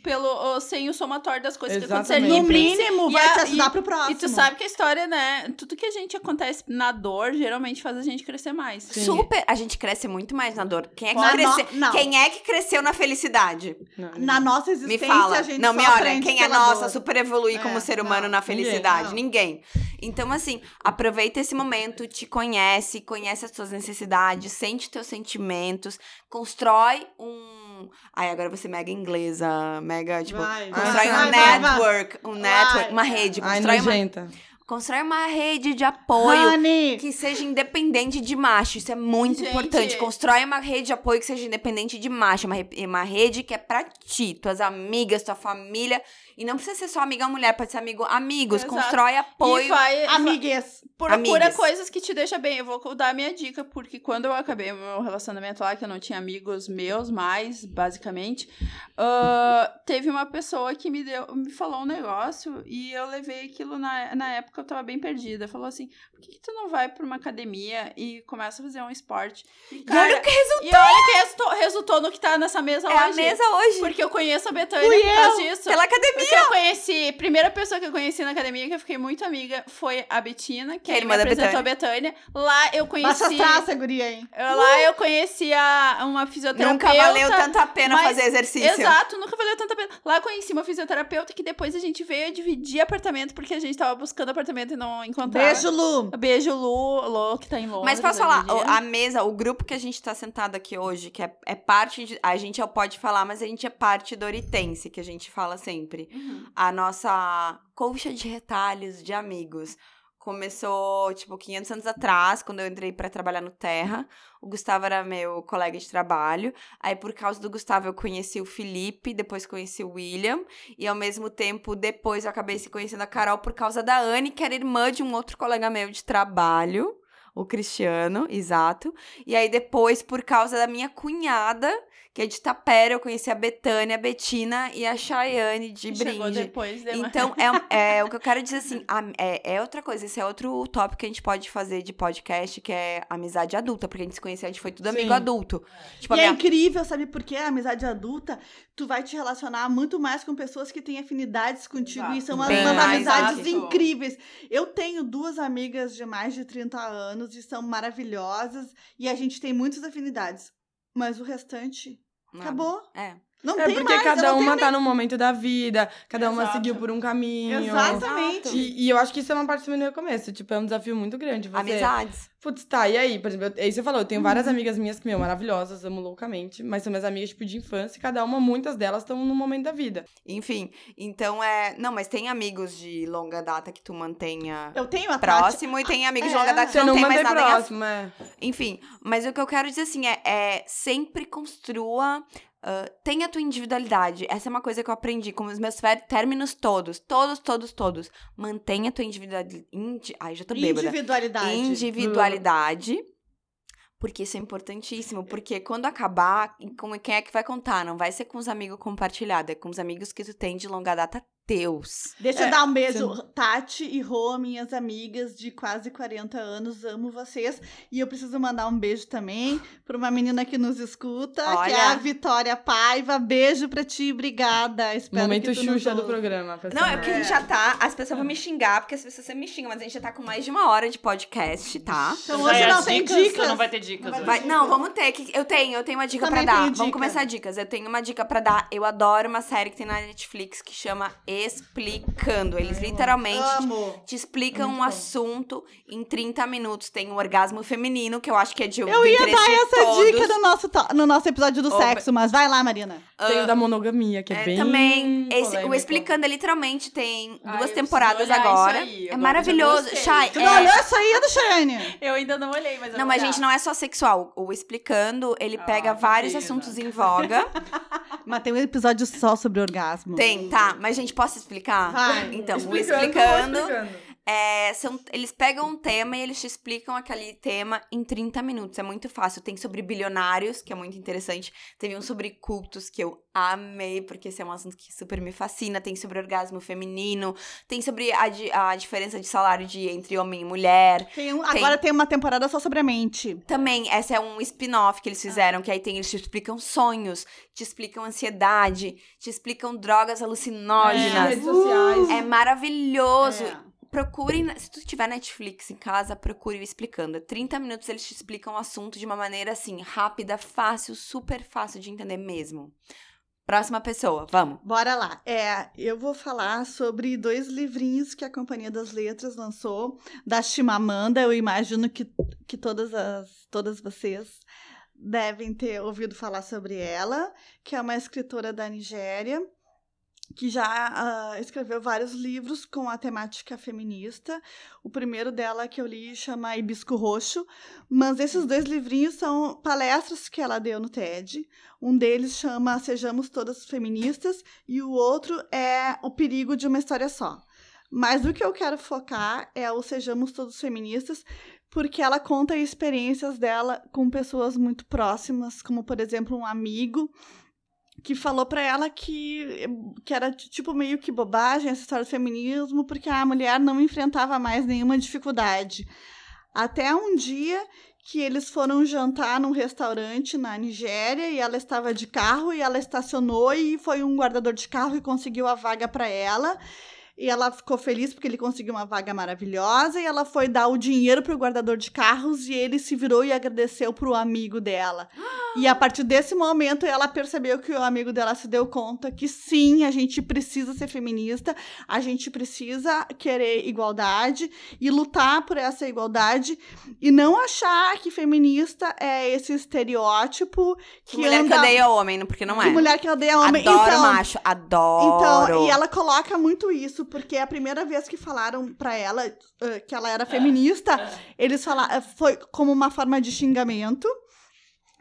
Speaker 2: pelo, sem o somatório das coisas que aconteceram.
Speaker 5: Exatamente.
Speaker 4: No mínimo,
Speaker 2: E
Speaker 4: vai
Speaker 2: a-
Speaker 4: te ajudar
Speaker 2: e-
Speaker 4: pro próximo.
Speaker 2: E tu sabe que a história, né? Tudo que a gente acontece na dor, geralmente faz a gente crescer mais.
Speaker 5: Sim.
Speaker 1: Super. A gente cresce muito mais na dor. Quem é que
Speaker 4: Na
Speaker 1: cresceu?
Speaker 4: no- não.
Speaker 1: Quem é que cresceu na felicidade?
Speaker 5: Não,
Speaker 4: Na nossa
Speaker 1: Me
Speaker 4: existência,
Speaker 1: fala.
Speaker 4: a gente
Speaker 1: Não, me olha, quem é nossa,
Speaker 4: dor.
Speaker 1: super evoluir
Speaker 4: É,
Speaker 1: como ser humano
Speaker 4: não,
Speaker 1: na
Speaker 5: ninguém,
Speaker 1: felicidade?
Speaker 4: não.
Speaker 1: Ninguém. Então, assim, aproveita esse momento, te conhece, conhece as tuas necessidades, sente teus sentimentos, constrói um. Ai, agora você mega inglesa, mega, tipo.
Speaker 4: Vai,
Speaker 1: Constrói
Speaker 5: vai,
Speaker 1: um
Speaker 5: vai,
Speaker 1: network, um network, uma rede.
Speaker 5: Ai,
Speaker 1: Constrói uma,
Speaker 5: nojenta.
Speaker 1: constrói uma rede de apoio
Speaker 4: Honey,
Speaker 1: que seja independente de macho. Isso é muito
Speaker 2: Gente.
Speaker 1: importante. Constrói uma rede de apoio que seja independente de macho. Uma, uma rede que é pra ti, tuas amigas, tua família. E não precisa ser só amiga mulher, pode ser amigo amigos.
Speaker 2: Exato.
Speaker 1: Constrói
Speaker 2: E
Speaker 1: apoio.
Speaker 2: vai,
Speaker 4: amigues.
Speaker 2: procura
Speaker 1: amigas.
Speaker 2: coisas que te deixam bem. Eu vou dar a minha dica, porque quando eu acabei o meu relacionamento lá, que eu não tinha amigos meus mais, basicamente, ah, teve uma pessoa que me deu, me falou um negócio e eu levei aquilo na, na época eu tava bem perdida. Falou assim: por que, que tu não vai pra uma academia e começa a fazer um esporte? E,
Speaker 1: E olha o que
Speaker 2: e olha que resultou, resultou no que tá nessa mesa
Speaker 1: é
Speaker 2: hoje.
Speaker 1: a mesa hoje.
Speaker 2: Porque eu conheço a Betânia por causa disso.
Speaker 1: Pela academia.
Speaker 2: Porque eu conheci, primeira pessoa que eu conheci na academia, que eu fiquei muito amiga, foi a Betina, que
Speaker 1: Que é irmã
Speaker 2: me apresentou a Betânia. Lá eu conheci.
Speaker 4: as traças, guria, hein?
Speaker 2: Lá eu conheci a, uma fisioterapeuta.
Speaker 1: Nunca valeu tanto a pena
Speaker 2: mas-
Speaker 1: fazer exercício.
Speaker 2: Exato, nunca valeu tanto a pena. Lá eu conheci uma fisioterapeuta que depois a gente veio a dividir apartamento porque a gente tava buscando apartamento e não encontrava.
Speaker 4: Beijo, Lu.
Speaker 2: Beijo, Lu, Lu, que tá em Londres.
Speaker 1: Mas posso falar, a mesa, o grupo que a gente tá sentado aqui hoje, que é, é parte de. A gente é pode falar, mas a gente é parte do Oritense, que a gente fala sempre.
Speaker 2: Uhum.
Speaker 1: A nossa colcha de retalhos de amigos. Começou, tipo, 500 anos atrás, quando eu entrei pra trabalhar no Terra. O Gustavo era meu colega de trabalho. Aí, por causa do Gustavo, eu conheci o Felipe, depois conheci o William. E, ao mesmo tempo, depois eu acabei se conhecendo a Carol por causa da Anne, que era irmã de um outro colega meu de trabalho. O Cristiano, exato. E aí, depois, por causa da minha cunhada, que é de Tapera, eu conheci a Betânia, a Betina e a Chayane de
Speaker 2: Que Chegou
Speaker 1: Brinde.
Speaker 2: depois de
Speaker 1: Então, é, é o que eu quero dizer assim, a- é, é outra coisa, esse é outro tópico que a gente pode fazer de podcast, que é amizade adulta, porque a gente se conheceu, a gente foi tudo amigo
Speaker 5: Sim.
Speaker 1: adulto. Tipo, a
Speaker 4: E é
Speaker 1: minha...
Speaker 4: incrível, sabe por quê? A amizade adulta, tu vai te relacionar muito mais com pessoas que têm afinidades contigo.
Speaker 2: Exato.
Speaker 4: E são umas,
Speaker 1: Bem
Speaker 4: umas amizades
Speaker 2: exato.
Speaker 4: incríveis. Eu tenho duas amigas de mais de 30 anos e são maravilhosas. E a gente tem muitas afinidades. Mas o restante
Speaker 1: Nada.
Speaker 4: acabou.
Speaker 1: É.
Speaker 4: Não
Speaker 5: É
Speaker 4: tem
Speaker 5: porque
Speaker 4: mais,
Speaker 5: cada uma tá num momento da vida, cada uma
Speaker 2: Exato.
Speaker 5: seguiu por um caminho.
Speaker 4: Exatamente.
Speaker 5: E, e eu acho que isso é uma parte também do recomeço. Tipo, é um desafio muito grande. Você,
Speaker 1: Amizades.
Speaker 5: Putz, tá, e aí? Por exemplo, eu, aí você falou, eu tenho várias amigas minhas que, meu, maravilhosas, amo loucamente, mas são minhas amigas, tipo, de infância, e cada uma, muitas delas estão num momento da vida.
Speaker 1: Enfim, então é. Não, mas tem amigos de longa data que tu mantenha
Speaker 4: Eu tenho a Tati.
Speaker 1: próximo e tem amigos de
Speaker 4: É.
Speaker 1: longa data que
Speaker 5: Você
Speaker 1: não,
Speaker 5: não
Speaker 1: tem mais nada em
Speaker 5: próximo, é.
Speaker 1: Enfim, mas o que eu quero dizer assim é, é sempre construa. Ah, tenha a tua individualidade. Essa é uma coisa que eu aprendi com os meus términos todos. Todos, todos, todos. Mantenha a tua individualidade. Indi ai, já tô bêbada.
Speaker 4: Individualidade.
Speaker 1: Individualidade. Porque isso é importantíssimo. Porque quando acabar, com quem é que vai contar? Não vai ser com os amigos compartilhados, é com os amigos que tu tem de longa data teus.
Speaker 4: Deixa eu
Speaker 5: É,
Speaker 4: dar um beijo, Tati e Rô, minhas amigas de quase 40 anos, amo vocês. E eu preciso mandar um beijo também pra uma menina que nos escuta, que é
Speaker 1: Olha.
Speaker 4: a Vitória Paiva. Beijo pra ti, obrigada. Espero
Speaker 5: Momento
Speaker 4: que tu
Speaker 5: Xuxa do programa.
Speaker 1: Não, é porque a gente já tá. As pessoas vão me xingar, porque as pessoas sempre me xingam, mas a gente já tá com mais de uma hora de podcast, tá?
Speaker 4: Então hoje não tem
Speaker 3: dicas
Speaker 4: dicas.
Speaker 3: não vai ter dicas
Speaker 4: Não vai
Speaker 1: não, vamos ter. que- Eu tenho, eu tenho uma dica pra dar.
Speaker 4: tenho
Speaker 1: Vamos
Speaker 4: dica.
Speaker 1: começar dicas. Eu tenho uma dica pra dar. Eu adoro uma série que tem na Netflix que chama Explicando. Eles literalmente
Speaker 4: Amo.
Speaker 1: te explicam
Speaker 5: É muito
Speaker 1: um
Speaker 5: bom.
Speaker 1: assunto em 30 minutos. Tem um orgasmo feminino, que eu acho que é de
Speaker 4: Eu
Speaker 1: do
Speaker 4: ia dar essa
Speaker 1: todos.
Speaker 4: dica no nosso, to- no nosso episódio do
Speaker 1: Opa.
Speaker 4: sexo, mas vai lá, Marina.
Speaker 5: Tem
Speaker 1: Ah,
Speaker 5: o da monogamia, que é,
Speaker 1: É,
Speaker 5: bem
Speaker 1: também, esse, o. Explicando é literalmente tem
Speaker 2: Ah, eu
Speaker 1: duas
Speaker 2: preciso
Speaker 1: temporadas
Speaker 2: olhar isso
Speaker 1: agora.
Speaker 2: aí,
Speaker 1: é maravilhoso.
Speaker 2: gostei.
Speaker 1: Chay,
Speaker 4: Tu
Speaker 1: é-
Speaker 4: não olhou isso aí, do Shane?
Speaker 2: Eu ainda não olhei, mas eu
Speaker 1: Não,
Speaker 2: vou
Speaker 1: mas gente, não é só sexual. O Explicando, ele
Speaker 2: Ah,
Speaker 1: pega vários assuntos em voga. [laughs]
Speaker 4: Mas tem um episódio só sobre orgasmo.
Speaker 1: Tem, tá. Mas, gente, posso explicar?
Speaker 4: Vai.
Speaker 1: Então,
Speaker 5: Explicando,
Speaker 1: Explicando,
Speaker 5: explicando.
Speaker 1: É, são, eles pegam um tema e eles te explicam aquele tema em 30 minutos. É muito fácil. Tem sobre bilionários, que é muito interessante. Teve um sobre cultos, que eu amei, porque esse é um assunto que super me fascina. Tem sobre orgasmo feminino. Tem sobre a, a diferença de salário de, entre homem e mulher.
Speaker 4: Tem um- agora tem uma temporada só sobre a mente.
Speaker 1: Também, essa é um spin-off que eles fizeram, que aí tem, eles te explicam sonhos, te explicam ansiedade, te explicam drogas
Speaker 5: É,
Speaker 1: alucinógenas.
Speaker 5: redes sociais.
Speaker 1: É maravilhoso.
Speaker 4: É.
Speaker 1: Procure, na- se tu tiver Netflix em casa, procure o explicando. 30 minutos eles te explicam o assunto de uma maneira assim, rápida, fácil, super fácil de entender mesmo. Próxima pessoa, vamos.
Speaker 4: Bora lá. É, eu vou falar sobre dois livrinhos que a Companhia das Letras lançou, da Chimamanda. Eu imagino que, que todas, as, todas vocês devem ter ouvido falar sobre ela, que é uma escritora da Nigéria, que já ah, escreveu vários livros com a temática feminista. O primeiro dela que eu li chama Hibisco Roxo, mas esses dois livrinhos são palestras que ela deu no TED. Um deles chama Sejamos Todas Feministas e o outro é O Perigo de uma História Só. Mas o que eu quero focar é o Sejamos Todos Feministas, porque ela conta experiências dela com pessoas muito próximas, como por exemplo um amigo que falou pra ela que, que era tipo meio que bobagem essa história do feminismo, porque a mulher não enfrentava mais nenhuma dificuldade. Até um dia que eles foram jantar num restaurante na Nigéria e ela estava de carro e ela estacionou e foi um guardador de carro e conseguiu a vaga para ela. E ela ficou feliz porque ele conseguiu uma vaga maravilhosa e ela foi dar o dinheiro pro guardador de carros e ele se virou e agradeceu pro amigo dela. E a partir desse momento ela percebeu que o amigo dela se deu conta que sim, a gente precisa ser feminista, a gente precisa querer igualdade e lutar por essa igualdade e não achar que feminista é esse estereótipo
Speaker 1: Que,
Speaker 4: que,
Speaker 1: mulher
Speaker 4: anda
Speaker 1: que odeia homem, porque não
Speaker 4: que
Speaker 1: é.
Speaker 4: mulher que odeia homem.
Speaker 1: Adoro
Speaker 4: então,
Speaker 1: macho, adoro.
Speaker 4: então, e ela coloca muito isso, porque é a primeira vez que falaram pra ela eh, que ela era feminista, eles falaram, foi como uma forma de xingamento,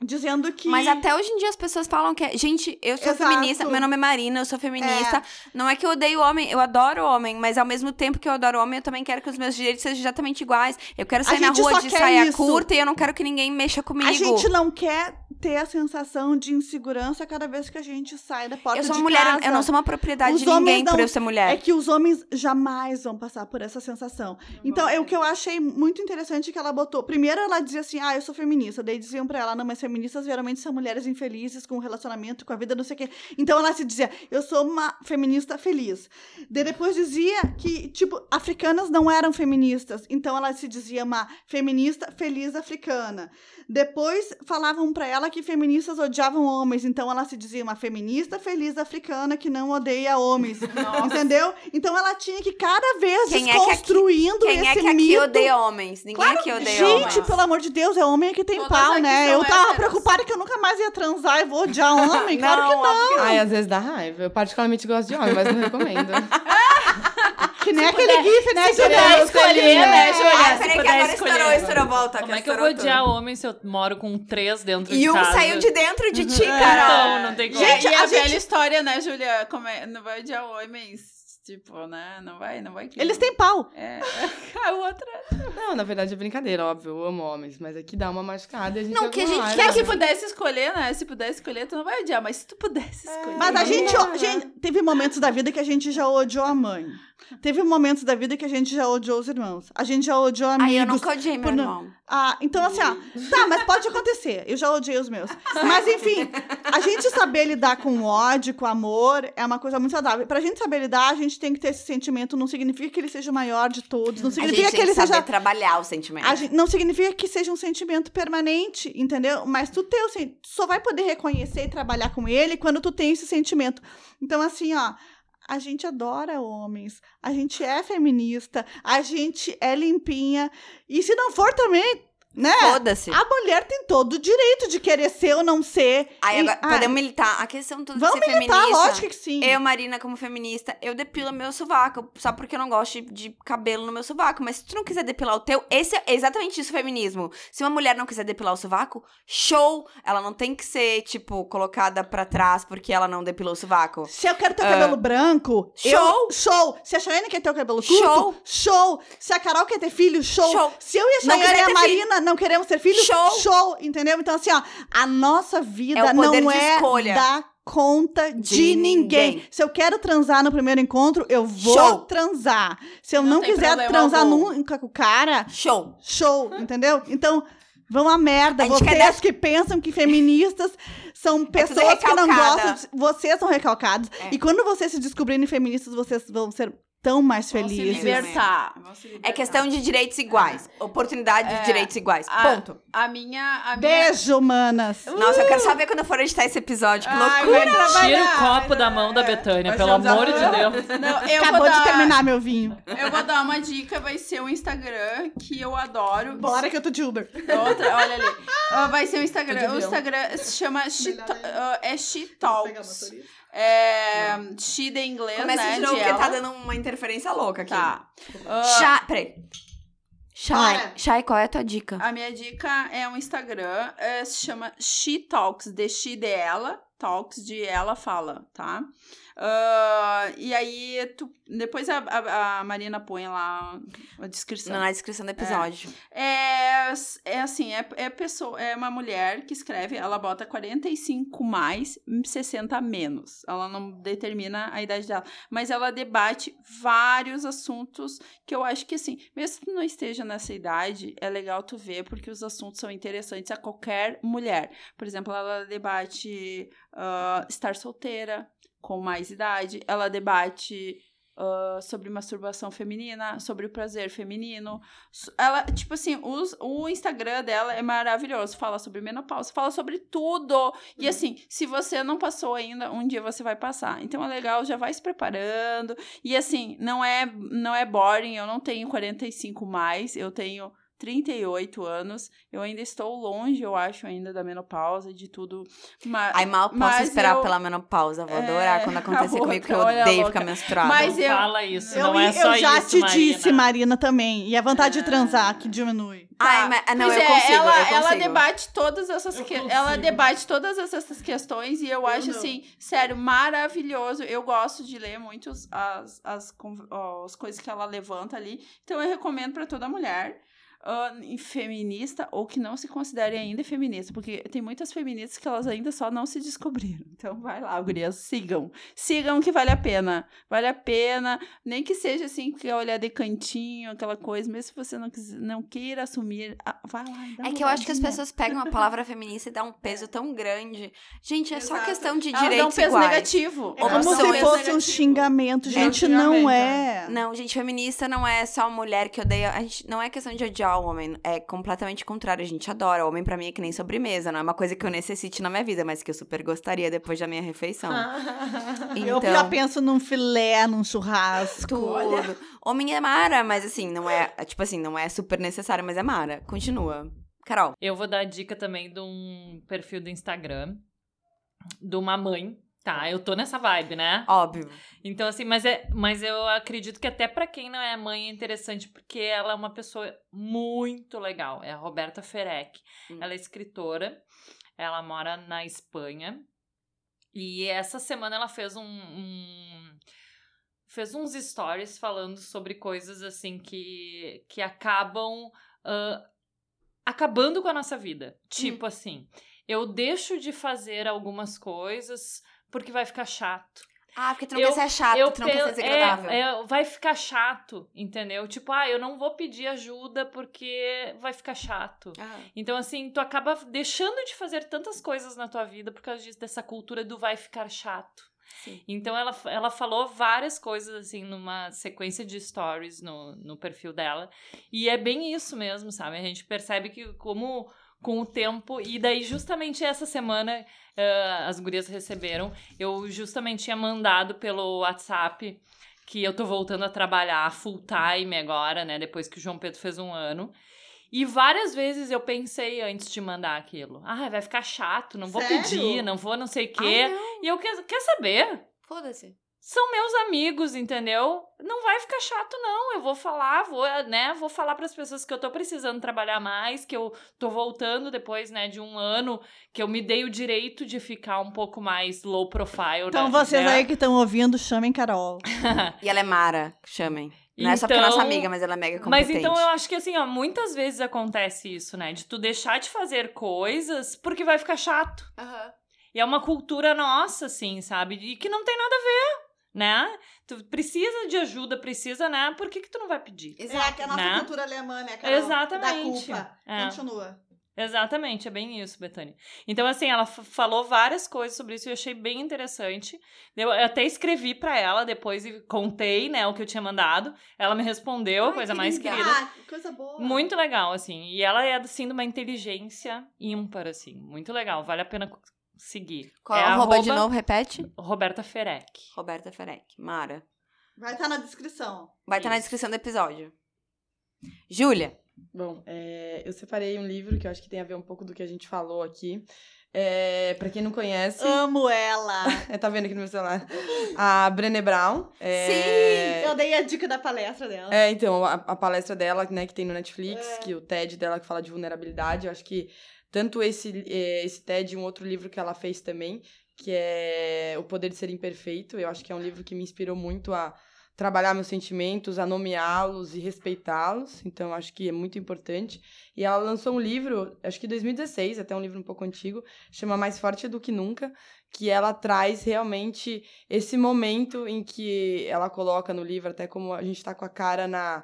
Speaker 4: dizendo que
Speaker 1: Mas até hoje em dia as pessoas falam que é. Gente, eu sou
Speaker 4: Exato.
Speaker 1: feminista, meu nome é Marina, eu sou feminista. Não é que eu odeio homem, eu adoro homem, mas ao mesmo tempo que eu adoro homem, eu também quero que os meus direitos sejam exatamente iguais. Eu quero sair na rua de saia
Speaker 4: isso.
Speaker 1: curta e eu não quero que ninguém mexa comigo.
Speaker 4: a gente não quer ter a sensação de insegurança cada vez que a gente sai da porta
Speaker 1: eu sou
Speaker 4: de
Speaker 1: uma mulher,
Speaker 4: casa.
Speaker 1: eu não sou uma propriedade
Speaker 4: Os
Speaker 1: de ninguém
Speaker 4: não-
Speaker 1: por eu ser mulher.
Speaker 4: É que os homens jamais vão passar por essa sensação. Então, é o que eu achei muito interessante que ela botou. Primeiro, ela dizia assim: ah, eu sou feminista. Daí diziam pra ela: não, mas feministas geralmente são mulheres infelizes com o relacionamento, com a vida, não sei o quê. Então, ela se dizia: eu sou uma feminista feliz. Daí depois dizia que, tipo, africanas não eram feministas. Então, ela se dizia uma feminista feliz africana. Depois, falavam pra ela que feministas odiavam homens, então ela se dizia uma feminista feliz africana que não odeia homens. [laughs] Entendeu? Então ela tinha que cada vez
Speaker 1: Quem é que aqui-
Speaker 4: desconstruindo
Speaker 1: Quem
Speaker 4: esse
Speaker 1: é que aqui
Speaker 4: mito.
Speaker 1: odeia homens? Ninguém aqui odeia
Speaker 4: Gente,
Speaker 1: homens.
Speaker 4: pelo amor de Deus, é homem que tem
Speaker 2: Todas
Speaker 4: pau, né? Eu tava. Preocupada que eu nunca mais ia transar e vou odiar [laughs] homem. claro que não.
Speaker 1: óbvio que não.
Speaker 5: Ai, às vezes dá raiva. Eu particularmente gosto de homem, mas não recomendo. [laughs]
Speaker 4: Que nem aquele gif, né?
Speaker 3: Se puder escolher, né, Julia?
Speaker 1: Ai,
Speaker 3: Se
Speaker 1: peraí que
Speaker 3: puder
Speaker 1: agora
Speaker 3: escolher.
Speaker 1: estourou, estourou, volta.
Speaker 3: Como
Speaker 1: que
Speaker 3: é que eu vou odiar homem se eu moro com três dentro de
Speaker 1: E um
Speaker 3: casa?
Speaker 1: saiu de dentro de ti,
Speaker 3: Então,
Speaker 1: Carol.
Speaker 3: não tem como.
Speaker 2: Gente, e a,
Speaker 4: a gente-
Speaker 2: velha história, né, Julia? Como é, não vai odiar homens. Tipo, né? Não vai, não vai. que-
Speaker 4: Eles têm pau.
Speaker 2: É. [laughs] A outra.
Speaker 5: Não, na verdade é brincadeira, óbvio. Eu amo homens, mas aqui dá uma machucada e a gente
Speaker 1: Não,
Speaker 5: fica
Speaker 1: que a gente.
Speaker 2: Quer que pudesse escolher, né? Se pudesse escolher, tu não vai odiar, mas se tu pudesse escolher.
Speaker 4: Mas a gente,
Speaker 5: dá,
Speaker 4: gente, teve momentos da vida que a gente já odiou a mãe. Teve momentos da vida que a gente já odiou os irmãos. A gente já odiou amigos.
Speaker 1: Ai, eu nunca odiei meu irmão.
Speaker 4: Ah, então assim, ó. Tá, mas pode acontecer. Eu já odiei os meus. Mas enfim, a gente saber lidar com ódio, com amor, é uma coisa muito saudável. Pra gente saber lidar, a gente tem que ter esse sentimento. Não significa que ele seja o maior de todos. Não
Speaker 1: A gente
Speaker 4: significa que ele seja.
Speaker 1: trabalhar o sentimento.
Speaker 4: gente- não significa que seja um sentimento permanente, entendeu? Mas tu tem o sen- só vai poder reconhecer e trabalhar com ele quando tu tem esse sentimento. Então, assim, ó. A gente adora homens, a gente é feminista, a gente é limpinha. E se não for também, né?
Speaker 1: Foda-se.
Speaker 4: A mulher tem todo o direito de querer ser ou não ser.
Speaker 1: Aí
Speaker 4: E-
Speaker 1: agora,
Speaker 4: ah,
Speaker 1: podemos militar. A questão toda
Speaker 4: Vamos
Speaker 1: de ser
Speaker 4: militar,
Speaker 1: feminista.
Speaker 4: lógico que sim.
Speaker 1: Eu, Marina, como feminista, eu depilo meu sovaco. Só porque eu não gosto de, cabelo no meu sovaco. Mas se tu não quiser depilar o teu, esse é exatamente isso, feminismo. Se uma mulher não quiser depilar o sovaco, show! Ela não tem que ser, tipo, colocada pra trás porque ela não depilou o sovaco.
Speaker 4: Se eu quero ter o cabelo branco,
Speaker 1: show.
Speaker 4: eu, show. Se a Chayane quer ter o cabelo curto,
Speaker 1: Show.
Speaker 4: show. Se a Carol quer ter filho, show.
Speaker 1: Show.
Speaker 4: Se eu e a Chayane e a Marina não queremos ter filho,
Speaker 1: Show.
Speaker 4: show. Entendeu? Então, assim, ó, a nossa vida
Speaker 1: É
Speaker 4: não é
Speaker 1: escolha.
Speaker 4: da conta de,
Speaker 1: De
Speaker 4: ninguém.
Speaker 1: ninguém.
Speaker 4: Se eu quero transar no primeiro encontro, eu vou
Speaker 1: Show.
Speaker 4: transar. Se eu
Speaker 2: Não
Speaker 4: não, quiser transar
Speaker 2: algum.
Speaker 4: nunca com o cara,
Speaker 1: Show!
Speaker 4: show, entendeu? Então, vão a merda.
Speaker 1: A
Speaker 4: Vocês
Speaker 1: dar-
Speaker 4: que pensam que feministas são pessoas que não gostam. de- Vocês são recalcados.
Speaker 1: É.
Speaker 4: E quando vocês se descobrirem feministas, vocês vão ser tão mais
Speaker 2: Vão se
Speaker 4: felizes.
Speaker 2: libertar. Vão se libertar.
Speaker 1: É questão de direitos iguais. Oportunidade de
Speaker 2: É.
Speaker 1: direitos iguais.
Speaker 2: A-
Speaker 1: Ponto.
Speaker 2: A minha. A minha...
Speaker 4: Beijo, manas.
Speaker 1: Nossa, eu quero só ver quando eu for editar esse episódio. Que
Speaker 2: Ai,
Speaker 1: loucura!
Speaker 3: Tira o copo da mão da
Speaker 2: trabalhar.
Speaker 3: Betânia, pelo
Speaker 2: um
Speaker 3: amor de. Deus.
Speaker 2: Não, eu
Speaker 4: Acabou
Speaker 2: vou
Speaker 4: de
Speaker 2: dar,
Speaker 4: terminar meu vinho.
Speaker 2: Eu vou dar uma dica, vai ser o Instagram que eu adoro.
Speaker 4: Bora que eu tô de Uber.
Speaker 2: Outra, olha ali. Vai ser o Instagram. O. Instagram se chama She,
Speaker 4: é-
Speaker 2: é She Talks. É She de inglês,
Speaker 1: Começa
Speaker 2: né?
Speaker 1: de novo, porque
Speaker 2: ela.
Speaker 1: tá dando uma interferência louca aqui.
Speaker 2: Tá. Ah,
Speaker 1: Chá, peraí. Chay, qual é a tua dica?
Speaker 2: A minha dica é um Instagram, é, se chama She Talks, de She de ela, Talks de ela fala, tá? Ah, e aí, tu, depois a, a, a Marina põe lá a descrição.
Speaker 1: Na descrição do episódio.
Speaker 2: É, é assim, é, é, pessoa, é uma mulher que escreve, ela bota 45 mais, 60 menos. Ela não determina a idade dela. Mas ela debate vários assuntos que eu acho que, assim, mesmo que tu não esteja nessa idade, é legal tu ver, porque os assuntos são interessantes a qualquer mulher. Por exemplo, ela debate ah, estar solteira com mais idade, ela debate ah, sobre masturbação feminina, sobre o prazer feminino. Ela, tipo assim, os, o Instagram dela é maravilhoso. Fala sobre menopausa, fala sobre tudo. E assim, se você não passou ainda, um dia você vai passar. Então é legal, já vai se preparando. E assim, não é, não é boring, eu não tenho 45 mais, eu tenho 38 anos. Eu ainda estou longe, eu acho, ainda da menopausa e de tudo. Mas,
Speaker 1: Ai, mal posso
Speaker 2: mas
Speaker 1: esperar
Speaker 2: eu-
Speaker 1: pela menopausa. Vou
Speaker 2: É,
Speaker 1: adorar quando [laughs] acontecer
Speaker 2: a
Speaker 1: comigo, porque eu odeio ficar menstruada.
Speaker 2: Mas
Speaker 3: Não
Speaker 2: eu-
Speaker 3: fala isso,
Speaker 4: Eu,
Speaker 3: não é só
Speaker 4: eu já
Speaker 3: isso,
Speaker 4: te
Speaker 3: Marina.
Speaker 4: disse, Marina, também. E a vontade de transar que diminui.
Speaker 1: Ai, mas, ah, não,
Speaker 2: Pois
Speaker 1: eu
Speaker 2: é,
Speaker 1: consigo,
Speaker 2: ela,
Speaker 1: eu consigo.
Speaker 2: ela debate todas essas
Speaker 5: Eu
Speaker 2: que... ela debate todas essas questões e eu, acho
Speaker 4: não.
Speaker 2: assim, sério, maravilhoso. Eu gosto de ler muito as, as, ó, as coisas que ela levanta ali. Então eu recomendo para toda mulher. E feminista ou que não se considere ainda feminista, porque tem muitas feministas que elas ainda só não se descobriram. [laughs] Então vai lá, gurias, sigam. Sigam que vale a pena. Vale a pena, nem que seja assim, que olhar de cantinho, aquela coisa, mesmo se você não, não queira assumir, ah, vai lá e dá
Speaker 1: É
Speaker 2: uma
Speaker 1: que eu acho que as
Speaker 2: olhadinha.
Speaker 1: pessoas pegam a palavra feminista e dão um peso tão grande. Gente, é só
Speaker 2: Exato.
Speaker 1: questão de
Speaker 2: Elas dão um
Speaker 1: direitos
Speaker 2: peso
Speaker 1: iguais.
Speaker 2: negativo.
Speaker 4: É como
Speaker 2: Elas
Speaker 4: se
Speaker 2: um
Speaker 4: fosse um
Speaker 2: negativo.
Speaker 4: xingamento.
Speaker 2: É um
Speaker 4: Gente,
Speaker 5: xingamento,
Speaker 4: não
Speaker 5: é.
Speaker 4: é.
Speaker 1: Não, gente, feminista não é só mulher que odeia. A gente não é questão de odiar igual, homem. É completamente contrário. A gente adora. Homem pra mim é que nem sobremesa. Não é uma coisa que eu necessite na minha vida, mas que eu super gostaria depois da minha refeição. [laughs]
Speaker 4: Eu
Speaker 1: Então-
Speaker 4: já penso num filé, num churrasco.
Speaker 1: Tudo. Homem é mara, mas assim, não é. Tipo assim, não é super necessário, mas é mara. Continua. Carol.
Speaker 3: Eu vou dar dica também de um perfil do Instagram de uma mãe. Tá, eu tô nessa vibe, né?
Speaker 1: Óbvio.
Speaker 3: Então, assim, mas, é, mas eu acredito que até pra quem não é mãe é interessante, porque ela é uma pessoa muito legal. É a Roberta Ferec.
Speaker 1: Hum.
Speaker 3: Ela é escritora, ela mora na Espanha. E essa semana ela fez um. um- fez uns stories falando sobre coisas assim que, que acabam ah, acabando com a nossa vida. Tipo assim, eu deixo de fazer algumas coisas porque vai ficar chato
Speaker 1: Ah, porque tu não
Speaker 3: Eu-
Speaker 1: quer ser chato,
Speaker 3: eu
Speaker 1: tu não quer ser
Speaker 3: pe-
Speaker 1: desagradável.
Speaker 3: É, é, vai ficar chato, entendeu? Tipo, ah, eu não vou pedir ajuda porque vai ficar chato.
Speaker 1: Ah.
Speaker 3: Então, assim, tu acaba deixando de fazer tantas coisas na tua vida por causa disso, dessa cultura do vai ficar chato.
Speaker 1: Sim.
Speaker 3: Então, ela, ela falou várias coisas, assim, numa sequência de stories no, no perfil dela. E é bem isso mesmo, sabe? A gente percebe que como com o tempo... E daí, justamente essa semana, eh, as gurias receberam. Eu justamente tinha mandado pelo WhatsApp que eu tô voltando a trabalhar full time agora, né? Depois que o João Pedro fez um ano. E várias vezes eu pensei antes de mandar aquilo. Ah, vai ficar chato, não vou
Speaker 4: Sério?
Speaker 3: pedir, não vou não sei o quê.
Speaker 1: não.
Speaker 3: e eu quer, quer saber?
Speaker 1: Foda-se.
Speaker 3: São meus amigos, entendeu? Não vai ficar chato, não. Eu vou falar, vou, né? Vou falar para as pessoas que eu tô precisando trabalhar mais, que eu tô voltando depois, né, de um ano, que eu me dei o direito de ficar um pouco mais low profile.
Speaker 4: Então,
Speaker 3: né,
Speaker 4: vocês
Speaker 3: né?
Speaker 4: aí que estão ouvindo, chamem Carol. [laughs]
Speaker 1: E ela é Mara, chamem. Não é só porque é nossa
Speaker 3: Então-
Speaker 1: amiga, mas ela é mega
Speaker 3: Mas
Speaker 1: competente.
Speaker 3: então eu acho que assim, ó, muitas vezes acontece isso, né? De tu deixar de fazer coisas porque vai ficar chato.
Speaker 1: Aham.
Speaker 3: E é uma cultura nossa, assim, sabe? E que não tem nada a ver, né? Tu precisa de ajuda, precisa, né? Por que, que tu não vai pedir?
Speaker 1: Exato.
Speaker 4: É, a nossa
Speaker 3: né?
Speaker 4: cultura alemã, né, Carol?
Speaker 3: Exatamente.
Speaker 4: Da culpa.
Speaker 3: É.
Speaker 4: Continua.
Speaker 3: Exatamente, é bem isso, Betânia. Então, assim, ela falou várias coisas sobre isso e eu achei bem interessante. Eu até escrevi pra ela depois e contei, né, o que eu tinha mandado. Ela me respondeu, a
Speaker 1: Ai,
Speaker 3: coisa
Speaker 1: que
Speaker 3: mais querida.
Speaker 4: Ah, que coisa boa.
Speaker 3: Muito legal, assim. E ela é, assim, de uma inteligência ímpar, assim. Muito legal. Vale a pena seguir.
Speaker 1: Qual
Speaker 3: é
Speaker 1: é o arroba de
Speaker 3: arroba
Speaker 1: novo? Repete.
Speaker 3: Roberta Ferec.
Speaker 1: Roberta Ferec. Mara.
Speaker 4: Vai estar na descrição.
Speaker 1: Vai estar na
Speaker 3: Isso.
Speaker 1: descrição do episódio. Júlia.
Speaker 5: Bom, é, eu separei um livro que eu acho que tem a ver um pouco do que a gente falou aqui. É, para quem não conhece,
Speaker 4: Amo ela. [laughs]
Speaker 5: é, tá vendo aqui no meu celular? A Brené Brown. é,
Speaker 4: Sim, eu dei a dica da palestra dela.
Speaker 5: É, então, a, a palestra dela, né, que tem no Netflix, que o TED dela que fala de vulnerabilidade, eu acho que tanto esse, eh, esse TED e um outro livro que ela fez também, que é O Poder de Ser Imperfeito, eu acho que é um livro que me inspirou muito a trabalhar meus sentimentos, a nomeá-los e respeitá-los, então acho que é muito importante. E ela lançou um livro, acho que em 2016, até um livro um pouco antigo, chama Mais Forte do que Nunca, que ela traz realmente esse momento em que ela coloca no livro, até como a gente tá com a cara na.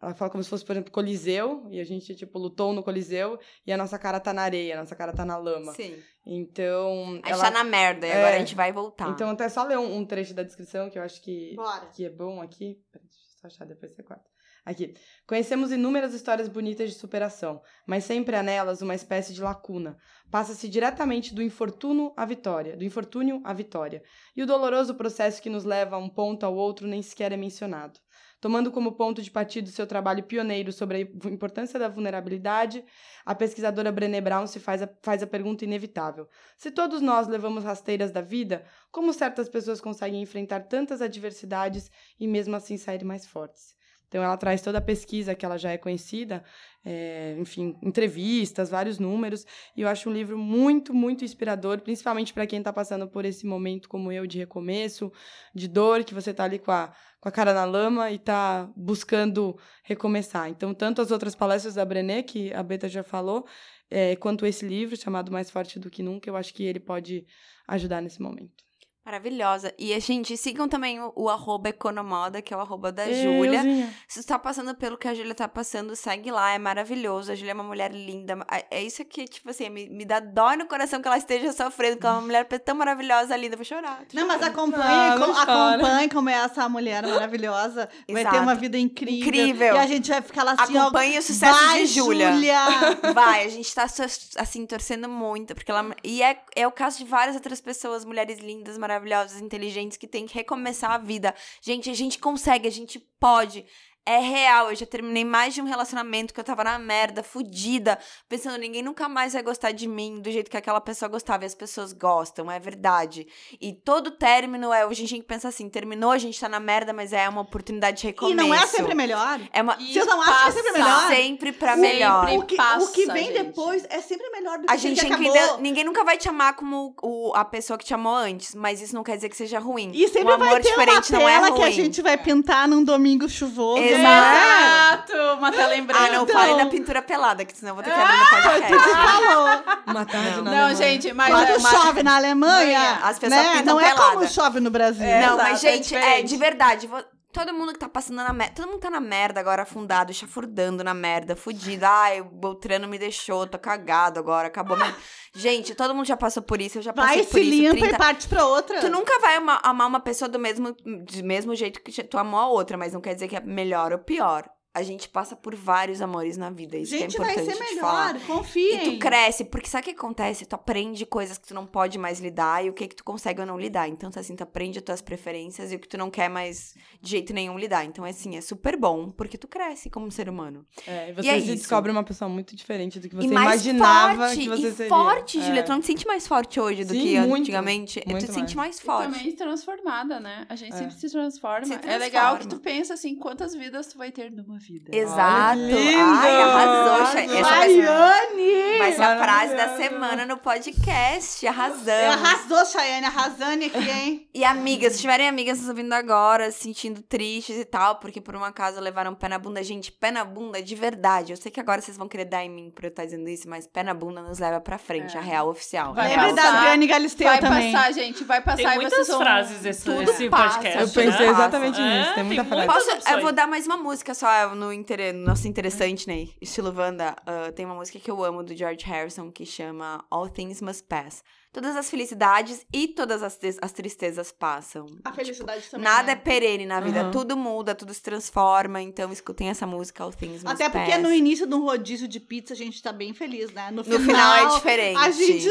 Speaker 5: Ela fala como se fosse, por exemplo, Coliseu, e a gente, tipo, lutou no Coliseu, e a nossa cara tá na areia, a nossa cara tá na lama.
Speaker 1: Sim.
Speaker 5: Então.
Speaker 1: A gente tá na merda e
Speaker 5: É.
Speaker 1: agora a gente vai voltar.
Speaker 5: Então, até só ler um, um trecho da descrição que eu acho que,
Speaker 4: Bora.
Speaker 5: que é bom aqui. Peraí, Deixa eu só achar, depois você corta. Aqui. Conhecemos inúmeras histórias bonitas de superação, mas sempre há nelas uma espécie de lacuna. Passa-se diretamente do infortúnio à vitória, do infortúnio à vitória. E o doloroso processo que nos leva a um ponto ao outro nem sequer é mencionado. Tomando como ponto de partida seu trabalho pioneiro sobre a importância da vulnerabilidade, a pesquisadora Brené Brown se faz a, faz a pergunta inevitável. Se todos nós levamos rasteiras da vida, como certas pessoas conseguem enfrentar tantas adversidades e mesmo assim sair mais fortes? Então, ela traz toda a pesquisa que ela já é conhecida, é, enfim, entrevistas, vários números, e eu acho um livro muito, muito inspirador, principalmente para quem está passando por esse momento como eu, de recomeço, de dor, que você está ali com a, com a cara na lama e está buscando recomeçar. Então, tanto as outras palestras da Brené, que a Beta já falou, é, quanto esse livro chamado Mais Forte do que Nunca, eu acho que ele pode ajudar nesse momento.
Speaker 1: Maravilhosa. E, gente, sigam também o, o arroba Economoda, que é o arroba da Júlia. Se você tá passando pelo que a Júlia tá passando, segue lá, é maravilhoso. A Júlia é uma mulher linda. É- É isso que, tipo assim, me, me dá dó no coração que ela esteja sofrendo, porque ela é uma mulher tão maravilhosa, linda. Eu vou chorar.
Speaker 4: Não, mas
Speaker 1: chorando.
Speaker 4: acompanhe,
Speaker 5: Ah, não
Speaker 4: com-
Speaker 5: chora.
Speaker 4: acompanhe como é essa mulher maravilhosa. Vai ter
Speaker 1: Exato.
Speaker 4: uma vida incrível.
Speaker 1: Incrível.
Speaker 4: E a gente vai ficar lá assim, ó,
Speaker 1: Acompanhe o sucesso
Speaker 4: vai,
Speaker 1: de Júlia.
Speaker 4: Júlia. [laughs]
Speaker 1: Vai, a gente tá, so- assim, torcendo muito, porque ela... E é, é o caso de várias outras pessoas, mulheres lindas, maravilhosas, inteligentes, que têm que recomeçar a vida. Gente, a gente consegue, a gente pode. É real, eu já terminei mais de um relacionamento que eu tava na merda, fudida, pensando, ninguém nunca mais vai gostar de mim do jeito que aquela pessoa gostava, e as pessoas gostam, é verdade. E todo término é, a gente tem que pensar assim, terminou, a gente tá na merda, mas é uma oportunidade de
Speaker 4: E
Speaker 1: recomeço.
Speaker 4: não é sempre melhor.
Speaker 1: É uma...
Speaker 2: E
Speaker 4: Vocês não acham que é sempre melhor?
Speaker 1: Sempre pra
Speaker 2: Sempre
Speaker 1: melhor.
Speaker 4: O que,
Speaker 2: passa,
Speaker 4: o que vem
Speaker 2: gente.
Speaker 4: depois é sempre melhor do que
Speaker 1: A gente
Speaker 4: que acabou.
Speaker 1: ainda- Ninguém nunca vai te amar como o, a pessoa que te amou antes, mas isso não quer dizer que seja ruim.
Speaker 4: E sempre
Speaker 1: um amor
Speaker 4: vai ter uma
Speaker 1: diferente não é
Speaker 4: tela
Speaker 1: ruim.
Speaker 4: que a gente vai pintar num domingo chuvoso.
Speaker 1: Exato.
Speaker 2: Exato, uma tela em branco.
Speaker 1: Ah, não
Speaker 4: Então-
Speaker 1: fale da pintura pelada, que senão eu vou ter que abrir no podcast.
Speaker 4: Falou.
Speaker 5: Uma tarde
Speaker 1: Não.
Speaker 5: na
Speaker 2: Não,
Speaker 5: Alemanha.
Speaker 2: gente, mas...
Speaker 4: Quando
Speaker 1: uma-
Speaker 4: chove na Alemanha,
Speaker 1: As pessoas
Speaker 4: né?
Speaker 1: pintam
Speaker 4: não é
Speaker 1: pelada.
Speaker 4: como chove no Brasil.
Speaker 2: É.
Speaker 1: não,
Speaker 2: exato,
Speaker 1: mas,
Speaker 2: é
Speaker 1: gente, é, de verdade. vo- Todo mundo que tá passando na merda. Todo mundo tá na merda agora, afundado, chafurdando na merda, fudido. Ai, o Beltrano me deixou, tô cagado agora, acabou minha. Gente, todo mundo já passou por isso, eu já passei
Speaker 4: Vai,
Speaker 1: por
Speaker 4: se
Speaker 1: isso.
Speaker 4: limpa
Speaker 1: 30
Speaker 4: e parte pra outra.
Speaker 1: Tu nunca vai ama- amar uma pessoa do mesmo, do mesmo jeito que tu amou a outra, mas não quer dizer que é melhor ou pior. A gente passa por vários amores na vida, isso
Speaker 4: Gente,
Speaker 1: que é
Speaker 4: vai
Speaker 1: importante
Speaker 4: ser
Speaker 1: de falar.
Speaker 4: melhor, confiem.
Speaker 1: E tu cresce, porque sabe o que acontece? Tu aprende coisas que tu não pode mais lidar e o que que tu consegue ou não lidar. Então, assim, tu aprende as tuas preferências e o que tu não quer mais de jeito nenhum lidar. Então, assim, é super bom, porque tu cresce como ser humano.
Speaker 5: É, e
Speaker 1: E
Speaker 5: você
Speaker 1: é
Speaker 5: se
Speaker 1: isso.
Speaker 5: descobre uma pessoa muito diferente do que você
Speaker 1: e mais
Speaker 5: imaginava
Speaker 1: forte,
Speaker 5: que você
Speaker 1: e
Speaker 5: seria.
Speaker 1: forte,
Speaker 5: É.
Speaker 1: Júlia. Tu não te sente mais forte hoje do
Speaker 5: Sim,
Speaker 1: que
Speaker 5: muito,
Speaker 1: antigamente. tu
Speaker 5: muito
Speaker 1: te sente mais
Speaker 2: E
Speaker 1: forte.
Speaker 2: também transformada, né? A gente
Speaker 5: É.
Speaker 2: sempre se transforma.
Speaker 1: Se
Speaker 2: É legal que
Speaker 1: transforma.
Speaker 2: tu pensa assim, quantas vidas tu vai ter numa vida.
Speaker 1: Exato.
Speaker 5: Lindo!
Speaker 1: Ai, arrasou. Essa vai ser,
Speaker 4: Baiane!
Speaker 1: vai ser a frase da semana no podcast. Arrasamos.
Speaker 4: Arrasou, Chayane, arrasando aqui, hein? [laughs]
Speaker 1: E amigas, se tiverem amigas nos ouvindo agora, se sentindo tristes e tal, porque por um acaso levaram pé na bunda, gente, pé na bunda de verdade. Eu sei que agora vocês vão querer dar em mim por eu estar dizendo isso, mas pé na bunda nos leva pra frente,
Speaker 2: É.
Speaker 1: a real oficial.
Speaker 2: Vai
Speaker 1: a
Speaker 4: Lembre
Speaker 1: real
Speaker 2: passar.
Speaker 4: da Adriane Galisteu
Speaker 2: Vai
Speaker 4: também.
Speaker 2: passar, gente, vai passar
Speaker 3: Tem
Speaker 2: e
Speaker 3: muitas frases esse,
Speaker 1: Tudo
Speaker 3: esse
Speaker 1: passa.
Speaker 3: podcast.
Speaker 5: Eu pensei
Speaker 1: né?
Speaker 5: exatamente
Speaker 3: É,
Speaker 5: nisso, tem muita
Speaker 3: tem
Speaker 5: frase.
Speaker 1: Posso, eu vou dar mais uma música só no, inter... no nosso interessante, né? Estilo Wanda. ah, tem uma música que eu amo do George Harrison que chama All Things Must Pass. Todas as felicidades e todas as, as tristezas passam.
Speaker 4: A felicidade também.
Speaker 1: Nada é
Speaker 4: né?
Speaker 1: perene na vida,
Speaker 5: Uhum.
Speaker 1: tudo muda, tudo se transforma. Então escutem essa música, All Things Must
Speaker 4: Até porque
Speaker 1: Pass.
Speaker 4: no início de um rodízio de pizza a gente tá bem feliz, né? No,
Speaker 1: No final é diferente.
Speaker 4: A gente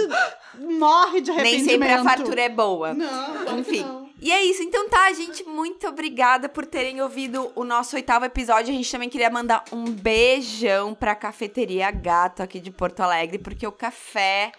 Speaker 4: morre de
Speaker 1: Nem
Speaker 4: arrependimento.
Speaker 1: sempre a fartura é boa.
Speaker 4: Não,
Speaker 1: Enfim.
Speaker 4: não.
Speaker 1: E é isso. Então tá, gente. Muito obrigada por terem ouvido o nosso oitavo episódio. A gente também queria mandar um beijão pra Cafeteria Gato aqui de Porto Alegre, porque o café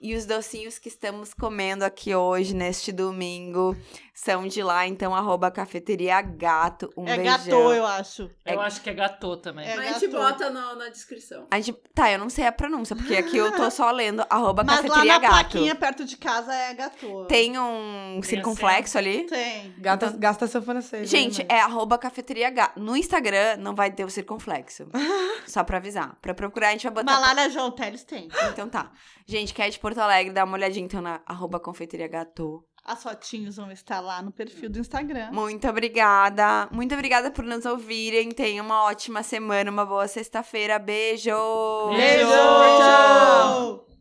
Speaker 1: e os docinhos que estamos comendo aqui hoje, neste domingo, são de lá. Então, arroba Cafeteria Gato. Um
Speaker 4: É
Speaker 1: beijão.
Speaker 4: gatô, eu acho.
Speaker 3: Eu acho que é gatô também.
Speaker 4: É
Speaker 2: A gente bota no- na descrição.
Speaker 1: A gente, tá, eu não sei a pronúncia, porque aqui eu tô [laughs] só lendo arroba
Speaker 4: Mas lá
Speaker 1: Cafeteria
Speaker 4: na
Speaker 1: Gato.
Speaker 4: plaquinha perto de casa é gatô.
Speaker 1: Tem um
Speaker 3: Tem
Speaker 1: circunflexo ali?
Speaker 4: Tem.
Speaker 5: Gata, Gasta seu francês.
Speaker 1: Gente,
Speaker 5: né,
Speaker 1: é arroba cafeteria Gato. No Instagram não vai ter o circunflexo. [laughs] Só pra avisar. Pra procurar, a gente vai botar.
Speaker 4: Mas lá na João Teles tem.
Speaker 1: Então tá. Gente, quer ir de Porto Alegre, dá uma olhadinha então na arroba confeiteria Gato.
Speaker 4: As fotinhos vão estar lá no perfil do Instagram.
Speaker 1: Muito obrigada. Muito obrigada por nos ouvirem. Tenham uma ótima semana, uma boa sexta-feira. Beijo!
Speaker 3: Beijo!
Speaker 4: Beijo!